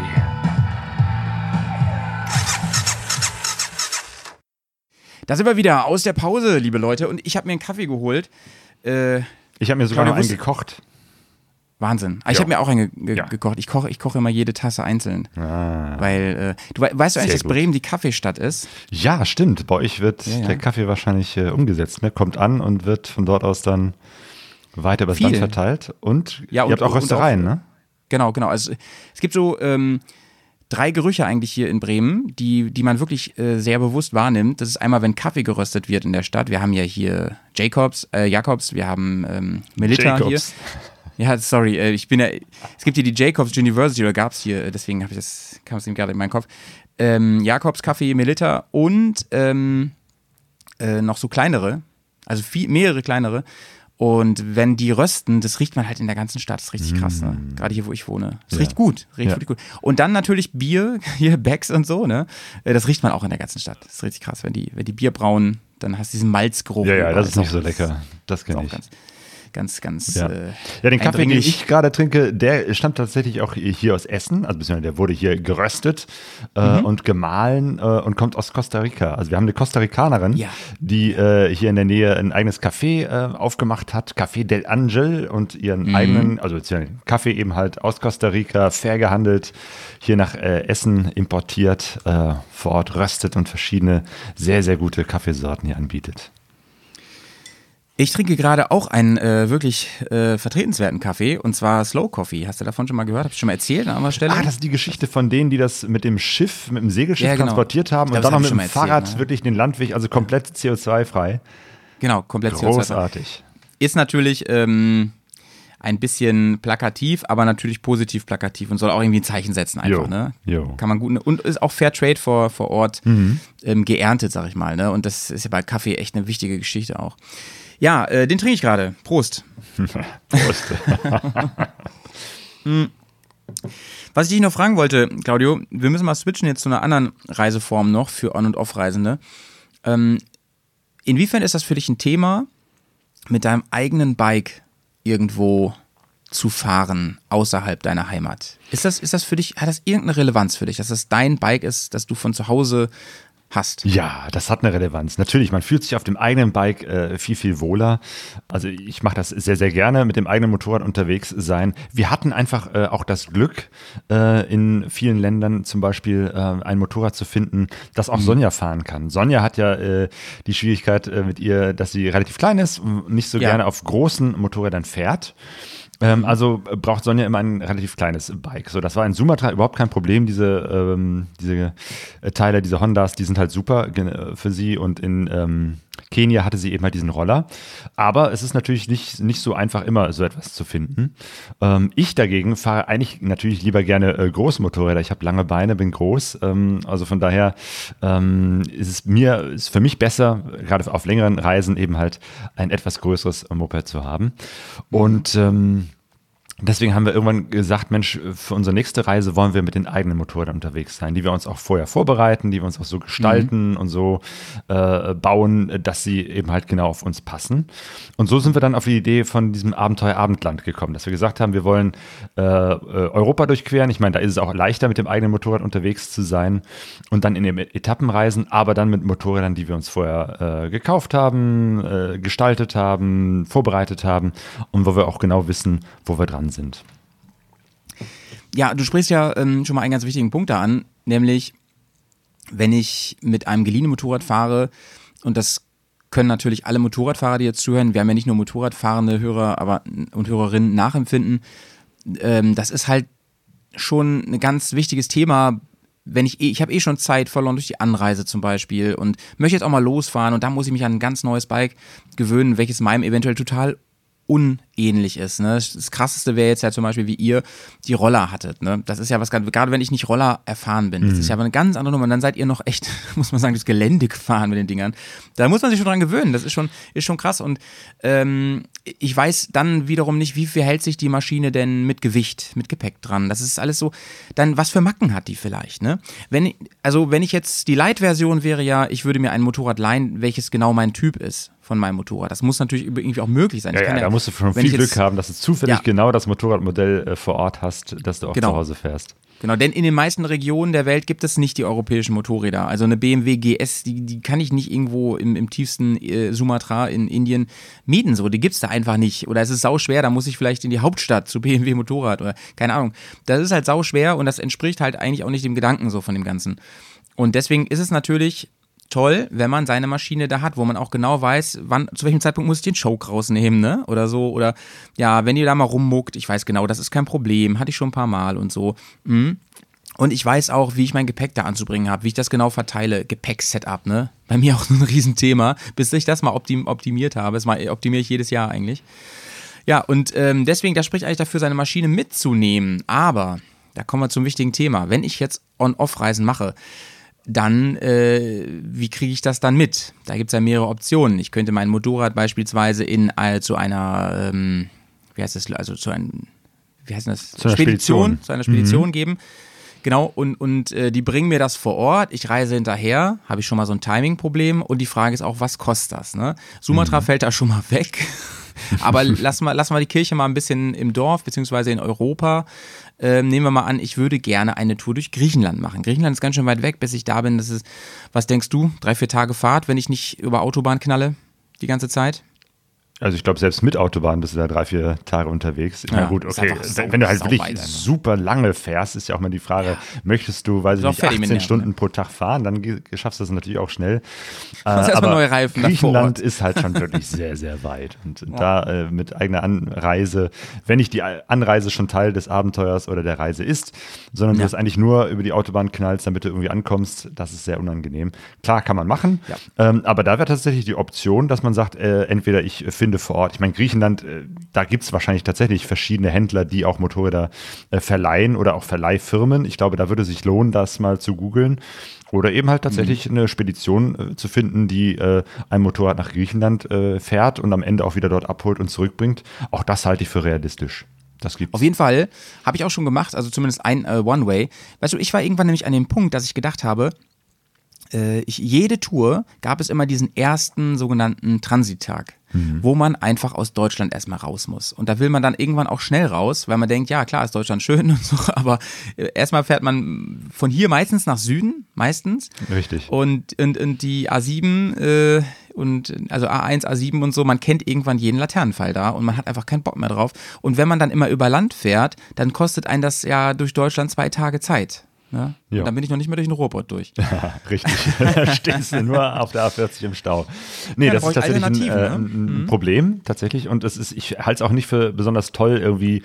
Da sind wir wieder aus der Pause, liebe Leute. Und ich habe mir einen Kaffee geholt. Äh, Ich habe mir sogar noch einen gekocht. Wahnsinn. Ah, Ich habe mir auch einen ge ge Ja. gekocht. Ich koche, ich koche immer jede Tasse einzeln. Ah. Weil, äh, du we- weißt du eigentlich, dass. Bremen die Kaffeestadt ist? Ja, stimmt. Bei euch wird Ja, ja. der Kaffee wahrscheinlich äh, umgesetzt. Ne? Kommt an und wird von dort aus dann weiter übers Viel. Land verteilt. Und Ja, ihr und- habt auch Röstereien, auch- ne? Genau, genau. Also es gibt so ähm, drei Gerüche eigentlich hier in Bremen, die, die man wirklich äh, sehr bewusst wahrnimmt. Das ist einmal, wenn Kaffee geröstet wird in der Stadt. Wir haben ja hier Jacobs, äh, Jacobs, wir haben ähm, Melita Jacobs. hier. Ja, sorry, äh, ich bin ja, es gibt hier die Jacobs University, oder gab es hier, äh, deswegen habe ich das, kam es ihm gerade in meinen Kopf. Ähm, Jacobs, Kaffee, Melita und ähm, äh, noch so kleinere, also viel, mehrere kleinere. Und wenn die rösten, das riecht man halt in der ganzen Stadt. Das ist richtig krass, ne? Gerade hier, wo ich wohne. Das Mm. Ja. riecht gut. Riecht Ja. wirklich gut. Und dann natürlich Bier, hier Becks und so, ne? Äh, Das riecht man auch in der ganzen Stadt. Das ist richtig krass. Wenn die, wenn die Bier brauen, dann hast du diesen Malzgeruch. Ja, ja, das ist nicht auch- so lecker. Das kenne auch ich. ganz, ganz, ganz. Ja. Äh, Ja, den Kaffee, den ich gerade trinke, der stammt tatsächlich auch hier aus Essen. Also beziehungsweise der wurde hier geröstet äh, Mhm. und gemahlen äh, und kommt aus Costa Rica. Also wir haben eine Costa Ricanerin, Ja. die äh, hier in der Nähe ein eigenes Café äh, aufgemacht hat, Café del Angel und ihren Mhm. eigenen, also beziehungsweise Kaffee eben halt aus Costa Rica, fair gehandelt, hier nach äh, Essen importiert, vor Ort röstet und verschiedene sehr, sehr gute Kaffeesorten hier anbietet. Ich trinke gerade auch einen äh, wirklich äh, vertretenswerten Kaffee und zwar Slow Coffee. Hast du davon schon mal gehört? Hab ich schon mal erzählt an anderer Stelle? Ah, das ist die Geschichte von denen, die das mit dem Schiff, mit dem Segelschiff Ja, genau. transportiert haben Ich und glaub, dann noch mit dem erzählt, Fahrrad ne? wirklich den Landweg, also komplett CO2-frei. genau, komplett CO2 Großartig. Ist natürlich ähm, ein bisschen plakativ, aber natürlich positiv plakativ und soll auch irgendwie ein Zeichen setzen einfach, Jo, ne? jo. Kann man gut und ist auch Fair Trade vor, vor Ort Mhm. ähm, geerntet, sag ich mal, ne? Und das ist ja bei Kaffee echt eine wichtige Geschichte auch. Ja, äh, den trinke ich gerade. Prost. Prost. Was ich dich noch fragen wollte, Claudio, wir müssen mal switchen jetzt zu einer anderen Reiseform noch für On- und Off-Reisende. Ähm, inwiefern ist das für dich ein Thema, mit deinem eigenen Bike irgendwo zu fahren außerhalb deiner Heimat? Ist das, ist das für dich, hat das irgendeine Relevanz für dich, dass das dein Bike ist, das du von zu Hause hast? Ja, das hat eine Relevanz. Natürlich, man fühlt sich auf dem eigenen Bike äh, viel, viel wohler. Also ich mache das sehr, sehr gerne, mit dem eigenen Motorrad unterwegs sein. Wir hatten einfach äh, auch das Glück, äh, in vielen Ländern zum Beispiel äh, ein Motorrad zu finden, das auch Sonja fahren kann. Sonja hat ja äh, die Schwierigkeit äh, mit ihr, dass sie relativ klein ist und nicht so Ja. gerne auf großen Motorrädern fährt. Ähm, also äh, braucht Sonja immer ein relativ kleines Bike. So, das war in Sumatra überhaupt kein Problem. Diese, ähm, diese äh, Teile, diese Hondas, die sind halt super äh, für sie. Und in ähm, Kenia hatte sie eben halt diesen Roller. Aber es ist natürlich nicht, nicht so einfach, immer so etwas zu finden. Ähm, ich dagegen fahre eigentlich natürlich lieber gerne äh, Großmotorräder. Ich habe lange Beine, bin groß. Ähm, also von daher ähm, ist es mir, ist für mich besser, gerade auf längeren Reisen eben halt ein etwas größeres Moped zu haben. Und Deswegen haben wir irgendwann gesagt, Mensch, für unsere nächste Reise wollen wir mit den eigenen Motorrädern unterwegs sein, die wir uns auch vorher vorbereiten, die wir uns auch so gestalten und so äh, bauen, dass sie eben halt genau auf uns passen. Und so sind wir dann auf die Idee von diesem Abenteuer Abendland gekommen, dass wir gesagt haben, wir wollen äh, äh, Europa durchqueren. Ich meine, da ist es auch leichter, mit dem eigenen Motorrad unterwegs zu sein und dann in den Etappen reisen, aber dann mit Motorrädern, die wir uns vorher äh, gekauft haben, äh, gestaltet haben, vorbereitet haben und wo wir auch genau wissen, wo wir dran sind. Ja, du sprichst ja ähm, schon mal einen ganz wichtigen Punkt da an, nämlich wenn ich mit einem geliehenen Motorrad fahre, und das können natürlich alle Motorradfahrer, die jetzt zuhören, wir haben ja nicht nur Motorradfahrende Hörer aber, und Hörerinnen nachempfinden, ähm, das ist halt schon ein ganz wichtiges Thema wenn ich ich habe eh schon Zeit verloren durch die Anreise zum Beispiel und möchte jetzt auch mal losfahren und da muss ich mich an ein ganz neues Bike gewöhnen, welches meinem eventuell total unähnlich ist. Ne? Das krasseste wäre jetzt ja zum Beispiel, wie ihr die Roller hattet. Ne? Das ist ja was, gerade wenn ich nicht Roller erfahren bin, das ist ja aber eine ganz andere Nummer. Und dann seid ihr noch echt, muss man sagen, das Gelände gefahren mit den Dingern. Da muss man sich schon dran gewöhnen. Das ist schon, ist schon krass. Und ähm, ich weiß dann wiederum nicht, wie viel hält sich die Maschine denn mit Gewicht, mit Gepäck dran. Das ist alles so. Dann, was für Macken hat die vielleicht? Ne? Wenn, also, wenn ich jetzt die Light-Version wäre ja, ich würde mir ein Motorrad leihen, welches genau mein Typ ist von meinem Motorrad. Das muss natürlich irgendwie auch möglich sein. Ja, ja, da musst du schon viel Glück haben, dass du zufällig Ja. genau das Motorradmodell äh, vor Ort hast, das du auch Genau. zu Hause fährst. Genau, denn in den meisten Regionen der Welt gibt es nicht die europäischen Motorräder. Also eine BMW GS, die, die kann ich nicht irgendwo im, im tiefsten äh, Sumatra in Indien mieten. So, die gibt's da einfach nicht. Oder es ist sau schwer, da muss ich vielleicht in die Hauptstadt zu BMW Motorrad oder keine Ahnung. Das ist halt sau schwer und das entspricht halt eigentlich auch nicht dem Gedanken so von dem Ganzen. Und deswegen ist es natürlich toll, wenn man seine Maschine da hat, wo man auch genau weiß, wann, zu welchem Zeitpunkt muss ich den Choke rausnehmen, ne? Oder so. Oder ja, wenn ihr da mal rummuckt, ich weiß genau, das ist kein Problem, hatte ich schon ein paar Mal und so. Mhm. Und ich weiß auch, wie ich mein Gepäck da anzubringen habe, wie ich das genau verteile. Gepäck-Setup, ne? Bei mir auch so ein Riesenthema, bis ich das mal optim optimiert habe. Das optimiere ich jedes Jahr eigentlich. Ja, und ähm, deswegen, das spricht eigentlich dafür, seine Maschine mitzunehmen. Aber, da kommen wir zum wichtigen Thema. Wenn ich jetzt On-Off-Reisen mache, dann, äh, wie kriege ich das dann mit? Da gibt es ja mehrere Optionen. Ich könnte mein Motorrad beispielsweise in äh, zu einer, ähm, wie heißt das, also zu einem, wie heißt das? Zu einer Spedition. Zu einer Spedition geben. Genau, und, und äh, die bringen mir das vor Ort, ich reise hinterher, habe ich schon mal so ein Timing-Problem und die Frage ist auch, was kostet das? Ne? Sumatra fällt da schon mal weg. Aber lass mal, lass mal die Kirche mal ein bisschen im Dorf, beziehungsweise in Europa. Ähm, nehmen wir mal an, ich würde gerne eine Tour durch Griechenland machen. Griechenland ist ganz schön weit weg, bis ich da bin. Das ist, was denkst du? Drei, vier Tage Fahrt, wenn ich nicht über Autobahn knalle die ganze Zeit? Also ich glaube, selbst mit Autobahn bist du da drei, vier Tage unterwegs. Ja, Ja, gut, okay. sau- Wenn du halt wirklich einfach. super lange fährst, ist ja auch mal die Frage, möchtest du, weiß ich nicht, fertig mit 18 Nerven, Stunden ne? pro Tag fahren, dann schaffst du das natürlich auch schnell. Äh, aber neue Reifen Griechenland ist halt schon wirklich sehr, sehr weit. Und da äh, mit eigener Anreise, wenn nicht die Anreise schon Teil des Abenteuers oder der Reise ist, sondern du Ja. es eigentlich nur über die Autobahn knallst, damit du irgendwie ankommst, das ist sehr unangenehm. Klar, kann man machen, Ja. ähm, aber da wäre tatsächlich die Option, dass man sagt, äh, entweder ich finde vor Ort, ich meine, Griechenland, äh, da gibt es wahrscheinlich tatsächlich verschiedene Händler, die auch Motorräder äh, verleihen oder auch Verleihfirmen. Ich glaube, da würde es sich lohnen, das mal zu googeln. Oder eben halt tatsächlich Mhm. eine Spedition äh, zu finden, die äh, ein Motorrad nach Griechenland äh, fährt und am Ende auch wieder dort abholt und zurückbringt. Auch das halte ich für realistisch. Das gibt's. Auf jeden Fall habe ich auch schon gemacht, also zumindest ein One-Way. Weißt du, ich war irgendwann nämlich an dem Punkt, dass ich gedacht habe, ich, jede Tour gab es immer diesen ersten sogenannten Transittag, wo man einfach aus Deutschland erstmal raus muss. Und da will man dann irgendwann auch schnell raus, weil man denkt, ja klar, ist Deutschland schön und so, aber äh, erstmal fährt man von hier meistens nach Süden, meistens. Richtig. Und, und, und die A7 äh, und also A1, A7 und so, man kennt irgendwann jeden Laternenfall da und man hat einfach keinen Bock mehr drauf. Und wenn man dann immer über Land fährt, dann kostet einen das ja durch Deutschland zwei Tage Zeit. Ne? Ja. Dann bin ich noch nicht mehr durch den Ruhrpott durch. Richtig. da stehst du nur auf der A40 im Stau. Nee, Ja, da das ist ich tatsächlich ein, äh, ne? ein Problem, tatsächlich. Und es ist, ich halte es auch nicht für besonders toll, irgendwie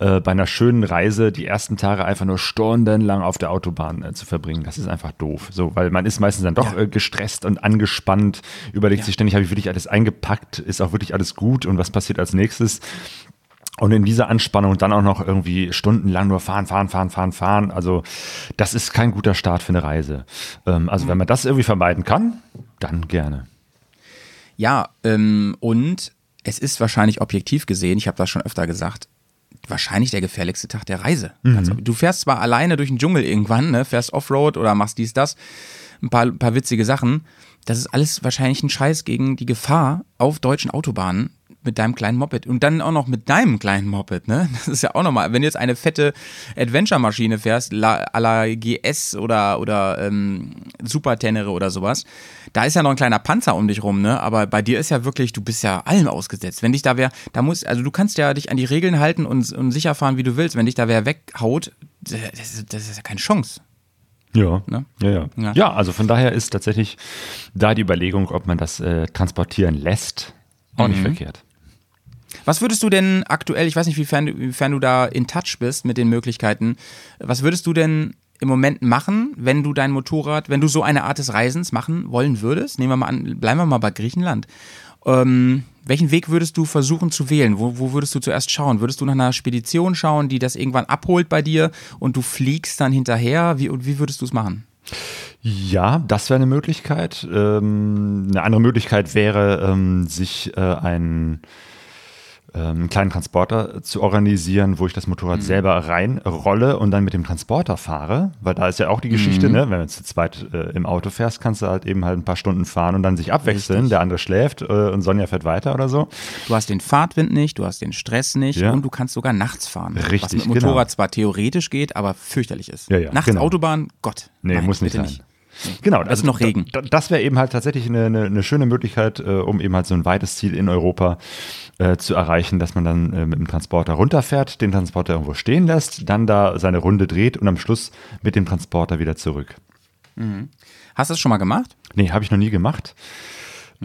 äh, bei einer schönen Reise die ersten Tage einfach nur stundenlang auf der Autobahn äh, zu verbringen. Das ist einfach doof. So, weil man ist meistens dann doch Ja. äh, gestresst und angespannt, überlegt sich ständig, habe ich wirklich alles eingepackt, ist auch wirklich alles gut und was passiert als nächstes? Und in dieser Anspannung dann auch noch irgendwie stundenlang nur fahren, fahren, fahren, fahren, fahren. Also das ist kein guter Start für eine Reise. Ähm, also wenn man das irgendwie vermeiden kann, dann gerne. Ja, ähm, und es ist wahrscheinlich objektiv gesehen, ich habe das schon öfter gesagt, wahrscheinlich der gefährlichste Tag der Reise. Also, du fährst zwar alleine durch den Dschungel irgendwann, ne, fährst Offroad oder machst dies, das, ein paar, ein paar witzige Sachen. Das ist alles wahrscheinlich ein Scheiß gegen die Gefahr auf deutschen Autobahnen mit deinem kleinen Moped und dann auch noch mit deinem kleinen Moped, ne? Das ist ja auch nochmal, wenn du jetzt eine fette Adventure-Maschine fährst, la, à la GS oder, oder ähm, Super Tenere oder sowas, da ist ja noch ein kleiner Panzer um dich rum, ne? Aber bei dir ist ja wirklich, du bist ja allem ausgesetzt. Wenn dich da wer, da muss, also du kannst ja dich an die Regeln halten und, und sicher fahren, wie du willst. Wenn dich da wer weghaut, das ist, das ist ja keine Chance. Ja. Ne? ja, ja, Ja. ja. also von daher ist tatsächlich da die Überlegung, ob man das äh, transportieren lässt, auch Mhm. nicht verkehrt. Was würdest du denn aktuell, ich weiß nicht, du- wiefern du da in Touch bist mit den Möglichkeiten, was würdest du denn im Moment machen, wenn du dein Motorrad, wenn du so eine Art des Reisens machen wollen würdest? Nehmen wir mal an, bleiben wir mal bei Griechenland. Ähm, welchen Weg würdest du versuchen zu wählen? Wo, wo würdest du zuerst schauen? Würdest du nach einer Spedition schauen, die das irgendwann abholt bei dir und du fliegst dann hinterher? Wie, wie würdest du es machen? Ja, das wäre eine Möglichkeit. Ähm, eine andere Möglichkeit wäre, ähm, sich äh, ähm, einen kleinen Transporter zu organisieren, wo ich das Motorrad selber reinrolle und dann mit dem Transporter fahre. Weil da ist ja auch die Geschichte, ne? wenn du zu zweit äh, im Auto fährst, kannst du halt eben halt ein paar Stunden fahren und dann sich abwechseln. Richtig. Der andere schläft äh, und Sonja fährt weiter oder so. Du hast den Fahrtwind nicht, du hast den Stress nicht Ja. und du kannst sogar nachts fahren. Was Richtig, mit Motorrad genau. zwar theoretisch geht, aber fürchterlich ist. Ja, ja, nachts genau. Autobahn, Gott. Nee, nein, muss nicht sein. Genau, ist noch Regen. da- Das wäre eben halt tatsächlich eine, eine, eine schöne Möglichkeit, äh, um eben halt so ein weites Ziel in Europa äh, zu erreichen, dass man dann äh, mit dem Transporter runterfährt, den Transporter irgendwo stehen lässt, dann da seine Runde dreht und am Schluss mit dem Transporter wieder zurück. Hast du das schon mal gemacht? Nee, habe ich noch nie gemacht.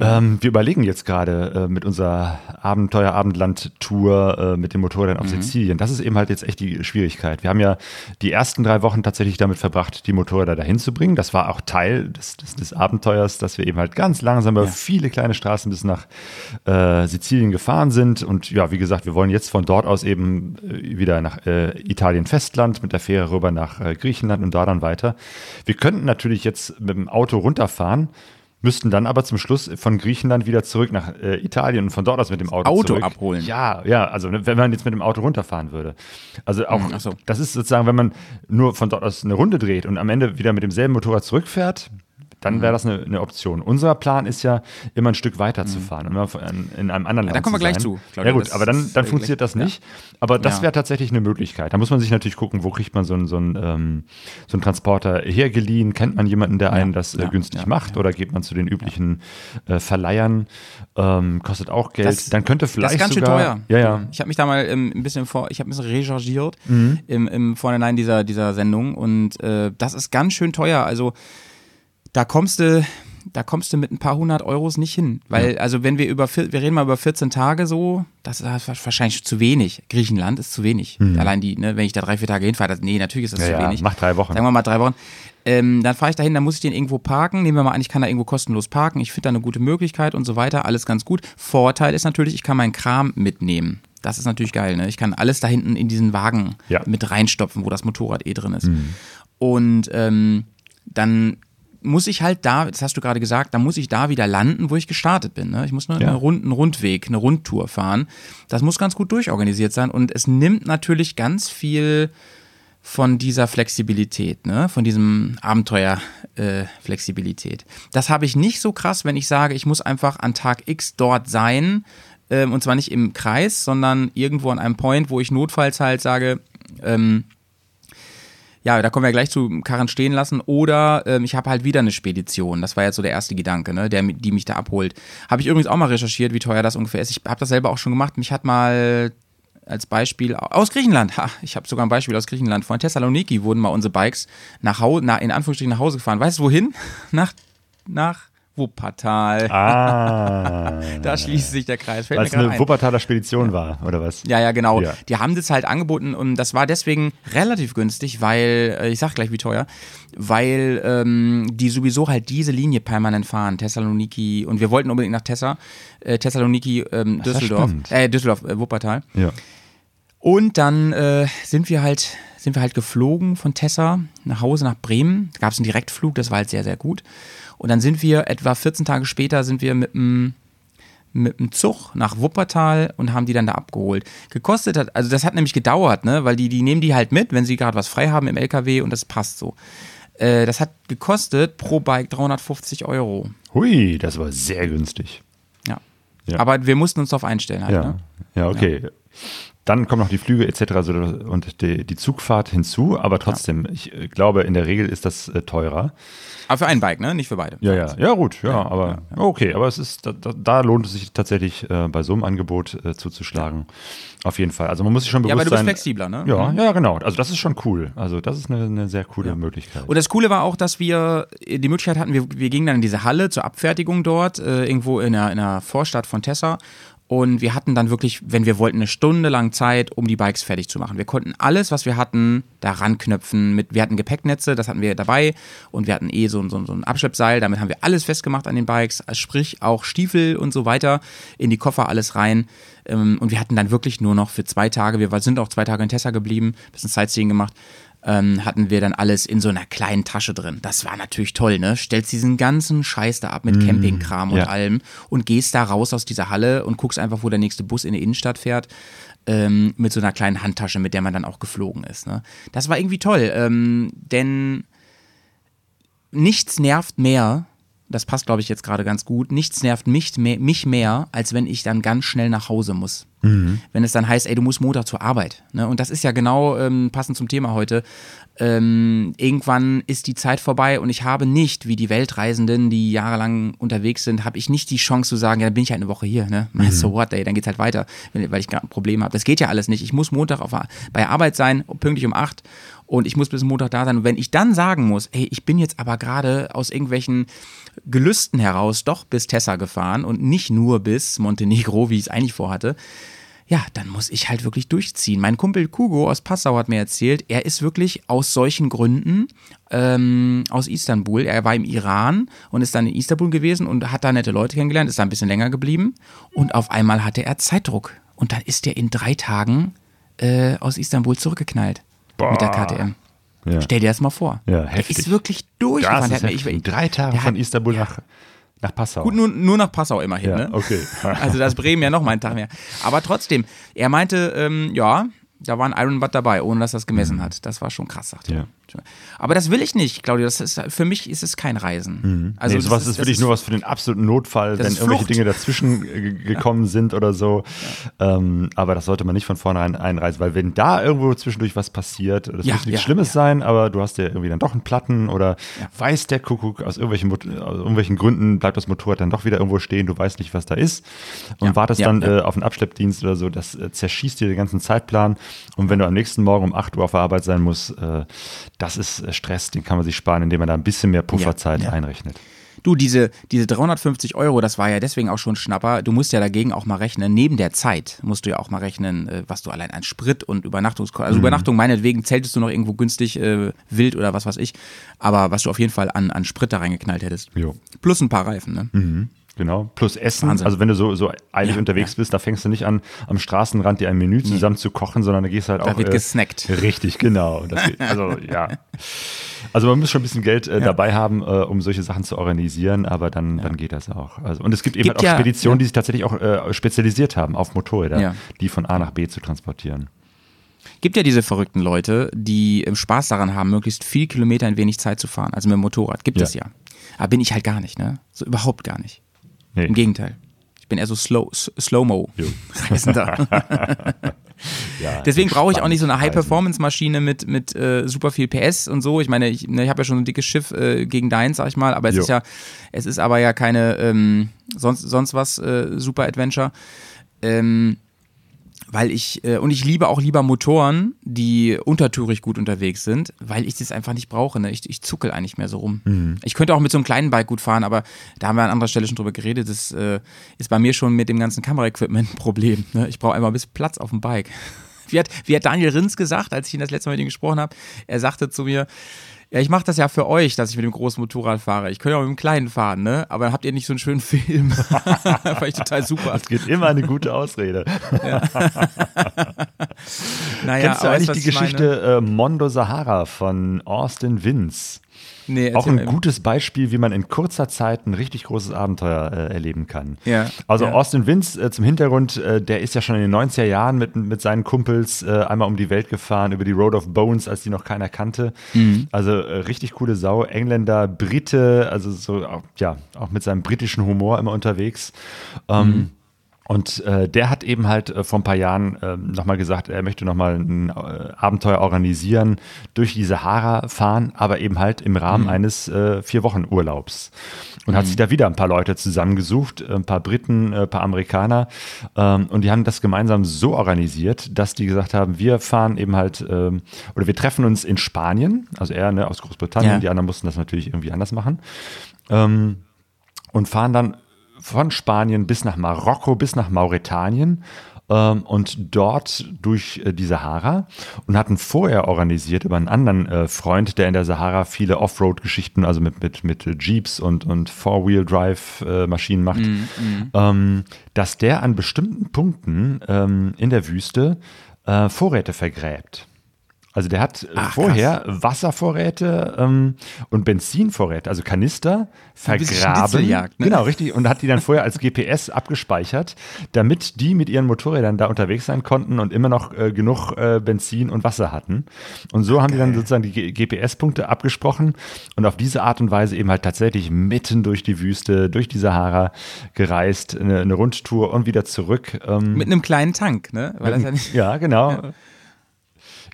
Ähm, wir überlegen jetzt gerade äh, mit unserer Abenteuer-Abendland-Tour äh, mit dem Motorrad auf Sizilien. Das ist eben halt jetzt echt die Schwierigkeit. Wir haben ja die ersten drei Wochen tatsächlich damit verbracht, die Motorräder dahin zu bringen. Das war auch Teil des, des, des Abenteuers, dass wir eben halt ganz langsam über viele kleine Straßen bis nach äh, Sizilien gefahren sind. Und ja, wie gesagt, wir wollen jetzt von dort aus eben äh, wieder nach äh, Italien Festland mit der Fähre rüber nach äh, Griechenland und da dann weiter. Wir könnten natürlich jetzt mit dem Auto runterfahren, müssten dann aber zum Schluss von Griechenland wieder zurück nach äh, Italien und von dort aus mit dem Auto, Auto zurück. abholen. Ja, ja, also ne, wenn man jetzt mit dem Auto runterfahren würde. Also auch, ach so. das ist sozusagen, wenn man nur von dort aus eine Runde dreht und am Ende wieder mit demselben Motorrad zurückfährt, dann Mhm. wäre das eine, eine Option. Unser Plan ist ja, immer ein Stück weiter zu fahren, immer in, in einem anderen Land da kommen wir gleich zu, Claudia. Ja gut, Das aber dann, dann funktioniert das ja. nicht. Aber das Ja. wäre tatsächlich eine Möglichkeit. Da muss man sich natürlich gucken, wo kriegt man so einen, so einen, ähm, so einen Transporter hergeliehen? Kennt man jemanden, der einen das äh, ja, günstig ja, macht? Oder geht man zu den üblichen äh, Verleihern? Ähm, kostet auch Geld. dann könnte vielleicht Das ist ganz schön sogar, teuer. Ja, ja. Ich habe mich da mal ähm, ein bisschen vor, ich habe ein bisschen rechargiert Mhm. im, im Vorhinein dieser, dieser Sendung und äh, das ist ganz schön teuer. Also da kommst du, da kommst du mit ein paar hundert Euros nicht hin. Weil, also wenn wir über, wir reden mal über 14 Tage so, das ist wahrscheinlich zu wenig. Griechenland ist zu wenig. Allein die, ne, wenn ich da drei, vier Tage hinfahre, das, nee, natürlich ist das Mhm. Ja, zu ja, wenig. mach drei Wochen. Sagen wir mal drei Wochen. Ähm, dann fahre ich dahin, dann muss ich den irgendwo parken. Nehmen wir mal an, ich kann da irgendwo kostenlos parken. Ich finde da eine gute Möglichkeit und so weiter. Alles ganz gut. Vorteil ist natürlich, ich kann meinen Kram mitnehmen. Das ist natürlich geil, ne? Ich kann alles da hinten in diesen Wagen Ja. mit reinstopfen, wo das Motorrad eh drin ist. Und ähm, dann muss ich halt da, das hast du gerade gesagt, dann muss ich da wieder landen, wo ich gestartet bin. Ne? Ich muss nur Ja. eine Rund, einen Rundweg, eine Rundtour fahren. Das muss ganz gut durchorganisiert sein und es nimmt natürlich ganz viel von dieser Flexibilität, ne? von diesem Abenteuer-Flexibilität. Äh, das habe ich nicht so krass, wenn ich sage, ich muss einfach an Tag X dort sein ähm, und zwar nicht im Kreis, sondern irgendwo an einem Point, wo ich notfalls halt sage, ähm, ja, da kommen wir gleich zu Karren stehen lassen. Oder ähm, ich habe halt wieder eine Spedition. Das war jetzt so der erste Gedanke, ne, der, die mich da abholt. Habe ich übrigens auch mal recherchiert, wie teuer das ungefähr ist. Ich habe das selber auch schon gemacht. Mich hat mal als Beispiel aus Griechenland, ha, ich habe sogar ein Beispiel aus Griechenland. Von Thessaloniki wurden mal unsere Bikes nach Hause, na, in Anführungsstrichen nach Hause gefahren. Weißt du wohin? Nach, nach Wuppertal. Ah. Da schließt sich der Kreis. Fällt Weil es eine ein. Wuppertaler Spedition war, oder was? Ja, ja, genau. Ja. Die haben das halt angeboten und das war deswegen relativ günstig, weil, äh, ich sag gleich wie teuer, weil ähm, die sowieso halt diese Linie permanent fahren, Thessaloniki und wir wollten unbedingt nach Tessa, äh, Thessaloniki, ähm, Düsseldorf, äh, Düsseldorf, äh, Wuppertal. Ja. Und dann äh, sind wir halt sind wir halt geflogen von Tessa nach Hause nach Bremen. Da gab es einen Direktflug, das war halt sehr sehr gut. Und dann sind wir etwa 14 Tage später sind wir mit dem mit dem Zug nach Wuppertal und haben die dann da abgeholt. Gekostet hat, also das hat nämlich gedauert, ne, weil die die nehmen die halt mit, wenn sie gerade was frei haben im LKW und das passt so. Äh, das hat gekostet pro Bike 350 Euro. Hui, das war sehr günstig. Ja. Ja. Aber wir mussten uns darauf einstellen halt. Ja, Ne? ja, okay. Dann kommen noch die Flüge etc. und die, die Zugfahrt hinzu, aber trotzdem, ich äh, glaube, in der Regel ist das äh, teurer. Aber für ein Bike, ne? Nicht für beide. Ja, ja, ja, gut, ja, aber okay, aber es ist, da, da, lohnt es sich tatsächlich äh, bei so einem Angebot äh, zuzuschlagen. Auf jeden Fall. Also man muss sich schon Ja, bewusst aber du bist sein. flexibler, ne? Ja, ja, genau. Also das ist schon cool. Also das ist eine, eine sehr coole Möglichkeit. Und das Coole war auch, dass wir die Möglichkeit hatten, wir, wir gingen dann in diese Halle zur Abfertigung dort, äh, irgendwo in der, in der Vorstadt von Tessa. Und wir hatten dann wirklich, wenn wir wollten, eine Stunde lang Zeit, um die Bikes fertig zu machen. Wir konnten alles, was wir hatten, da ranknöpfen. Mit, wir hatten Gepäcknetze, das hatten wir dabei. Und wir hatten eh so, so, so ein Abschleppseil. Damit haben wir alles festgemacht an den Bikes. Sprich auch Stiefel und so weiter in die Koffer, alles rein. Ähm, Und wir hatten dann wirklich nur noch für zwei Tage, wir sind auch zwei Tage in Tessa geblieben, bisschen Sightseeing gemacht ähm, hatten wir dann alles in so einer kleinen Tasche drin. Das war natürlich toll, ne? Stellst diesen ganzen Scheiß da ab mit Campingkram und ja. allem und gehst da raus aus dieser Halle und guckst einfach, wo der nächste Bus in die Innenstadt fährt. Ähm, mit so einer kleinen Handtasche, mit der man dann auch geflogen ist. Ne? Das war irgendwie toll, ähm, denn nichts nervt mehr, das passt, glaube ich, jetzt gerade ganz gut, nichts nervt mich mehr, mich mehr, als wenn ich dann ganz schnell nach Hause muss. Wenn es dann heißt, ey, du musst Montag zur Arbeit. Ne? Und das ist ja genau ähm, passend zum Thema heute. Ähm, irgendwann ist die Zeit vorbei und ich habe nicht, wie die Weltreisenden, die jahrelang unterwegs sind, habe ich nicht die Chance zu sagen, ja, dann bin ich halt eine Woche hier. Ne? So what, ey, dann geht's halt weiter, weil ich gerade ein Problem habe. Das geht ja alles nicht. Ich muss Montag auf, bei Arbeit sein, pünktlich um acht und ich muss bis Montag da sein. Und wenn ich dann sagen muss, ey, ich bin jetzt aber gerade aus irgendwelchen Gelüsten heraus doch bis Tessa gefahren und nicht nur bis Montenegro, wie ich es eigentlich vorhatte, ja, dann muss ich halt wirklich durchziehen. Mein Kumpel Kugo aus Passau hat mir erzählt, er ist wirklich aus solchen Gründen ähm, aus Istanbul. Er war im Iran und ist dann in Istanbul gewesen und hat da nette Leute kennengelernt, ist da ein bisschen länger geblieben und auf einmal hatte er Zeitdruck. Und dann ist er in drei Tagen äh, aus Istanbul zurückgeknallt mit der KTM. Ja. Stell dir das mal vor. Ja, der heftig. ist wirklich Das durchgefahren. Der ist heftig. ich- Drei Tage der von Istanbul nach, nach Passau. Gut, nur, nur nach Passau immerhin, Ja, ne? okay. Also da ist Bremen ja noch mal einen Tag mehr. Aber trotzdem, er meinte, ähm, ja, da war ein Iron Butt dabei, ohne dass er es gemessen hat. Das war schon krass, sagt er. Mhm. Ja. Aber das will ich nicht, Claudia. Das ist, für mich ist es kein Reisen. Also nee, das sowas ist, wirklich nur was für den absoluten Notfall, wenn irgendwelche. Dinge dazwischen ge- gekommen sind oder so. Ähm, aber das sollte man nicht von vornherein einreisen, weil wenn da irgendwo zwischendurch was passiert, das Ja, muss nichts ja, Schlimmes sein, aber du hast ja irgendwie dann doch einen Platten oder weiß der Kuckuck, aus irgendwelchen, aus irgendwelchen Gründen bleibt das Motorrad dann doch wieder irgendwo stehen, du weißt nicht, was da ist und Ja, wartest ja, dann ja. Äh, auf einen Abschleppdienst oder so, das äh, zerschießt dir den ganzen Zeitplan und wenn du am nächsten Morgen um 8 Uhr auf der Arbeit sein musst, äh, das ist äh, Stress, den kann man sich sparen, indem man da ein bisschen mehr Pufferzeit ja. einrechnet. Du, diese, diese 350 Euro, das war ja deswegen auch schon Schnapper. Du musst ja dagegen auch mal rechnen. Neben der Zeit musst du ja auch mal rechnen, äh, was du allein an Sprit und Übernachtungskosten. Also Übernachtung meinetwegen zeltest du noch irgendwo günstig äh, wild oder was weiß ich. Aber was du auf jeden Fall an, an Sprit da reingeknallt hättest. Jo. Plus ein paar Reifen, ne? Genau, plus Essen. Wahnsinn. Also wenn du so, so eilig Ja, unterwegs bist, da fängst du nicht an, am Straßenrand dir ein Menü zusammen zu kochen, sondern da gehst halt Da auch. wird gesnackt. Richtig, genau. Geht, also ja. Also man muss schon ein bisschen Geld äh, dabei haben, äh, um solche Sachen zu organisieren, aber dann, dann geht das auch. Also, und es gibt eben Gibt halt auch ja- Speditionen, ja. die sich tatsächlich auch äh, spezialisiert haben auf Motorräder, Ja. die von A nach B zu transportieren. Gibt ja diese verrückten Leute, die im Spaß daran haben, möglichst viel Kilometer in wenig Zeit zu fahren. Also mit dem Motorrad. Gibt Ja. es ja. Aber bin ich halt gar nicht, ne? So überhaupt gar nicht. Nee. Im Gegenteil. Ich bin eher so slow, s- Slow-Mo. Reisender. Ja, Deswegen brauche ich auch nicht so eine. High-Performance-Maschine mit, mit äh, super viel PS und so. Ich meine, ich, ne, ich habe ja schon ein dickes Schiff äh, gegen deins, sag ich mal, aber es Jo. ist ja, es ist aber ja keine ähm, sonst, sonst was äh, Super Adventure. Ähm, weil ich, äh, und ich liebe auch lieber Motoren, die untertourig gut unterwegs sind, weil ich das einfach nicht brauche. Ne? Ich, ich zuckel eigentlich mehr so rum. Mhm. Ich könnte auch mit so einem kleinen Bike gut fahren, aber da haben wir an anderer Stelle schon drüber geredet. Das äh, ist bei mir schon mit dem ganzen Kameraequipment ein Problem. Ne? Ich brauche einfach ein bisschen Platz auf dem Bike. Wie hat, wie hat Daniel Rins gesagt, als ich ihn das letzte Mal mit ihm gesprochen habe? Er sagte zu mir, ja, ich mache das ja für euch, dass ich mit dem großen Motorrad fahre. Ich könnte auch mit dem kleinen fahren, ne? Aber dann habt ihr nicht so einen schönen Film. Fand ich total super. Es gibt immer eine gute Ausrede. Naja, Kennst du eigentlich weißt, die? Geschichte äh, Mondo Sahara von Austin Vince? Nee, Auch ein gutes Beispiel, wie man in kurzer Zeit ein richtig großes Abenteuer äh, erleben kann. Ja, Also ja. Austin Vince äh, zum Hintergrund, äh, der ist ja schon in den 90er Jahren mit, mit seinen Kumpels äh, einmal um die Welt gefahren, über die Road of Bones, als die noch keiner kannte. Mhm. Also äh, richtig coole Sau. Engländer, Brite, also so, auch, ja, auch mit seinem britischen Humor immer unterwegs. Ähm, Und äh, der hat eben halt äh, vor ein paar Jahren äh, nochmal gesagt, er möchte nochmal ein äh, Abenteuer organisieren, durch die Sahara fahren, aber eben halt im Rahmen Mhm. eines äh, Vier-Wochen-Urlaubs. Und hat sich da wieder ein paar Leute zusammengesucht, äh, ein paar Briten, äh, ein paar Amerikaner. Ähm, und die haben das gemeinsam so organisiert, dass die gesagt haben, wir fahren eben halt, ähm, oder wir treffen uns in Spanien, also er ne, aus Großbritannien, Ja. die anderen mussten das natürlich irgendwie anders machen. Ähm, und fahren dann von Spanien bis nach Marokko, bis nach Mauretanien ähm, und dort durch äh, die Sahara und hatten vorher organisiert über einen anderen äh, Freund, der in der Sahara viele Offroad-Geschichten, also mit, mit, mit Jeeps und, und Four-Wheel-Drive-Maschinen macht, ähm, dass der an bestimmten Punkten ähm, in der Wüste äh, Vorräte vergräbt. Also der hat äh, Ach, vorher Wasservorräte ähm, und Benzinvorräte, also Kanister, vergraben. Ne? Genau, richtig. Und hat die dann vorher als GPS abgespeichert, damit die mit ihren Motorrädern da unterwegs sein konnten und immer noch äh, genug äh, Benzin und Wasser hatten. Und so haben die dann sozusagen die GPS-Punkte abgesprochen und auf diese Art und Weise eben halt tatsächlich mitten durch die Wüste, durch die Sahara gereist, eine, eine Rundtour und wieder zurück. Ähm, Mit einem kleinen Tank, ne? Weil das ja nicht, ja, genau.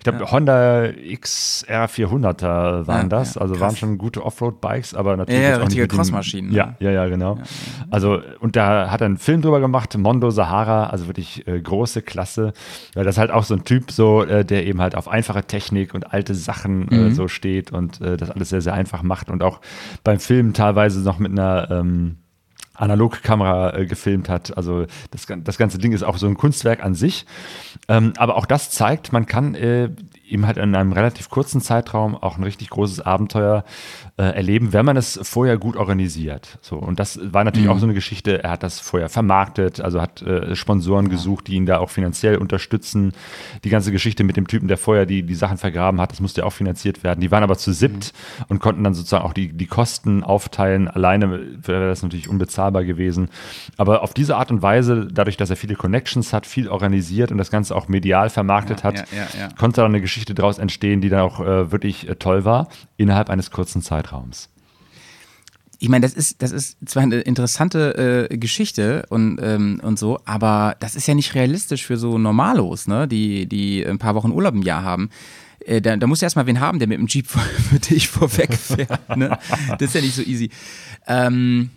Ich glaube, Honda XR 400er waren Ja, das. ja, also krass. waren schon gute Offroad-Bikes, aber natürlich. Ja, ja, richtige Crossmaschinen, Ja, ne? ja, ja, genau. Also, und da hat er einen Film drüber gemacht, Mondo Sahara, also wirklich äh, große Klasse. Weil das ist halt auch so ein Typ, so, äh, der eben halt auf einfache Technik und alte Sachen Mhm. äh, so steht und äh, das alles sehr, sehr einfach macht und auch beim Film teilweise noch mit einer. Ähm, Analogkamera äh, gefilmt hat. Also das, das ganze Ding ist auch so ein Kunstwerk an sich. Ähm, aber auch das zeigt, man kann äh, eben halt in einem relativ kurzen Zeitraum auch ein richtig großes Abenteuer äh, erleben, wenn man es vorher gut organisiert. So, und das war natürlich auch so eine Geschichte, er hat das vorher vermarktet, also hat äh, Sponsoren gesucht, die ihn da auch finanziell unterstützen. Die ganze Geschichte mit dem Typen, der vorher die, die Sachen vergraben hat, das musste ja auch finanziert werden. Die waren aber zu siebt und konnten dann sozusagen auch die, die Kosten aufteilen. Alleine wäre das natürlich unbezahlbar gewesen. Aber auf diese Art und Weise, dadurch, dass er viele Connections hat, viel organisiert und das Ganze auch medial vermarktet hat, ja, ja, ja. konnte dann eine Geschichte daraus entstehen, die dann auch äh, wirklich äh, toll war, innerhalb eines kurzen Zeitraums. ich meine, das ist, das ist zwar eine interessante äh, Geschichte und, ähm, und so, aber das ist ja nicht realistisch für so Normalos, ne, die, die ein paar Wochen Urlaub im Jahr haben. Äh, da, da musst du erstmal wen haben, der mit dem Jeep für, für dich vorwegfährt. Ne? Das ist ja nicht so easy. Ähm,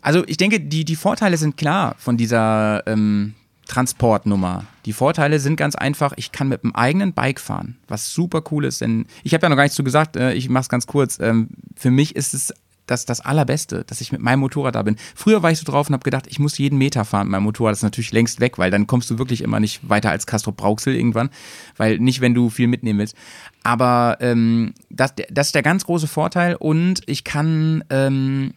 also ich denke, die, die Vorteile sind klar von dieser ähm, Transportnummer. Die Vorteile sind ganz einfach, ich kann mit einem eigenen Bike fahren, was super cool ist, denn ich habe ja noch gar nichts zu gesagt, äh, ich mache es ganz kurz. Ähm, für mich ist es das, das Allerbeste, dass ich mit meinem Motorrad da bin. Früher war ich so drauf und habe gedacht, ich muss jeden Meter fahren mit meinem Motorrad. Das ist natürlich längst weg, weil dann kommst du wirklich immer nicht weiter als Castro Brauxel irgendwann, weil nicht, wenn du viel mitnehmen willst. Aber ähm, das, das ist der ganz große Vorteil und ich kann ähm,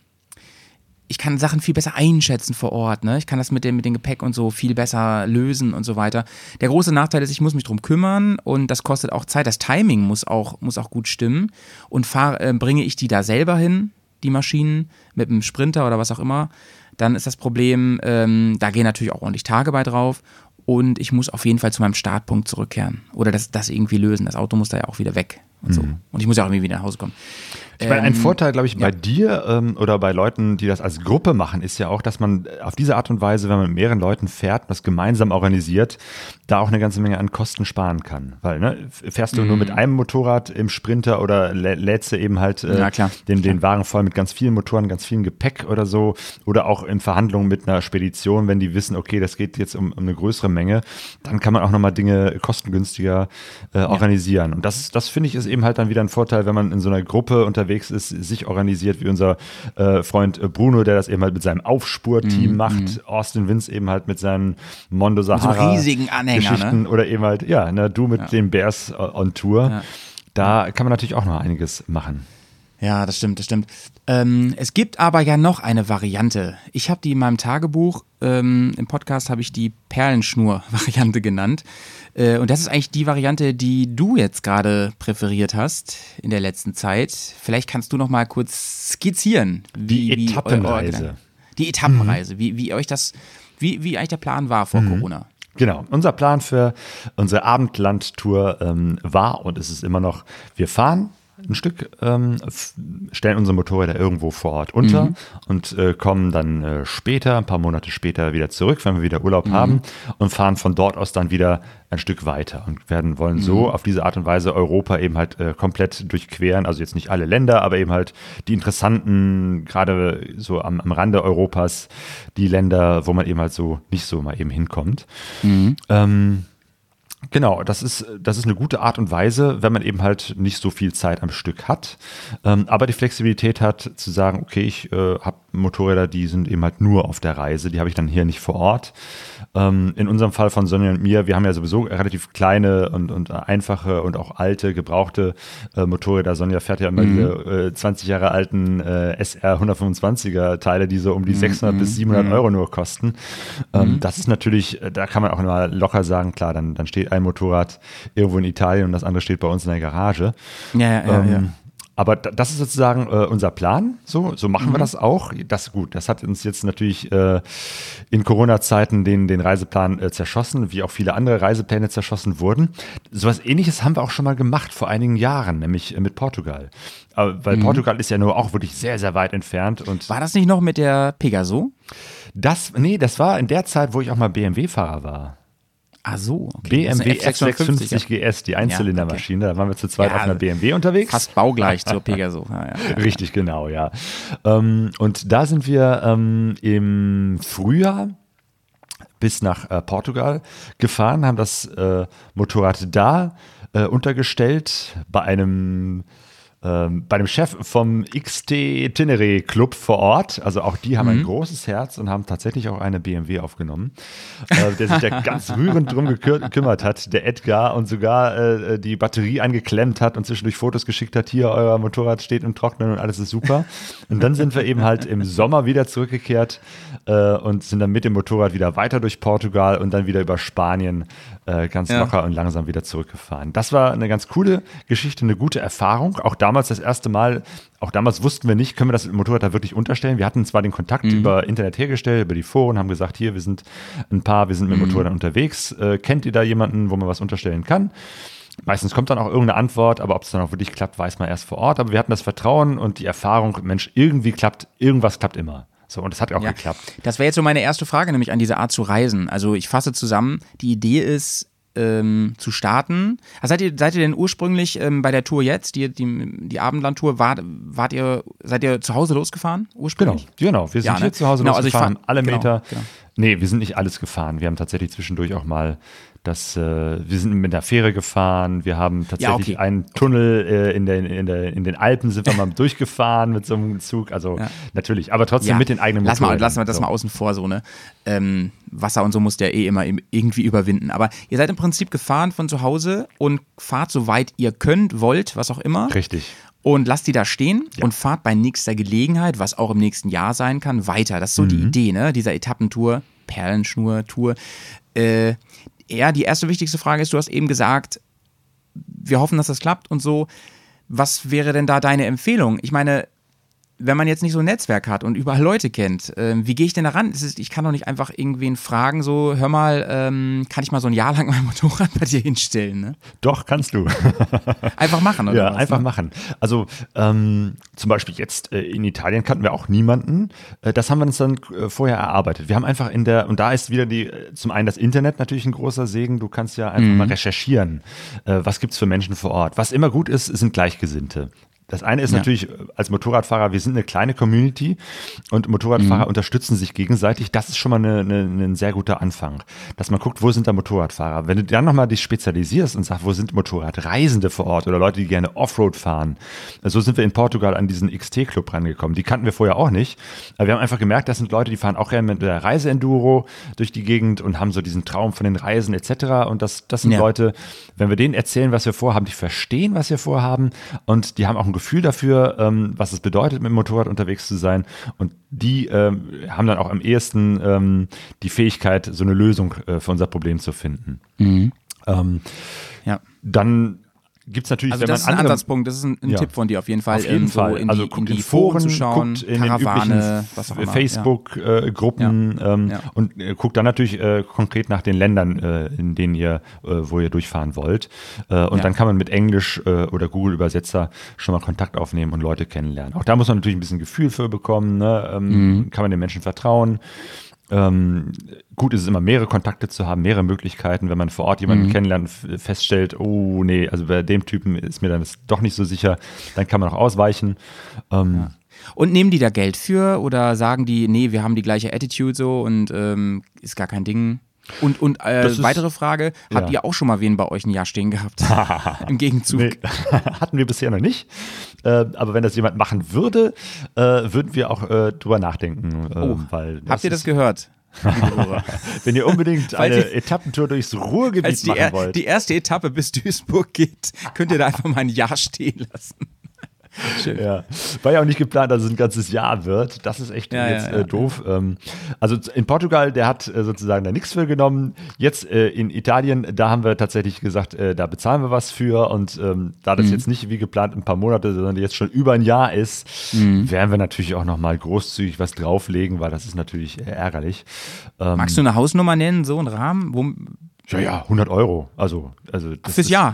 ich kann Sachen viel besser einschätzen vor Ort. Ne? Ich kann das mit dem, mit dem Gepäck und so viel besser lösen und so weiter. Der große Nachteil ist, ich muss mich drum kümmern und das kostet auch Zeit. Das Timing muss auch, muss auch gut stimmen. Und fahr, äh, bringe ich die da selber hin, die Maschinen, mit einem Sprinter oder was auch immer, dann ist das Problem, ähm, da gehen natürlich auch ordentlich Tage bei drauf. Und ich muss auf jeden Fall zu meinem Startpunkt zurückkehren. Oder das, das irgendwie lösen. Das Auto muss da ja auch wieder weg und so. Und ich muss ja auch irgendwie wieder nach Hause kommen. Ich meine, ein Ähm, Vorteil, glaube ich, bei dir ähm, oder bei Leuten, die das als Gruppe machen, ist ja auch, dass man auf diese Art und Weise, wenn man mit mehreren Leuten fährt, das gemeinsam organisiert, da auch eine ganze Menge an Kosten sparen kann. Weil, ne, fährst du nur Mhm. mit einem Motorrad im Sprinter oder lä- lädst du eben halt äh, Ja, klar. den, den Wagen voll mit ganz vielen Motoren, ganz viel Gepäck oder so. Oder auch in Verhandlungen mit einer Spedition, wenn die wissen, okay, das geht jetzt um, um eine größere Menge, dann kann man auch nochmal Dinge kostengünstiger äh, organisieren. Und das, das finde ich ist eben halt dann wieder ein Vorteil, wenn man in so einer Gruppe unterwegs ist, sich organisiert, wie unser äh, Freund äh, Bruno, der das eben halt mit seinem Aufspurteam macht, Austin Vince eben halt mit seinen Mondo Sahara riesigen Anhänger, Geschichten oder eben halt, ja, ne, du mit den Bears äh, on Tour. Ja. Da kann man natürlich auch noch einiges machen. Ja, das stimmt, das stimmt. Ähm, es gibt aber ja noch eine Variante. Ich habe die in meinem Tagebuch, ähm, im Podcast habe ich die Perlenschnur-Variante genannt. Äh, und das ist eigentlich die Variante, die du jetzt gerade präferiert hast in der letzten Zeit. Vielleicht kannst du noch mal kurz skizzieren. Die wie, Etappenreise. Gedanken- die Etappenreise, wie, wie euch das, wie, wie eigentlich der Plan war vor Corona. Genau. Unser Plan für unsere Abendlandtour ähm, war und ist es immer noch, wir fahren ein Stück, ähm, stellen unsere Motorräder irgendwo vor Ort unter Mhm. und äh, kommen dann äh, später, ein paar Monate später wieder zurück, wenn wir wieder Urlaub Mhm. haben und fahren von dort aus dann wieder ein Stück weiter und werden wollen so Mhm. auf diese Art und Weise Europa eben halt äh, komplett durchqueren. Also jetzt nicht alle Länder, aber eben halt die interessanten, gerade so am, am Rande Europas, die Länder, wo man eben halt so nicht so mal eben hinkommt. Ähm, Genau, das ist, das ist eine gute Art und Weise, wenn man eben halt nicht so viel Zeit am Stück hat, ähm, aber die Flexibilität hat zu sagen, okay, ich äh, habe Motorräder, die sind eben halt nur auf der Reise, die habe ich dann hier nicht vor Ort. Ähm, in unserem Fall von Sonja und mir, wir haben ja sowieso relativ kleine und, und einfache und auch alte, gebrauchte äh, Motorräder. Sonja fährt ja immer diese äh, 20 Jahre alten äh, SR 125er Teile, die so um die 600 bis 700 Euro nur kosten. Ähm, Das ist natürlich, äh, da kann man auch immer locker sagen, klar, dann, dann steht ein Motorrad irgendwo in Italien und das andere steht bei uns in der Garage. Ja, ja, ja, Ähm, ja. Aber da- das ist sozusagen äh, unser Plan. So, so machen wir Mhm. das auch. Das gut. Das hat uns jetzt natürlich äh, in Corona-Zeiten den, den Reiseplan äh, zerschossen, wie auch viele andere Reisepläne zerschossen wurden. Sowas ähnliches haben wir auch schon mal gemacht vor einigen Jahren, nämlich äh, mit Portugal. Weil Portugal ist ja nur auch wirklich sehr, sehr weit entfernt. Und Mhm. War das nicht noch mit der Pegaso? das, nee, das war in der Zeit, wo ich auch mal BMW-Fahrer war. Ah so, okay. BMW eine F650 GS, die Einzylindermaschine. Da waren wir zu zweit Ja, auf einer BMW unterwegs. Fast baugleich zur Pegaso. Ja, ja, ja. Richtig, genau, ja. Ähm, und da sind wir ähm, im Frühjahr bis nach äh, Portugal gefahren, haben das äh, Motorrad da äh, untergestellt bei einem ähm, bei dem Chef vom XT Tenere Club vor Ort. Also auch die haben ein großes Herz und haben tatsächlich auch eine BMW aufgenommen, äh, der sich da ganz rührend drum gekümmert hat, der Edgar, und sogar äh, die Batterie angeklemmt hat und zwischendurch Fotos geschickt hat, hier, euer Motorrad steht im Trocknen und alles ist super. Und dann sind wir eben halt im Sommer wieder zurückgekehrt äh, und sind dann mit dem Motorrad wieder weiter durch Portugal und dann wieder über Spanien äh, ganz Ja. locker und langsam wieder zurückgefahren. Das war eine ganz coole Geschichte, eine gute Erfahrung. Auch damals das erste Mal, auch damals wussten wir nicht, können wir das Motorrad da wirklich unterstellen. Wir hatten zwar den Kontakt über Internet hergestellt, über die Foren, haben gesagt, hier, wir sind ein paar, wir sind mit dem Motorrad unterwegs. Äh, kennt ihr da jemanden, wo man was unterstellen kann? Meistens kommt dann auch irgendeine Antwort, aber ob es dann auch wirklich klappt, weiß man erst vor Ort. Aber wir hatten das Vertrauen und die Erfahrung, Mensch, irgendwie klappt, irgendwas klappt immer. So, und es hat auch Ja. geklappt. Das wäre jetzt so meine erste Frage, nämlich an diese Art zu reisen. Also ich fasse zusammen, die Idee ist, ähm, zu starten. Also seid ihr, seid ihr denn ursprünglich ähm, bei der Tour jetzt, die, die, die Abendlandtour, wart, wart ihr, seid ihr zu Hause losgefahren Genau, ursprünglich? genau. Wir sind Ja, ne? hier zu Hause Genau, also ich losgefahren, fahr- haben alle genau, Meter. genau. Nee, wir sind nicht alles gefahren. Wir haben tatsächlich zwischendurch auch mal das, äh, wir sind mit der Fähre gefahren, wir haben tatsächlich okay. einen Tunnel äh, in, den, in, der, in den Alpen sind wir mal durchgefahren mit so einem Zug. Also Ja. natürlich, aber trotzdem mit den eigenen lass mal, Motorrädern. lassen wir das So. mal außen vor, so, ne? Ähm, Wasser und so muss der eh immer im- irgendwie überwinden. Aber ihr seid im Prinzip gefahren von zu Hause und fahrt so weit ihr könnt, wollt, was auch immer. Richtig. Und lasst die da stehen und fahrt bei nächster Gelegenheit, was auch im nächsten Jahr sein kann, weiter. Das ist so die Mhm. Idee, ne? Dieser Etappentour, Perlenschnur-Tour. Äh, ja, die erste wichtigste Frage ist, du hast eben gesagt, wir hoffen, dass das klappt und so. Was wäre denn da deine Empfehlung? Ich meine, wenn man jetzt nicht so ein Netzwerk hat und überall Leute kennt, ähm, wie gehe ich denn da ran? Es ist, ich kann doch nicht einfach irgendwen fragen, so, hör mal, ähm, kann ich mal so ein Jahr lang mein Motorrad bei dir hinstellen? Ne? Doch, kannst du. Einfach machen, oder? Ja, was, einfach ne? machen. Also ähm, zum Beispiel jetzt äh, in Italien kannten wir auch niemanden. Äh, das haben wir uns dann äh, vorher erarbeitet. Wir haben einfach in der, und da ist wieder die, äh, zum einen das Internet natürlich ein großer Segen. Du kannst ja einfach mal recherchieren. Äh, was gibt's für Menschen vor Ort? Was immer gut ist, sind Gleichgesinnte. Das eine ist Ja. natürlich äh, als Motorradfahrer, wir sind eine kleine Community und Motorradfahrer unterstützen sich gegenseitig. Das ist schon mal eine, eine, ein sehr guter Anfang, dass man guckt, wo sind da Motorradfahrer. Wenn du dann nochmal dich spezialisierst und sagst, wo sind Motorradreisende vor Ort oder Leute, die gerne Offroad fahren. So sind wir in Portugal an diesen XT-Club rangekommen. Die kannten wir vorher auch nicht. Aber wir haben einfach gemerkt, das sind Leute, die fahren auch gerne mit der Reiseenduro durch die Gegend und haben so diesen Traum von den Reisen etc. Und das, das sind Ja. Leute, wenn wir denen erzählen, was wir vorhaben, die verstehen, was wir vorhaben und die haben auch ein Gefühl dafür, ähm, was es bedeutet, mit dem Motorrad unterwegs zu sein. Und die ähm, haben dann auch am ehesten ähm, die Fähigkeit, so eine Lösung äh, für unser Problem zu finden. Ähm, Ja. dann gibt es natürlich, Also wenn das ist man ein andere, Ansatzpunkt, das ist ein, ein Ja. Tipp von dir auf jeden Fall. Auf jeden ähm, so Fall. in also die, guckt in die Foren Foren, zu schauen, guckt in Karawane, den üblichen was auch immer. Facebook-Gruppen ähm, Ja. und äh, guckt dann natürlich äh, konkret nach den Ländern, äh, in denen ihr, äh, wo ihr durchfahren wollt. Äh, und Ja. dann kann man mit Englisch äh, oder Google-Übersetzer schon mal Kontakt aufnehmen und Leute kennenlernen. Auch da muss man natürlich ein bisschen Gefühl für bekommen. Ne? Ähm, Mhm. Kann man den Menschen vertrauen? Ähm, gut ist es immer, mehrere Kontakte zu haben, mehrere Möglichkeiten. Wenn man vor Ort jemanden Mhm. kennenlernt, feststellt, oh nee, also bei dem Typen ist mir dann das doch nicht so sicher, dann kann man auch ausweichen. Ähm, Und nehmen die da Geld für oder sagen die, nee, wir haben die gleiche Attitude so und ähm, ist gar kein Ding? Und, und äh, ist- weitere Frage, habt Ja. ihr auch schon mal wen bei euch ein Jahr stehen gehabt? Im Gegenzug. Nee, hatten wir bisher noch nicht. Äh, aber wenn das jemand machen würde, äh, würden wir auch äh, drüber nachdenken. äh, Oh, weil Habt ihr das gehört? Wenn ihr unbedingt eine ihr- Etappentour durchs Ruhrgebiet die, machen wollt. die erste Etappe bis Duisburg geht, könnt ihr da einfach mal ein Jahr stehen lassen. Ja. War ja auch nicht geplant, dass es ein ganzes Jahr wird. Das ist echt Ja, jetzt ja. Äh, doof. Ähm, also in Portugal, der hat äh, sozusagen da nichts für genommen. Jetzt äh, in Italien, da haben wir tatsächlich gesagt, äh, da bezahlen wir was für. Und ähm, da Mhm. das jetzt nicht wie geplant ein paar Monate, sondern jetzt schon über ein Jahr ist, Mhm. werden wir natürlich auch nochmal großzügig was drauflegen, weil das ist natürlich äh, ärgerlich. Ähm, Magst du eine Hausnummer nennen, so einen Rahmen? Wo, Ja, ja, 100 Euro. Also, also das Fürs ist, Jahr?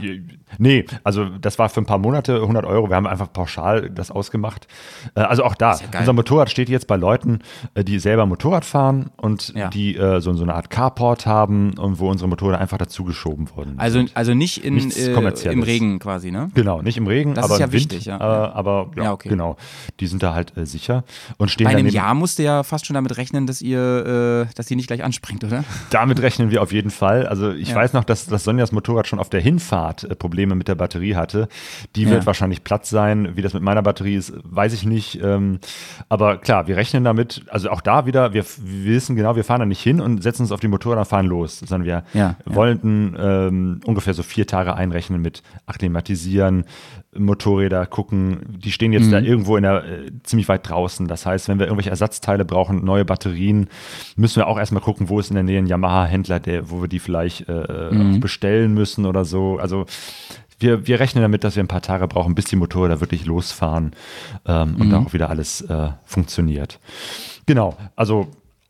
Nee, also das war für ein paar Monate 100 Euro. Wir haben einfach pauschal das ausgemacht. Äh, Also auch da, ja unser Motorrad steht jetzt bei Leuten, äh, die selber Motorrad fahren und Ja. die äh, so, so eine Art Carport haben und wo unsere Motorräder einfach dazugeschoben wurden. also, also nicht in, äh, im Regen quasi, ne? Genau, nicht im Regen, Das aber ist ja im Wind. wichtig, ja. Äh, aber ja, okay. genau. Die sind da halt äh, sicher und stehen Bei einem. Jahr musst du ja fast schon damit rechnen, dass ihr, dass die nicht gleich anspringt, oder? Damit rechnen wir auf jeden Fall. Also ich weiß noch, dass, dass Sonjas Motorrad schon auf der Hinfahrt äh, Probleme mit der Batterie hatte. Die Ja. wird wahrscheinlich platt sein. Wie das mit meiner Batterie ist, weiß ich nicht. Ähm, aber klar, wir rechnen damit. Also auch da wieder, wir, wir wissen genau, wir fahren da nicht hin und setzen uns auf die Motorräder und fahren los. Sondern wir Ja, wollten ähm, ungefähr so vier Tage einrechnen mit Akklimatisieren, Motorräder gucken. Die stehen jetzt Mhm. da irgendwo in der, äh, ziemlich weit draußen. Das heißt, wenn wir irgendwelche Ersatzteile brauchen, neue Batterien, müssen wir auch erstmal gucken, wo ist in der Nähe ein Yamaha-Händler, der, wo wir die vielleicht äh, Mhm. bestellen müssen oder so. Also wir, wir rechnen damit, dass wir ein paar Tage brauchen, bis die Motorräder wirklich losfahren ähm, und da auch wieder alles äh, funktioniert. Genau, also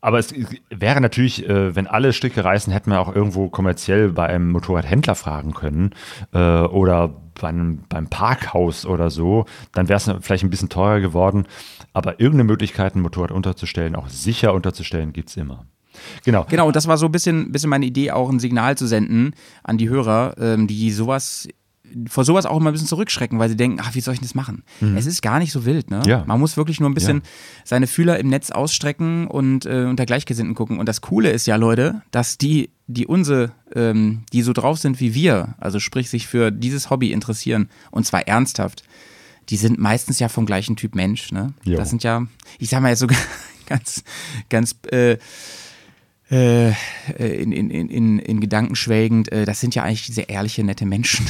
aber es wäre natürlich, äh, wenn alle Stricke reißen, hätten wir auch irgendwo kommerziell bei einem Motorradhändler fragen können äh, oder bei einem, beim Parkhaus oder so. Dann wäre es vielleicht ein bisschen teurer geworden. Aber irgendeine Möglichkeit, ein Motorrad unterzustellen, auch sicher unterzustellen, gibt es immer. Genau. Genau, und das war so ein bisschen, bisschen meine Idee, auch ein Signal zu senden an die Hörer, ähm, die sowas vor sowas auch immer ein bisschen zurückschrecken, weil sie denken, ach, wie soll ich das machen? Es ist gar nicht so wild, ne? Mhm. Ja. Man muss wirklich nur ein bisschen Ja. seine Fühler im Netz ausstrecken und äh, unter Gleichgesinnten gucken. Und das Coole ist ja, Leute, dass die, die unsere, ähm, die so drauf sind wie wir, also sprich sich für dieses Hobby interessieren, und zwar ernsthaft, die sind meistens ja vom gleichen Typ Mensch, ne? Jo. Das sind ja, ich sag mal jetzt sogar ganz, ganz äh, in, in, in, in, in Gedanken schwelgend, äh, das sind ja eigentlich sehr ehrliche, nette Menschen.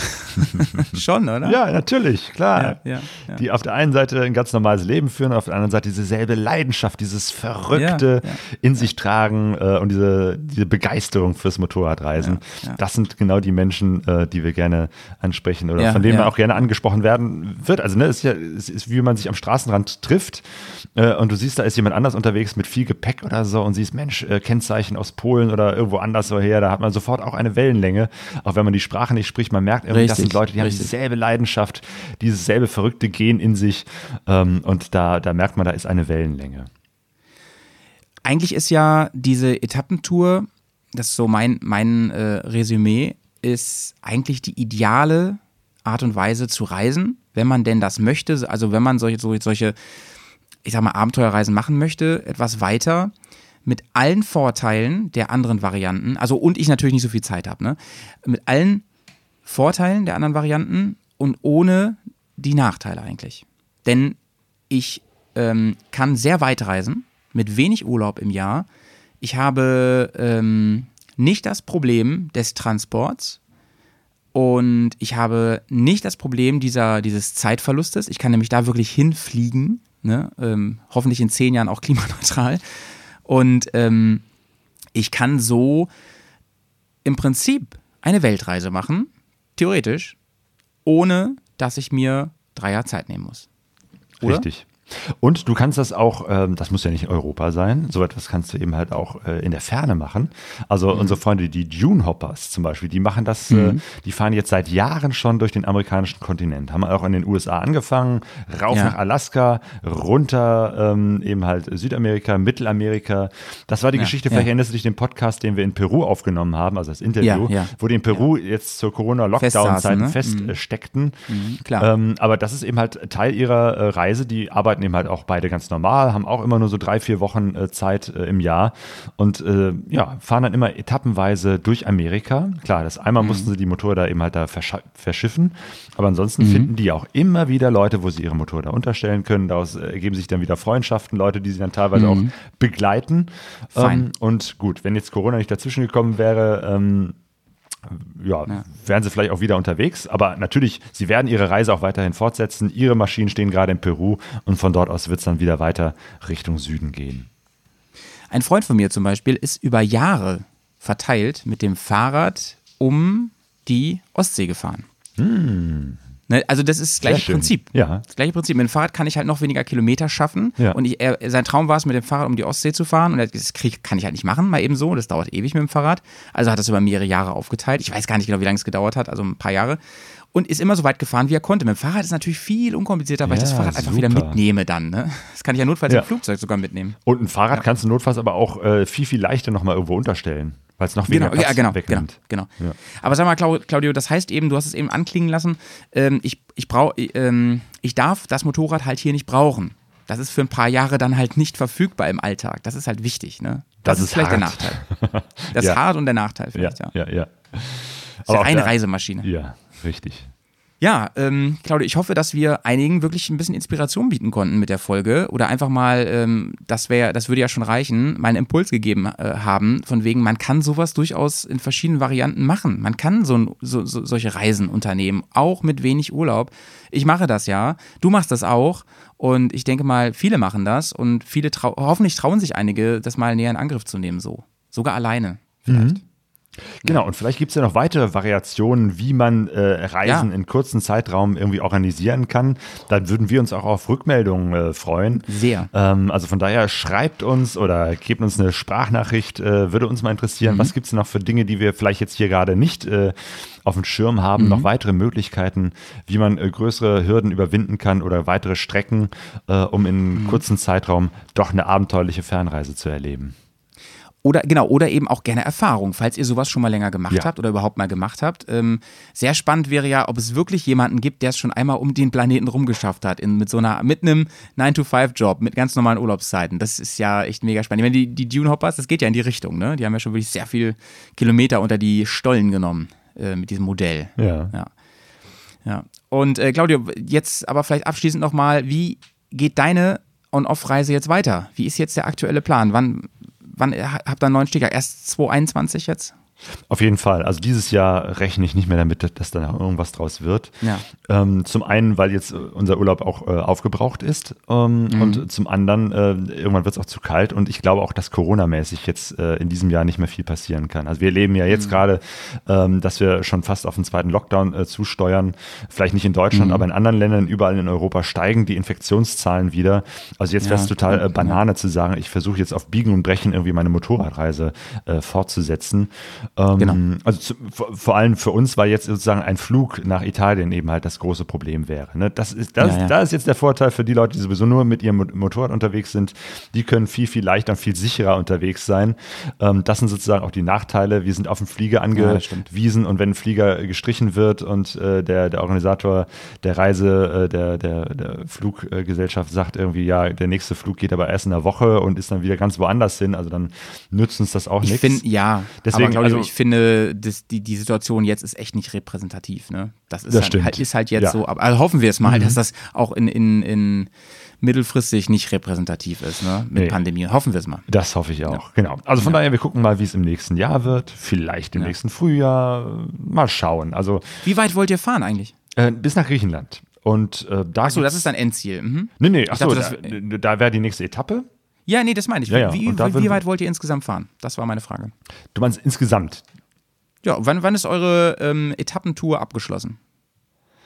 Schon, oder? Ja, natürlich, klar. Ja, ja, ja. Die auf der einen Seite ein ganz normales Leben führen, auf der anderen Seite dieselbe Leidenschaft, dieses Verrückte in sich tragen äh, und diese, diese Begeisterung fürs Motorradreisen. Das sind genau die Menschen, äh, die wir gerne ansprechen oder von denen man auch gerne angesprochen werden wird. Also ne, es ist ist wie man sich am Straßenrand trifft äh, und du siehst, da ist jemand anders unterwegs mit viel Gepäck oder so und siehst, Mensch, äh, Kennzeichen aus Polen oder irgendwo anders so her, da hat man sofort auch eine Wellenlänge, auch wenn man die Sprache nicht spricht. Man merkt irgendwie, das Richtig, sind Leute, die haben richtig. dieselbe Leidenschaft, dieses selbe verrückte Gen in sich ähm, und da, da merkt man, da ist eine Wellenlänge. Eigentlich ist ja diese Etappentour, das ist so mein, mein äh, Resümee, ist eigentlich die ideale Art und Weise zu reisen, wenn man denn das möchte. Also wenn man solche, so- solche ich sag mal, Abenteuerreisen machen möchte, etwas weiter mit allen Vorteilen der anderen Varianten, also und ich natürlich nicht so viel Zeit habe, ne? Mit allen Vorteilen der anderen Varianten und ohne die Nachteile eigentlich. Denn ich ähm, kann sehr weit reisen, mit wenig Urlaub im Jahr. Ich habe ähm, nicht das Problem des Transports und ich habe nicht das Problem dieser, dieses Zeitverlustes. Ich kann nämlich da wirklich hinfliegen, ne? ähm, hoffentlich in zehn Jahren auch klimaneutral. Und ähm, ich kann so im Prinzip eine Weltreise machen, theoretisch, ohne dass ich mir drei Jahre Zeit nehmen muss. Oder? Richtig. Und du kannst das auch, ähm, das muss ja nicht Europa sein, so etwas kannst du eben halt auch äh, in der Ferne machen. Also Mhm. unsere Freunde, die Dune Hoppers zum Beispiel, die machen das, äh, die fahren jetzt seit Jahren schon durch den amerikanischen Kontinent, haben auch in den USA angefangen, rauf Ja. nach Alaska, runter ähm, eben halt Südamerika, Mittelamerika. Das war die Ja, Geschichte, ja. vielleicht erinnerst du dich den Podcast, den wir in Peru aufgenommen haben, also das Interview, Ja, ja. wo die in Peru jetzt zur Corona-Lockdown-Zeiten ne? feststeckten. klar. Ähm, aber das ist eben halt Teil ihrer äh, Reise. Die arbeiten eben halt auch beide ganz normal, haben auch immer nur so drei, vier Wochen äh, Zeit äh, im Jahr und äh, ja, fahren dann immer etappenweise durch Amerika. Klar, das einmal Mhm. mussten sie die Motorräder eben halt da verscha- verschiffen, aber ansonsten finden die auch immer wieder Leute, wo sie ihre Motorräder unterstellen können. Daraus ergeben sich dann wieder Freundschaften, Leute, die sie dann teilweise auch begleiten. Mhm. Ähm, und gut, wenn jetzt Corona nicht dazwischen gekommen wäre, ähm, ja, wären sie vielleicht auch wieder unterwegs. Aber natürlich, sie werden ihre Reise auch weiterhin fortsetzen. Ihre Maschinen stehen gerade in Peru und von dort aus wird es dann wieder weiter Richtung Süden gehen. Ein Freund von mir zum Beispiel ist über Jahre verteilt mit dem Fahrrad um die Ostsee gefahren. Ne, also das ist das gleiche schön. Prinzip. Ja. Das gleiche Prinzip. Mit dem Fahrrad kann ich halt noch weniger Kilometer schaffen. Ja. Und ich, er, sein Traum war es, mit dem Fahrrad um die Ostsee zu fahren. Und er hat gesagt, das krieg, kann ich halt nicht machen, mal eben so. Das dauert ewig mit dem Fahrrad. Also hat das über mehrere Jahre aufgeteilt. Ich weiß gar nicht genau, wie lange es gedauert hat, also ein paar Jahre. Und ist immer so weit gefahren, wie er konnte. Mit dem Fahrrad ist natürlich viel unkomplizierter, weil ich das Ja, Fahrrad einfach wieder super. mitnehme dann. Ne? Das kann ich ja notfalls Ja. im Flugzeug sogar mitnehmen. Und ein Fahrrad kannst du notfalls aber auch äh, viel, viel leichter nochmal irgendwo unterstellen, weil es noch weniger Genau, ja, Platz genau, genau, wegnimmt. genau. Ja. Aber sag mal, Clau- Claudio, das heißt eben, du hast es eben anklingen lassen, ähm, ich, ich, brau, ähm, ich darf das Motorrad halt hier nicht brauchen. Das ist für ein paar Jahre dann halt nicht verfügbar im Alltag. Das ist halt wichtig, ne? Das ist vielleicht der hart. Nachteil. Das Ja. ist hart und der Nachteil Ja, vielleicht, ja. ja, ja. Das ist ja eine Reisemaschine. Ja, richtig. Ja, ähm, Claudia, ich hoffe, dass wir einigen wirklich ein bisschen Inspiration bieten konnten mit der Folge oder einfach mal, ähm, das wäre, das würde ja schon reichen, mal einen Impuls gegeben äh, haben, von wegen, man kann sowas durchaus in verschiedenen Varianten machen. Man kann so, ein- so, so solche Reisen unternehmen, auch mit wenig Urlaub. Ich mache das ja, du machst das auch und ich denke mal, viele machen das und viele trau hoffentlich trauen sich einige, das mal näher in Angriff zu nehmen, so. Sogar alleine. Vielleicht. Genau, und vielleicht gibt es ja noch weitere Variationen, wie man äh, Reisen Ja. in kurzen Zeitraum irgendwie organisieren kann. Dann würden wir uns auch auf Rückmeldungen äh, freuen. Sehr. Ähm, also von daher schreibt uns oder gebt uns eine Sprachnachricht, äh, würde uns mal interessieren. Mhm. Was gibt es noch für Dinge, die wir vielleicht jetzt hier gerade nicht äh, auf dem Schirm haben? Mhm. Noch weitere Möglichkeiten, wie man äh, größere Hürden überwinden kann oder weitere Strecken, äh, um in Mhm. kurzen Zeitraum doch eine abenteuerliche Fernreise zu erleben. Oder genau, oder eben auch gerne Erfahrung, falls ihr sowas schon mal länger gemacht Ja. habt oder überhaupt mal gemacht habt. Ähm, sehr spannend wäre ja, ob es wirklich jemanden gibt, der es schon einmal um den Planeten rumgeschafft hat, in, mit so einer, mit einem 9-to-5-Job, mit ganz normalen Urlaubszeiten. Das ist ja echt mega spannend. Ich meine, die, die Dune Hoppers, das geht ja in die Richtung, ne? Die haben ja schon wirklich sehr viel Kilometer unter die Stollen genommen äh, mit diesem Modell. Ja. Ja. ja. Und äh, Claudio, jetzt aber vielleicht abschließend nochmal, wie geht deine On-Off-Reise jetzt weiter? Wie ist jetzt der aktuelle Plan? Wann, wann äh, habt ihr einen neuen Sticker? Erst 2021 jetzt? Auf jeden Fall. Also dieses Jahr rechne ich nicht mehr damit, dass da noch irgendwas draus wird. Ja. Ähm, zum einen, weil jetzt äh, unser Urlaub auch äh, aufgebraucht ist ähm, Mhm. und zum anderen, äh, irgendwann wird es auch zu kalt und ich glaube auch, dass Corona-mäßig jetzt äh, in diesem Jahr nicht mehr viel passieren kann. Also wir erleben ja Mhm. jetzt gerade, ähm, dass wir schon fast auf den zweiten Lockdown äh, zusteuern. Vielleicht nicht in Mhm. Deutschland, aber in anderen Ländern, überall in Europa steigen die Infektionszahlen wieder. Also jetzt wäre es Ja, total äh, Banane zu sagen, ich versuche jetzt auf Biegen und Brechen irgendwie meine Motorradreise fortzusetzen. Ähm, Genau. Also zu, vor, vor allem für uns, weil jetzt sozusagen ein Flug nach Italien eben halt das große Problem wäre. Ne? Das ist, das, Ja, ja. da ist jetzt der Vorteil für die Leute, die sowieso nur mit ihrem Mo- Motorrad unterwegs sind. Die können viel, viel leichter und viel sicherer unterwegs sein. Ähm, das sind sozusagen auch die Nachteile. Wir sind auf den Flieger Ja, angewiesen und wenn ein Flieger gestrichen wird und äh, der, der Organisator der Reise, äh, der, der, der Fluggesellschaft sagt irgendwie, ja, der nächste Flug geht aber erst in einer Woche und ist dann wieder ganz woanders hin, also dann nützt uns das auch Ich nichts. finde, ja. Deswegen, aber Claudio, also- ich finde, das, die, die Situation jetzt ist echt nicht repräsentativ. Ne? Das ist, Das halt, halt, ist halt jetzt Ja. Mhm. so. Aber also hoffen wir es mal, dass das auch in, in, in mittelfristig nicht repräsentativ ist ne? mit Nee. Pandemie. Hoffen wir es mal. Das hoffe ich auch, genau. Also von daher, wir gucken mal, wie es im nächsten Jahr wird. Vielleicht im nächsten Frühjahr. Mal schauen. Also Wie weit wollt ihr fahren eigentlich? äh, bis nach Griechenland. Und äh, da. Achso, das ist dein Endziel. Mhm. Nee, nee, achso, dachte, da, da wäre die nächste Etappe. Ja, nee, das meine ich. Ja, ja. Wie, wie, wie weit wollt ihr insgesamt fahren? Das war meine Frage. Du meinst insgesamt. Ja, wann, wann ist eure ähm, Etappentour abgeschlossen?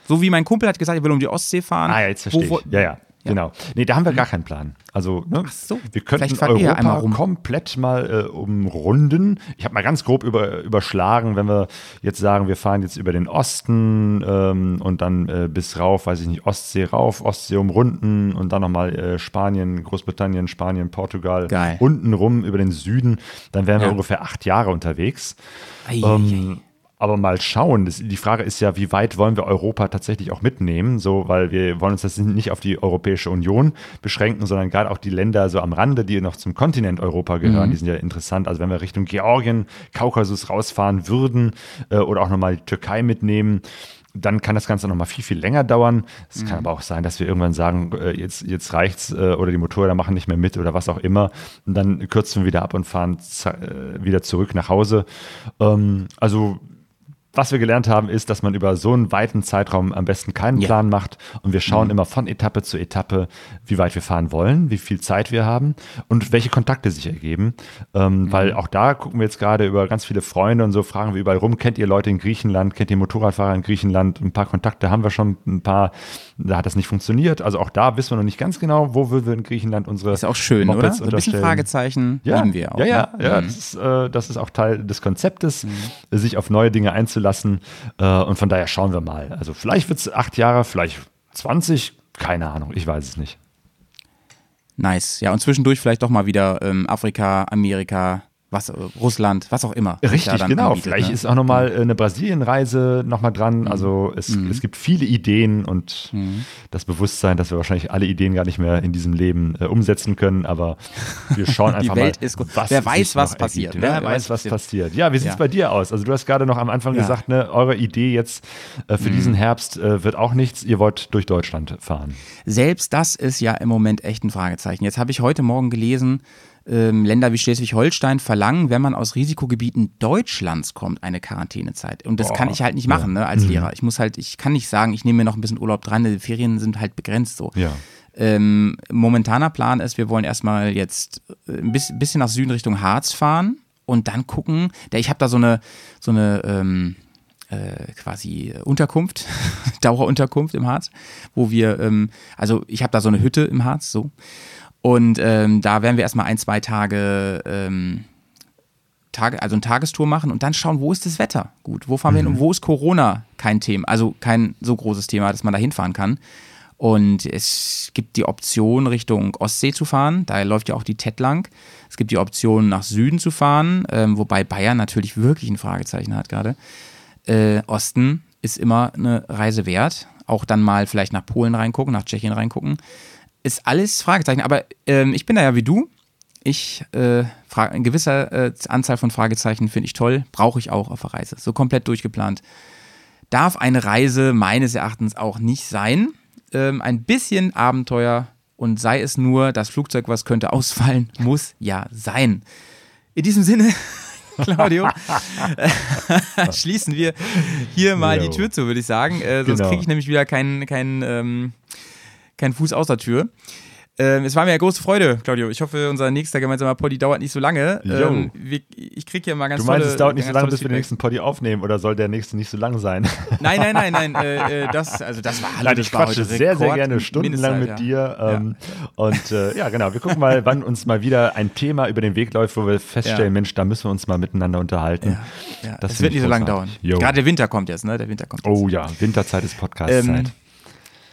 So wie mein Kumpel hat gesagt, er will um die Ostsee fahren. Ah, ja, jetzt verstehe Wo- ich. Ja, ja, genau. Nee, da haben wir gar keinen Plan. Also, ne, Ach so, wir könnten Europa rum. komplett mal äh, umrunden. Ich habe mal ganz grob über, überschlagen, wenn wir jetzt sagen, wir fahren jetzt über den Osten ähm, und dann äh, bis rauf, weiß ich nicht, Ostsee rauf, Ostsee umrunden und dann nochmal äh, Spanien, Großbritannien, Spanien, Portugal, Geil. unten rum über den Süden, dann wären wir Ja. ungefähr acht Jahre unterwegs. Ei, Ähm, aber mal schauen. Die Frage ist ja, wie weit wollen wir Europa tatsächlich auch mitnehmen? So, weil wir wollen uns das nicht auf die Europäische Union beschränken, sondern gerade auch die Länder so am Rande, die noch zum Kontinent Europa gehören, die sind ja interessant. Also wenn wir Richtung Georgien, Kaukasus rausfahren würden äh, oder auch nochmal die Türkei mitnehmen, dann kann das Ganze nochmal viel, viel länger dauern. Es kann aber auch sein, dass wir irgendwann sagen, äh, jetzt, jetzt reicht's äh, oder die Motorräder machen nicht mehr mit oder was auch immer. Und dann kürzen wir wieder ab und fahren äh, wieder zurück nach Hause. Ähm, also was wir gelernt haben, ist, dass man über so einen weiten Zeitraum am besten keinen Ja. Plan macht und wir schauen immer von Etappe zu Etappe, wie weit wir fahren wollen, wie viel Zeit wir haben und welche Kontakte sich ergeben. Ähm, Weil auch da gucken wir jetzt gerade über ganz viele Freunde und so, fragen wir überall rum, kennt ihr Leute in Griechenland, kennt ihr Motorradfahrer in Griechenland? Ein paar Kontakte haben wir schon, ein paar, da hat das nicht funktioniert. Also auch da wissen wir noch nicht ganz genau, wo wir in Griechenland unsere Ist auch schön, oder? Mopeds So ein bisschen. Fragezeichen Ja, lieben wir auch. ja, ja, ne? ja Mhm. das, ist, äh, das ist auch Teil des Konzeptes, sich auf neue Dinge einzulassen. Äh, und von daher schauen wir mal. Also vielleicht wird es acht Jahre, vielleicht 20, keine Ahnung, ich weiß es nicht. Nice. Ja, und zwischendurch vielleicht doch mal wieder ähm, Afrika, Amerika, was, äh, Russland, was auch immer. da Richtig, dann genau. anbietet, Vielleicht ne? ist auch nochmal eine Brasilienreise nochmal dran. Also es, es gibt viele Ideen und das Bewusstsein, dass wir wahrscheinlich alle Ideen gar nicht mehr in diesem Leben äh, umsetzen können. Aber wir schauen einfach Welt mal. Wer weiß, was passiert, ne? Wer Wer weiß, was was passiert. Ja, wie sieht es Ja. bei dir aus? Also du hast gerade noch am Anfang Ja. gesagt, ne, eure Idee jetzt äh, für diesen Herbst äh, wird auch nichts. Ihr wollt durch Deutschland fahren. Selbst das ist ja im Moment echt ein Fragezeichen. Jetzt habe ich heute Morgen gelesen, ähm, Länder wie Schleswig-Holstein verlangen, wenn man aus Risikogebieten Deutschlands kommt, eine Quarantänezeit. Und das kann ich halt nicht machen, ne, als Lehrer. Ich muss halt, ich kann nicht sagen, ich nehme mir noch ein bisschen Urlaub dran, die Ferien sind halt begrenzt so. Ja. Ähm, momentaner Plan ist, wir wollen erstmal jetzt äh, ein bisschen, nach Süden Richtung Harz fahren und dann gucken. Ich habe da so eine, so eine ähm, äh, quasi Unterkunft, Dauerunterkunft im Harz, wo wir, ähm, also ich habe da so eine Hütte im Harz, so. Und ähm, da werden wir erstmal ein, zwei Tage, ähm, Tage, also eine Tagestour machen und dann schauen, wo ist das Wetter gut, wo fahren wir hin und wo ist Corona kein Thema, also kein so großes Thema, dass man da hinfahren kann. Und es gibt die Option, Richtung Ostsee zu fahren. Da läuft ja auch die TED lang. Es gibt die Option, nach Süden zu fahren, ähm, wobei Bayern natürlich wirklich ein Fragezeichen hat gerade. Äh, Osten ist immer eine Reise wert. Auch dann mal vielleicht nach Polen reingucken, nach Tschechien reingucken. Ist alles Fragezeichen. Aber ähm, ich bin da ja wie du. Ich, äh, eine gewisse äh, Anzahl von Fragezeichen finde ich toll. Brauche ich auch auf der Reise. So komplett durchgeplant darf eine Reise meines Erachtens auch nicht sein. Ähm, ein bisschen Abenteuer und sei es nur, das Flugzeug, was könnte ausfallen, muss ja sein. In diesem Sinne, Claudio, äh, schließen wir hier mal Jo. die Tür zu, würde ich sagen. Äh, sonst Genau. kriege ich nämlich wieder keinen keinen ähm, keinen Fuß aus der Tür. Ähm, es war mir eine große Freude, Claudio. Ich hoffe, unser nächster gemeinsamer Poddy dauert nicht so lange. Ähm, wir, ich kriege hier mal ganz Du meinst, tolle, es dauert nicht so lange, bis wir den nächsten Poddy aufnehmen oder soll der nächste nicht so lang sein? Nein, nein, nein, nein. Äh, äh, das, also das war hallo, Nein, das ich quatsche sehr, sehr gerne stundenlang mit dir. Ähm, Und äh, ja, genau, wir gucken mal, wann uns mal wieder ein Thema über den Weg läuft, wo wir feststellen, Ja. Mensch, da müssen wir uns mal miteinander unterhalten. Ja, ja. Das es finde wird ich nicht so lange dauern. Jo. Gerade der Winter kommt jetzt, ne? Der Winter kommt jetzt. Oh ja, Winterzeit ist Podcastzeit. Ähm,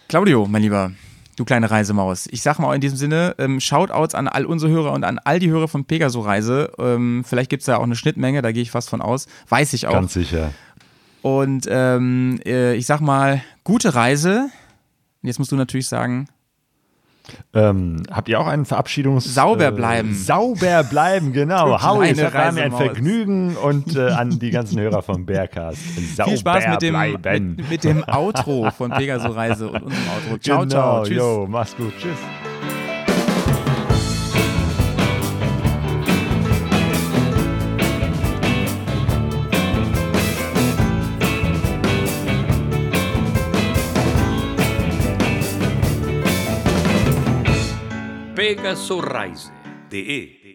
Claudio, mein Lieber, du kleine Reisemaus. Ich sag mal in diesem Sinne, ähm, Shoutouts an all unsere Hörer und an all die Hörer von Pegaso Reise. Ähm, vielleicht gibt es da auch eine Schnittmenge, da gehe ich fast von aus. Weiß ich auch. Ganz sicher. Und ähm, äh, ich sag mal, gute Reise. Jetzt musst du natürlich sagen, Ähm, habt ihr auch einen Verabschiedungs... Sauber bleiben. Äh, sauber bleiben, genau. Howie, kleine es war mir ein. Vergnügen und äh, an die ganzen Hörer vom Bearcast. Sauber viel Spaß mit dem, bleiben. mit, mit dem Outro von Pegaso Reise und unserem Outro. Ciao, genau, ciao. Tschüss. Jo, mach's gut. Tschüss. Pegaso Reise.de